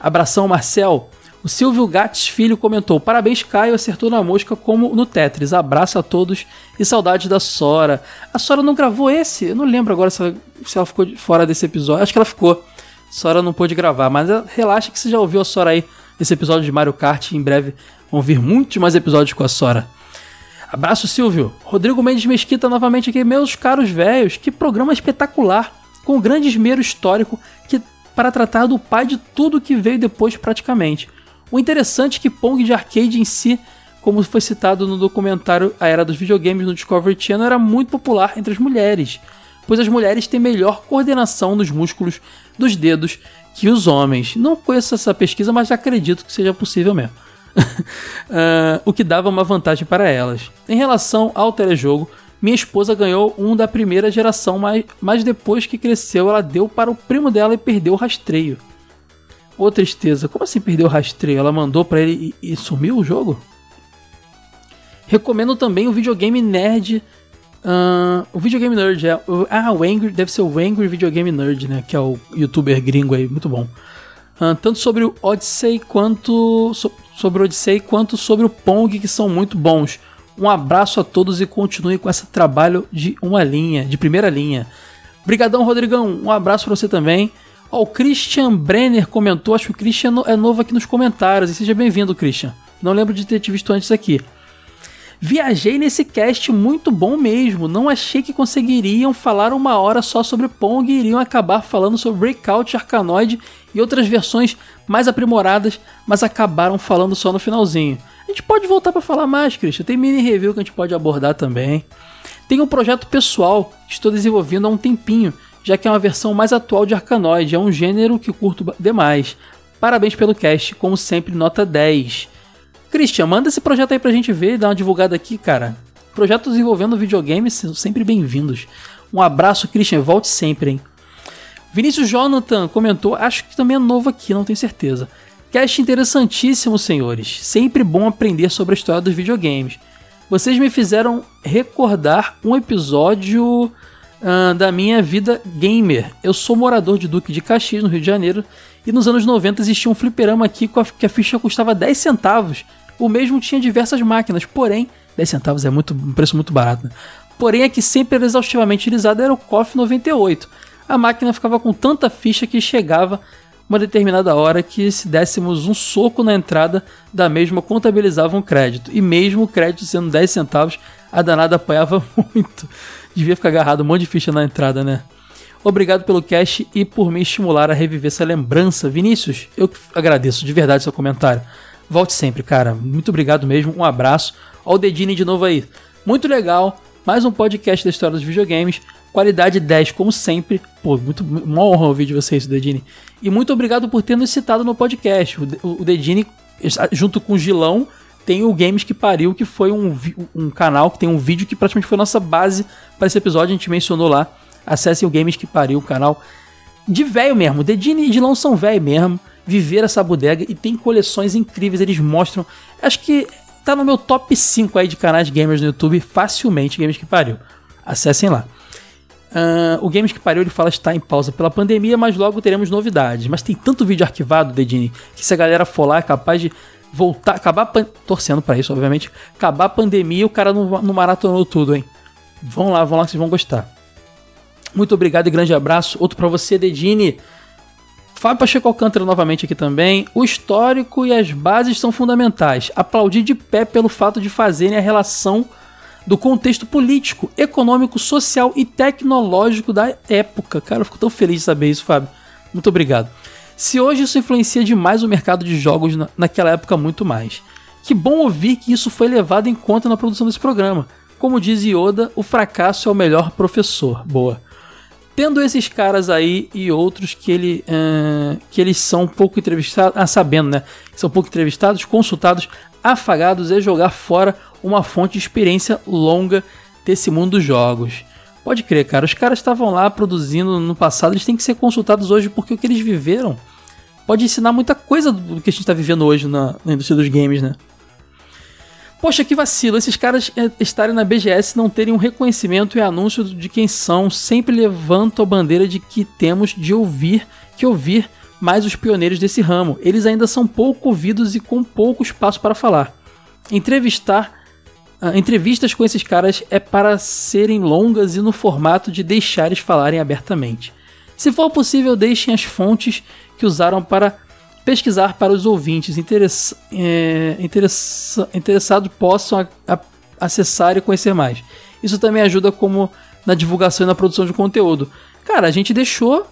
Abração, Marcel. O Silvio Gates Filho comentou: Parabéns, Caio, acertou na mosca como no Tetris. Abraço a todos e saudades da Sora. A Sora não gravou esse? Eu não lembro agora se ela, se ela ficou fora desse episódio. Acho que ela ficou. Sora não pôde gravar, mas eh, relaxa que você já ouviu a Sora aí nesse episódio de Mario Kart. Em breve vão vir muitos mais episódios com a Sora. Abraço, Silvio. Rodrigo Mendes Mesquita novamente aqui. Meus caros velhos, que programa espetacular, com grande esmero histórico que para tratar do pai de tudo que veio depois praticamente. O interessante é que Pong de arcade em si, como foi citado no documentário A Era dos Videogames no Discovery Channel, era muito popular entre as mulheres, pois as mulheres têm melhor coordenação nos músculos dos dedos que os homens. Não conheço essa pesquisa, mas acredito que seja possível mesmo. uh, o que dava uma vantagem para elas. Em relação ao telejogo, minha esposa ganhou um da primeira geração, mas, mas depois que cresceu, ela deu para o primo dela e perdeu o rastreio. Ô tristeza, como assim perdeu o rastreio? Ela mandou para ele e, e, sumiu o jogo? Recomendo também o videogame nerd. Uh, o videogame nerd é. Ah, o Angry, deve ser o Angry Videogame Nerd, né? Que é o youtuber gringo aí, muito bom. Uh, tanto sobre o Odyssey quanto. So, sobre o Odyssey quanto sobre o Pong, que são muito bons. Um abraço a todos e continue com esse trabalho de uma linha, de primeira linha. Brigadão, Rodrigão. Um abraço para você também. Ó, o Christian Brenner comentou, acho que o Christian é novo aqui nos comentários. E seja bem-vindo, Christian. Não lembro de ter te visto antes aqui. Viajei nesse cast muito bom mesmo. Não achei que conseguiriam falar uma hora só sobre Pong e iriam acabar falando sobre Breakout, Arkanoid e outras versões mais aprimoradas, mas acabaram falando só no finalzinho. A gente pode voltar para falar mais, Christian. Tem mini review que a gente pode abordar também. Tem um projeto pessoal que estou desenvolvendo há um tempinho já que é uma versão mais atual de Arkanoid, é um gênero que curto demais. Parabéns pelo cast, como sempre, nota 10. Christian, manda esse projeto aí pra gente ver e dar uma divulgada aqui, cara. Projetos envolvendo videogames são sempre bem-vindos. Um abraço, Christian, volte sempre, hein? Vinícius Jonathan comentou, acho que também é novo aqui, não tenho certeza. Cast interessantíssimo, senhores. Sempre bom aprender sobre a história dos videogames. Vocês me fizeram recordar um episódio uh, da minha vida gamer. Eu sou morador de Duque de Caxias, no Rio de Janeiro, e nos anos 90 existia um fliperama aqui a, que a ficha custava 10 centavos. O mesmo tinha diversas máquinas, porém, 10 centavos é muito, um preço muito barato. Né? Porém, a que sempre era exaustivamente utilizada era o KOF 98. A máquina ficava com tanta ficha que chegava uma determinada hora que se dessemos um soco na entrada da mesma contabilizava um crédito. E mesmo o crédito sendo 10 centavos, a danada apanhava muito devia ficar agarrado um monte de ficha na entrada, né? Obrigado pelo cast e por me estimular a reviver essa lembrança. Vinícius, eu agradeço de verdade seu comentário. Volte sempre, cara. Muito obrigado mesmo. Um abraço. Ó o Dedini de novo aí. Muito legal. Mais um podcast da história dos videogames. Qualidade 10, como sempre. Pô, muito, uma honra ouvir de vocês, Dedini. E muito obrigado por ter nos citado no podcast. O, o Dedini, junto com o Gilão, tem o Games que Pariu, que foi um, um canal que tem um vídeo que praticamente foi nossa base para esse episódio, a gente mencionou lá. Acessem o Games que Pariu, o canal de velho mesmo. Dedini e Dilão são velho mesmo, viver essa bodega e tem coleções incríveis, eles mostram. Acho que tá no meu top 5 aí de canais gamers no YouTube, facilmente, Games que Pariu. Acessem lá. Uh, o Games que Pariu ele fala está em pausa pela pandemia, mas logo teremos novidades. Mas tem tanto vídeo arquivado, Dedini, que se a galera for lá é capaz de voltar, acabar torcendo para isso, obviamente, acabar a pandemia, o cara não, não maratonou tudo, hein? Vão lá, vão lá que vocês vão gostar. Muito obrigado e grande abraço. Outro para você, Dedini. Fábio Pacheco Alcântara novamente aqui também. O histórico e as bases são fundamentais. Aplaudir de pé pelo fato de fazerem a relação do contexto político, econômico, social e tecnológico da época. Cara, eu fico tão feliz de saber isso, Fábio. Muito obrigado. Se hoje isso influencia demais o mercado de jogos, na, naquela época muito mais. Que bom ouvir que isso foi levado em conta na produção desse programa. Como diz Yoda, o fracasso é o melhor professor. Boa. Tendo esses caras aí e outros que, ele, uh, que eles são pouco entrevistados, ah, sabendo, né? São pouco entrevistados, consultados, afagados, é jogar fora uma fonte de experiência longa desse mundo dos jogos. Pode crer, cara. Os caras estavam lá produzindo no passado, eles têm que ser consultados hoje porque o que eles viveram pode ensinar muita coisa do que a gente tá vivendo hoje na, na indústria dos games, né? Poxa, que vacilo, esses caras é, estarem na BGS não terem um reconhecimento e anúncio de quem são, sempre levantam a bandeira de que temos de ouvir, que ouvir mais os pioneiros desse ramo. Eles ainda são pouco ouvidos e com pouco espaço para falar. Entrevistar Uh, entrevistas com esses caras é para serem longas e no formato de deixar eles falarem abertamente. Se for possível, deixem as fontes que usaram para pesquisar para os ouvintes é, interess interessados possam acessar e conhecer mais. Isso também ajuda como na divulgação e na produção de conteúdo. Cara, a gente deixou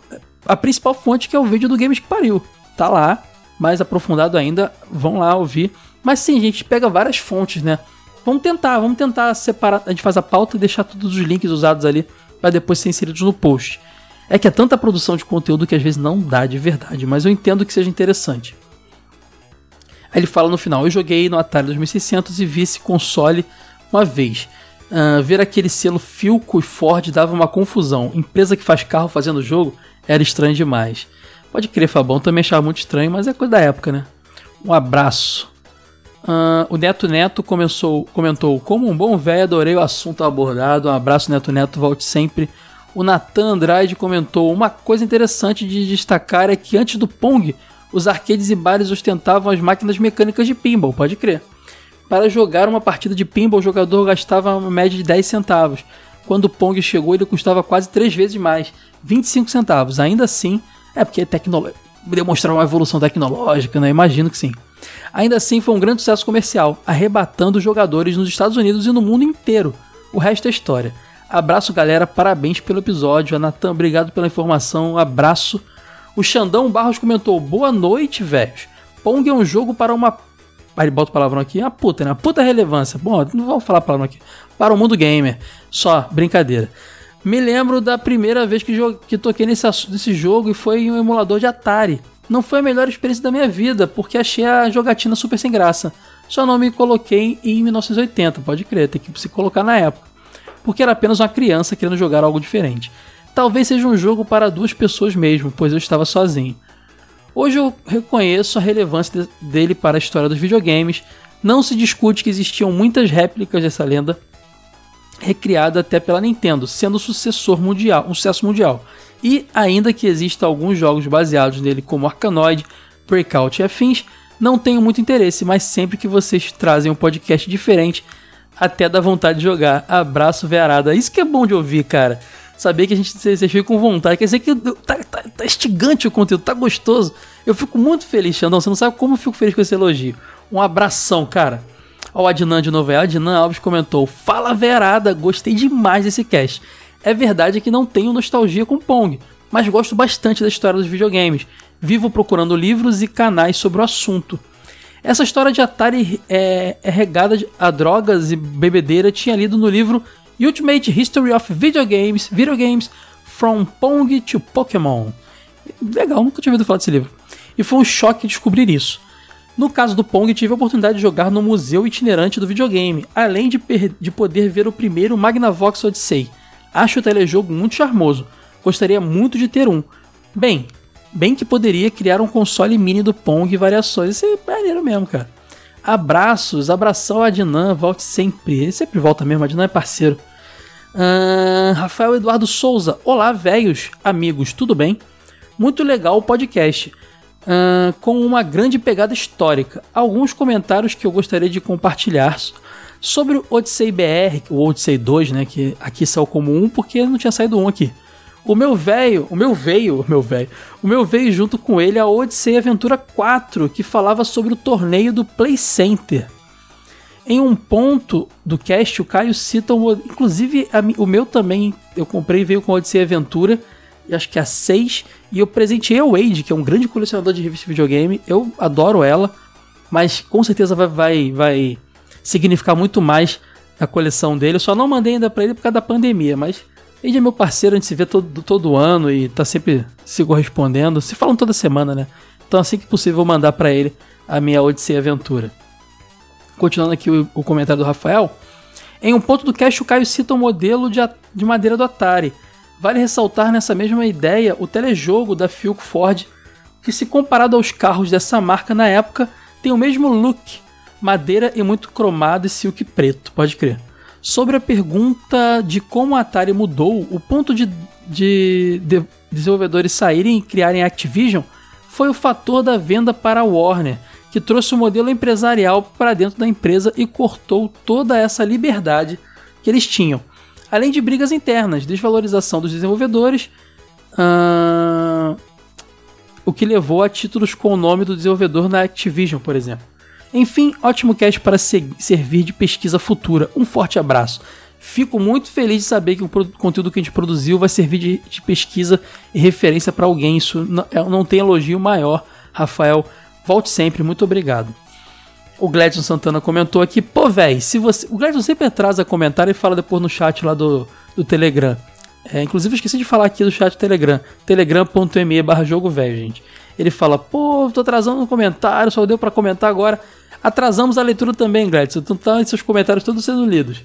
a principal fonte que é o vídeo do Games que Pariu. Tá lá, mais aprofundado ainda, vão lá ouvir. Mas sim, a gente pega várias fontes, né? Vamos tentar, vamos tentar separar. A gente faz a pauta e deixar todos os links usados ali para depois ser inseridos no post. É que é tanta produção de conteúdo que às vezes não dá de verdade, mas eu entendo que seja interessante. Aí ele fala no final: Eu joguei no Atari 2600 e vi esse console uma vez. Uh, ver aquele selo Filco e Ford dava uma confusão. Empresa que faz carro fazendo jogo era estranho demais. Pode crer, Fabão, também achava muito estranho, mas é coisa da época, né? Um abraço. Uh, o Neto Neto começou, comentou: Como um bom velho, adorei o assunto abordado. Um abraço, Neto Neto, volte sempre. O Nathan Andrade comentou: Uma coisa interessante de destacar é que antes do Pong, os arcades e bares ostentavam as máquinas mecânicas de pinball, pode crer. Para jogar uma partida de pinball, o jogador gastava uma média de 10 centavos. Quando o Pong chegou, ele custava quase 3 vezes mais, 25 centavos. Ainda assim, é porque é tecno... demonstrar uma evolução tecnológica, né? Imagino que sim. Ainda assim, foi um grande sucesso comercial, arrebatando jogadores nos Estados Unidos e no mundo inteiro. O resto é história. Abraço, galera. Parabéns pelo episódio. A Natan, obrigado pela informação. Abraço. O Xandão Barros comentou: Boa noite, velhos. Pong é um jogo para uma. Aí bota o palavrão aqui. A puta, né? A puta relevância. Bom, não vou falar palavrão aqui. Para o mundo gamer. Só, brincadeira. Me lembro da primeira vez que, que toquei nesse, nesse jogo e foi em um emulador de Atari. Não foi a melhor experiência da minha vida, porque achei a jogatina super sem graça. Só não me coloquei em 1980, pode crer, tem que se colocar na época. Porque era apenas uma criança querendo jogar algo diferente. Talvez seja um jogo para duas pessoas mesmo, pois eu estava sozinho. Hoje eu reconheço a relevância dele para a história dos videogames. Não se discute que existiam muitas réplicas dessa lenda, recriada até pela Nintendo, sendo sucessor mundial, um sucesso mundial. E ainda que existam alguns jogos baseados nele, como Arkanoid, Breakout e afins, não tenho muito interesse, mas sempre que vocês trazem um podcast diferente, até dá vontade de jogar. Abraço, Verada. Isso que é bom de ouvir, cara. Saber que a gente vocês ficam com vontade. Quer dizer que tá, tá, tá o conteúdo, tá gostoso. Eu fico muito feliz, Xandão. Você não sabe como eu fico feliz com esse elogio. Um abração, cara. Ó, o Adnan de novo. É, Adnan Alves comentou: Fala, Verada. Gostei demais desse cast. É verdade que não tenho nostalgia com Pong, mas gosto bastante da história dos videogames. Vivo procurando livros e canais sobre o assunto. Essa história de Atari é, é regada a drogas e bebedeira tinha lido no livro Ultimate History of Video Games, Video Games From Pong to Pokémon. Legal, nunca tinha ouvido falar desse livro. E foi um choque descobrir isso. No caso do Pong, tive a oportunidade de jogar no museu itinerante do videogame, além de, de poder ver o primeiro Magnavox Odyssey. Acho o telejogo muito charmoso. Gostaria muito de ter um. Bem, bem que poderia criar um console mini do Pong e variações. Isso é maneiro mesmo, cara. Abraços, abração a Adnan, volte sempre. Ele sempre volta mesmo, Adnan é parceiro. Uh, Rafael Eduardo Souza, olá, velhos amigos, tudo bem? Muito legal o podcast, uh, com uma grande pegada histórica. Alguns comentários que eu gostaria de compartilhar Sobre o Odyssey BR, o Odyssey 2, né, que aqui saiu como 1 porque não tinha saído um aqui. O meu velho, o meu veio, o meu velho, o meu veio junto com ele a Odyssey Aventura 4, que falava sobre o torneio do Play Center. Em um ponto do cast, o Caio cita, um, inclusive a, o meu também, eu comprei veio com a Odyssey Aventura, acho que é a 6, e eu presenteei a Wade, que é um grande colecionador de revista de videogame, eu adoro ela, mas com certeza vai, vai, vai significar muito mais a coleção dele. Eu só não mandei ainda para ele por causa da pandemia, mas ele é meu parceiro, a gente se vê todo, todo ano e tá sempre se correspondendo. Se falam toda semana, né? Então assim que possível eu vou mandar para ele a minha Odyssey Aventura. Continuando aqui o, o, comentário do Rafael, Em um ponto do cast, o Caio cita o modelo de, de madeira do Atari. Vale ressaltar nessa mesma ideia o telejogo da Philco Ford, que se comparado aos carros dessa marca na época, tem o mesmo look, madeira e muito cromado e silk preto, pode crer. Sobre a pergunta de como a Atari mudou, o ponto de, de- de desenvolvedores saírem e criarem Activision foi o fator da venda para a Warner, que trouxe o modelo empresarial para dentro da empresa e cortou toda essa liberdade que eles tinham. Além de brigas internas, desvalorização dos desenvolvedores, ahn, o que levou a títulos com o nome do desenvolvedor na Activision, por exemplo. Enfim, ótimo cast para se- servir de pesquisa futura. Um forte abraço. Fico muito feliz de saber que o conteúdo que a gente produziu vai servir de, de pesquisa e referência para alguém. Isso não, é- não tem elogio maior, Rafael. Volte sempre, muito obrigado. O Gladson Santana comentou aqui, pô, véi, se você. O Gladson sempre traz a comentário e fala depois no chat lá do, do Telegram. É, inclusive, eu esqueci de falar aqui do chat do Telegram. Telegram.me barra jogo velho, gente. Ele fala, pô, tô atrasando no comentário, só deu pra comentar agora. Atrasamos a leitura também, Gladson. Então tá seus comentários todos sendo lidos.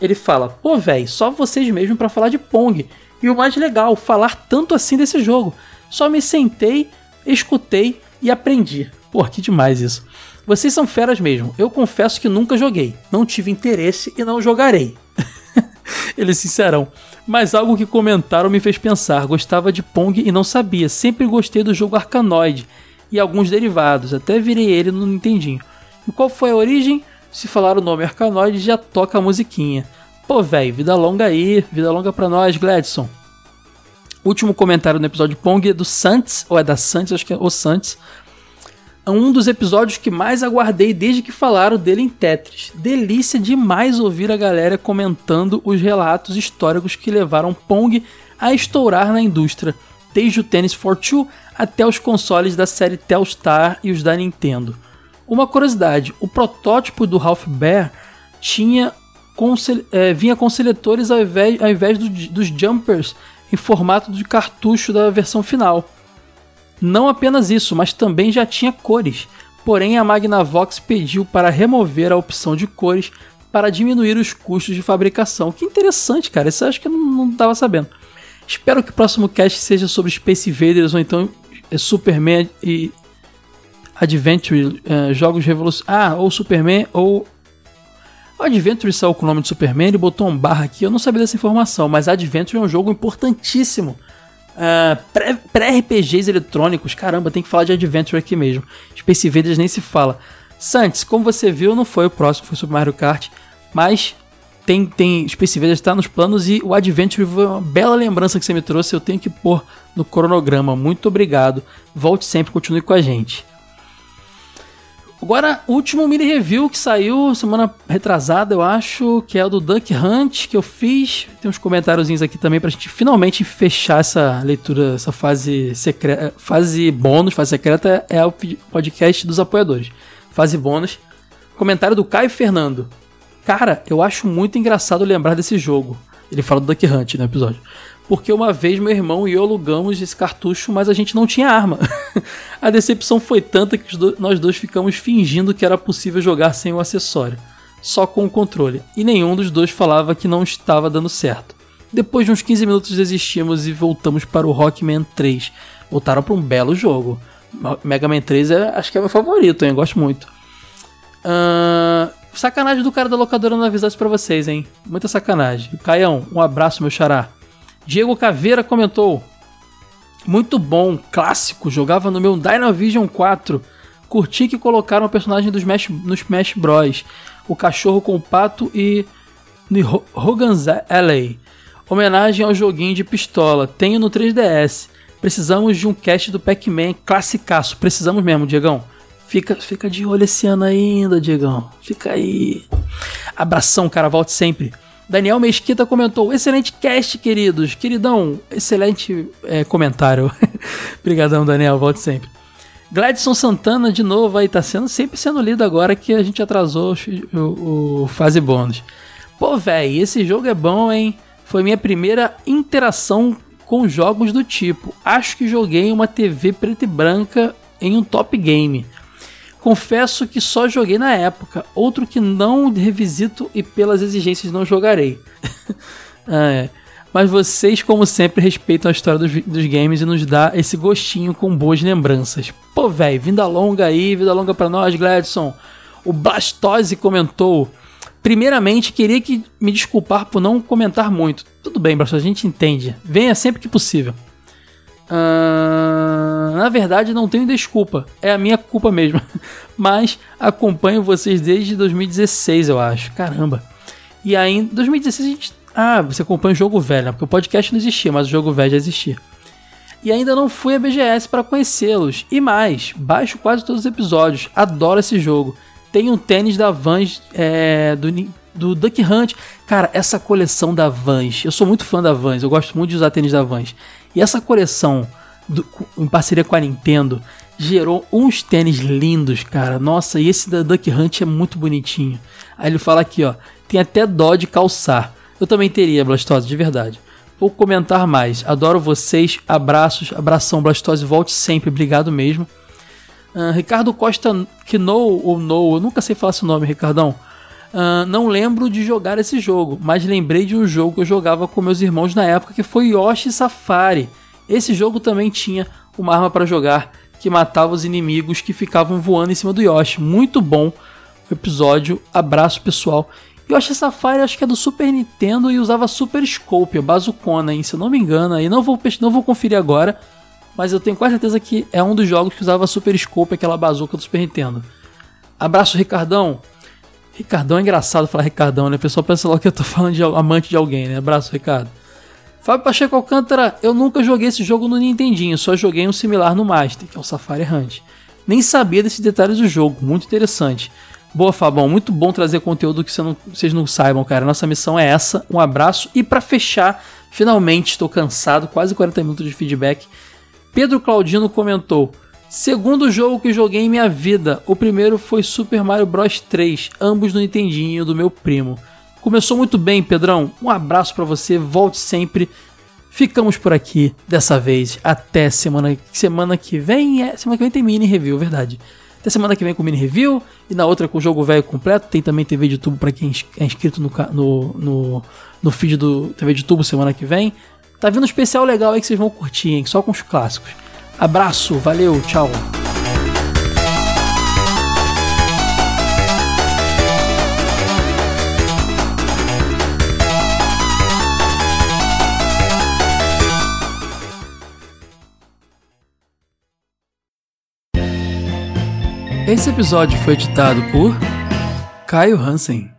Ele fala, pô, véi, só vocês mesmo pra falar de Pong. E o mais legal, falar tanto assim desse jogo. Só me sentei, escutei e aprendi. Pô, que demais isso. Vocês são feras mesmo. Eu confesso que nunca joguei. Não tive interesse e não jogarei. Ele é sincerão. Mas algo que comentaram me fez pensar. Gostava de Pong e não sabia. Sempre gostei do jogo Arkanoid e alguns derivados. Até virei ele no Nintendinho. E qual foi a origem? Se falar o nome Arkanoid, já toca a musiquinha. Pô, velho, vida longa aí. Vida longa pra nós, Gladson. Último comentário no episódio Pong é do Santos, ou é da Santos, acho que é o Santos. É um dos episódios que mais aguardei desde que falaram dele em Tetris. Delícia demais ouvir a galera comentando os relatos históricos que levaram Pong a estourar na indústria, desde o Tennis for Two até os consoles da série Telstar e os da Nintendo. Uma curiosidade, o protótipo do Ralph Baer tinha com eh, vinha com seletores ao invés, ao invés do- dos jumpers em formato de cartucho da versão final. Não apenas isso, mas também já tinha cores. Porém, a Magnavox pediu para remover a opção de cores para diminuir os custos de fabricação. Que interessante, cara. Isso eu acho que eu não estava sabendo. Espero que o próximo cast seja sobre Space Invaders ou então é, Superman e Adventure, é, jogos revolucionários. Ah, ou Superman ou. Adventure saiu com o nome de Superman, ele botou um barra aqui, eu não sabia dessa informação, mas Adventure é um jogo importantíssimo. Ah, pré- Pré-RPGs eletrônicos, caramba, tem que falar de Adventure aqui mesmo. Space Invaders nem se fala. Santos, como você viu, não foi o próximo, foi Super Mario Kart, mas tem, tem Space Invaders está nos planos e o Adventure foi uma bela lembrança que você me trouxe, eu tenho que pôr no cronograma. Muito obrigado. Volte sempre, continue com a gente. Agora, último mini review que saiu semana retrasada, eu acho, que é o do Duck Hunt, que eu fiz. Tem uns comentáriozinhos aqui também pra gente finalmente fechar essa leitura, essa fase secreta. Fase bônus, fase secreta é o podcast dos apoiadores. Fase bônus. Comentário do Caio Fernando. Cara, eu acho muito engraçado lembrar desse jogo. Ele fala do Duck Hunt no episódio. Porque uma vez meu irmão e eu alugamos esse cartucho, mas a gente não tinha arma. a decepção foi tanta que nós dois ficamos fingindo que era possível jogar sem o acessório, só com o controle. E nenhum dos dois falava que não estava dando certo. Depois de uns 15 minutos desistimos e voltamos para o Rockman 3. Voltaram para um belo jogo. Mega Man 3 é, acho que é meu favorito, hein? Gosto muito. Ahn, sacanagem do cara da locadora não avisar isso vocês, hein? Muita sacanagem. Caião, um abraço, meu xará. Diego Caveira comentou. Muito bom, clássico. Jogava no meu Dynavision 4. Curti que colocaram o personagem do Smash, no Smash Bros. O cachorro com o pato e no Ho- Hogan's Alley. Homenagem ao joguinho de pistola. Tenho no 3DS. Precisamos de um cast do Pac-Man classicaço. Precisamos mesmo, Diegão. Fica, fica de olho esse ano ainda, Diegão. Fica aí. Abração, cara. Volte sempre. Daniel Mesquita comentou: excelente cast, queridos. Queridão, excelente é, comentário. Obrigadão, Daniel. Volte sempre. Gladson Santana, de novo, aí tá sendo sempre sendo lido agora que a gente atrasou o, o- o fase bônus. Pô, véi, esse jogo é bom, hein? Foi minha primeira interação com jogos do tipo. Acho que joguei uma TV preta e branca em um top game. Confesso que só joguei na época, outro que não revisito e pelas exigências não jogarei. ah, é. Mas vocês, como sempre, respeitam a história dos, dos games e nos dá esse gostinho com boas lembranças. Pô, velho, vida longa aí, vida longa pra nós, Gladson. O Blastose comentou. Primeiramente, queria que me desculpar por não comentar muito. Tudo bem, Blastose, a gente entende. Venha sempre que possível. Uh, na verdade, não tenho desculpa. É a minha culpa mesmo. Mas acompanho vocês desde 2016, eu acho. Caramba. E aí, em 2016 a gente. Ah, você acompanha o jogo velho, né? Porque o podcast não existia, mas o jogo velho já existia. E ainda não fui a BGS para conhecê-los. E mais, baixo quase todos os episódios. Adoro esse jogo. Tem um tênis da Vans é, do, do Duck Hunt. Cara, essa coleção da Vans. Eu sou muito fã da Vans. Eu gosto muito de usar tênis da Vans. E essa coleção, do, em parceria com a Nintendo, gerou uns tênis lindos, cara. Nossa, e esse da Duck Hunt é muito bonitinho. Aí ele fala aqui, ó, tem até dó de calçar. Eu também teria, Blastose, de verdade. Vou comentar mais. Adoro vocês. Abraços. Abração, Blastose. Volte sempre. Obrigado mesmo. Uh, Ricardo Costa Knou ou No, eu nunca sei falar esse nome, Ricardão. Uh, não lembro de jogar esse jogo, mas lembrei de um jogo que eu jogava com meus irmãos na época que foi Yoshi Safari. Esse jogo também tinha uma arma para jogar que matava os inimigos que ficavam voando em cima do Yoshi. Muito bom episódio. Abraço pessoal. Yoshi Safari acho que é do Super Nintendo e usava Super Scope, a bazucona, hein? se eu não me engano. Aí não vou, não vou conferir agora, mas eu tenho quase certeza que é um dos jogos que usava Super Scope, aquela bazuca do Super Nintendo. Abraço, Ricardão. Ricardão é engraçado falar Ricardão, né? O pessoal pensa logo que eu tô falando de amante de alguém, né? Abraço, Ricardo. Fábio Pacheco Alcântara, eu nunca joguei esse jogo no Nintendinho, só joguei um similar no Master, que é o Safari Hunt. Nem sabia desses detalhes do jogo, muito interessante. Boa, Fabão, muito bom trazer conteúdo que não, vocês não saibam, cara. Nossa missão é essa. Um abraço e para fechar, finalmente estou cansado, quase 40 minutos de feedback. Pedro Claudino comentou: Segundo jogo que joguei em minha vida, o primeiro foi Super Mario Bros 3, ambos no Nintendinho do meu primo. Começou muito bem, Pedrão. Um abraço para você, volte sempre. Ficamos por aqui dessa vez. Até semana, semana que vem. É, semana que vem tem mini review, verdade. Até semana que vem com mini review e na outra com o jogo velho completo. Tem também TV de tubo para quem é inscrito no, no, no, no feed do TV de tubo semana que vem. Tá vindo um especial legal aí que vocês vão curtir, hein? Só com os clássicos. Abraço, valeu, tchau. Esse episódio foi editado por Caio Hansen.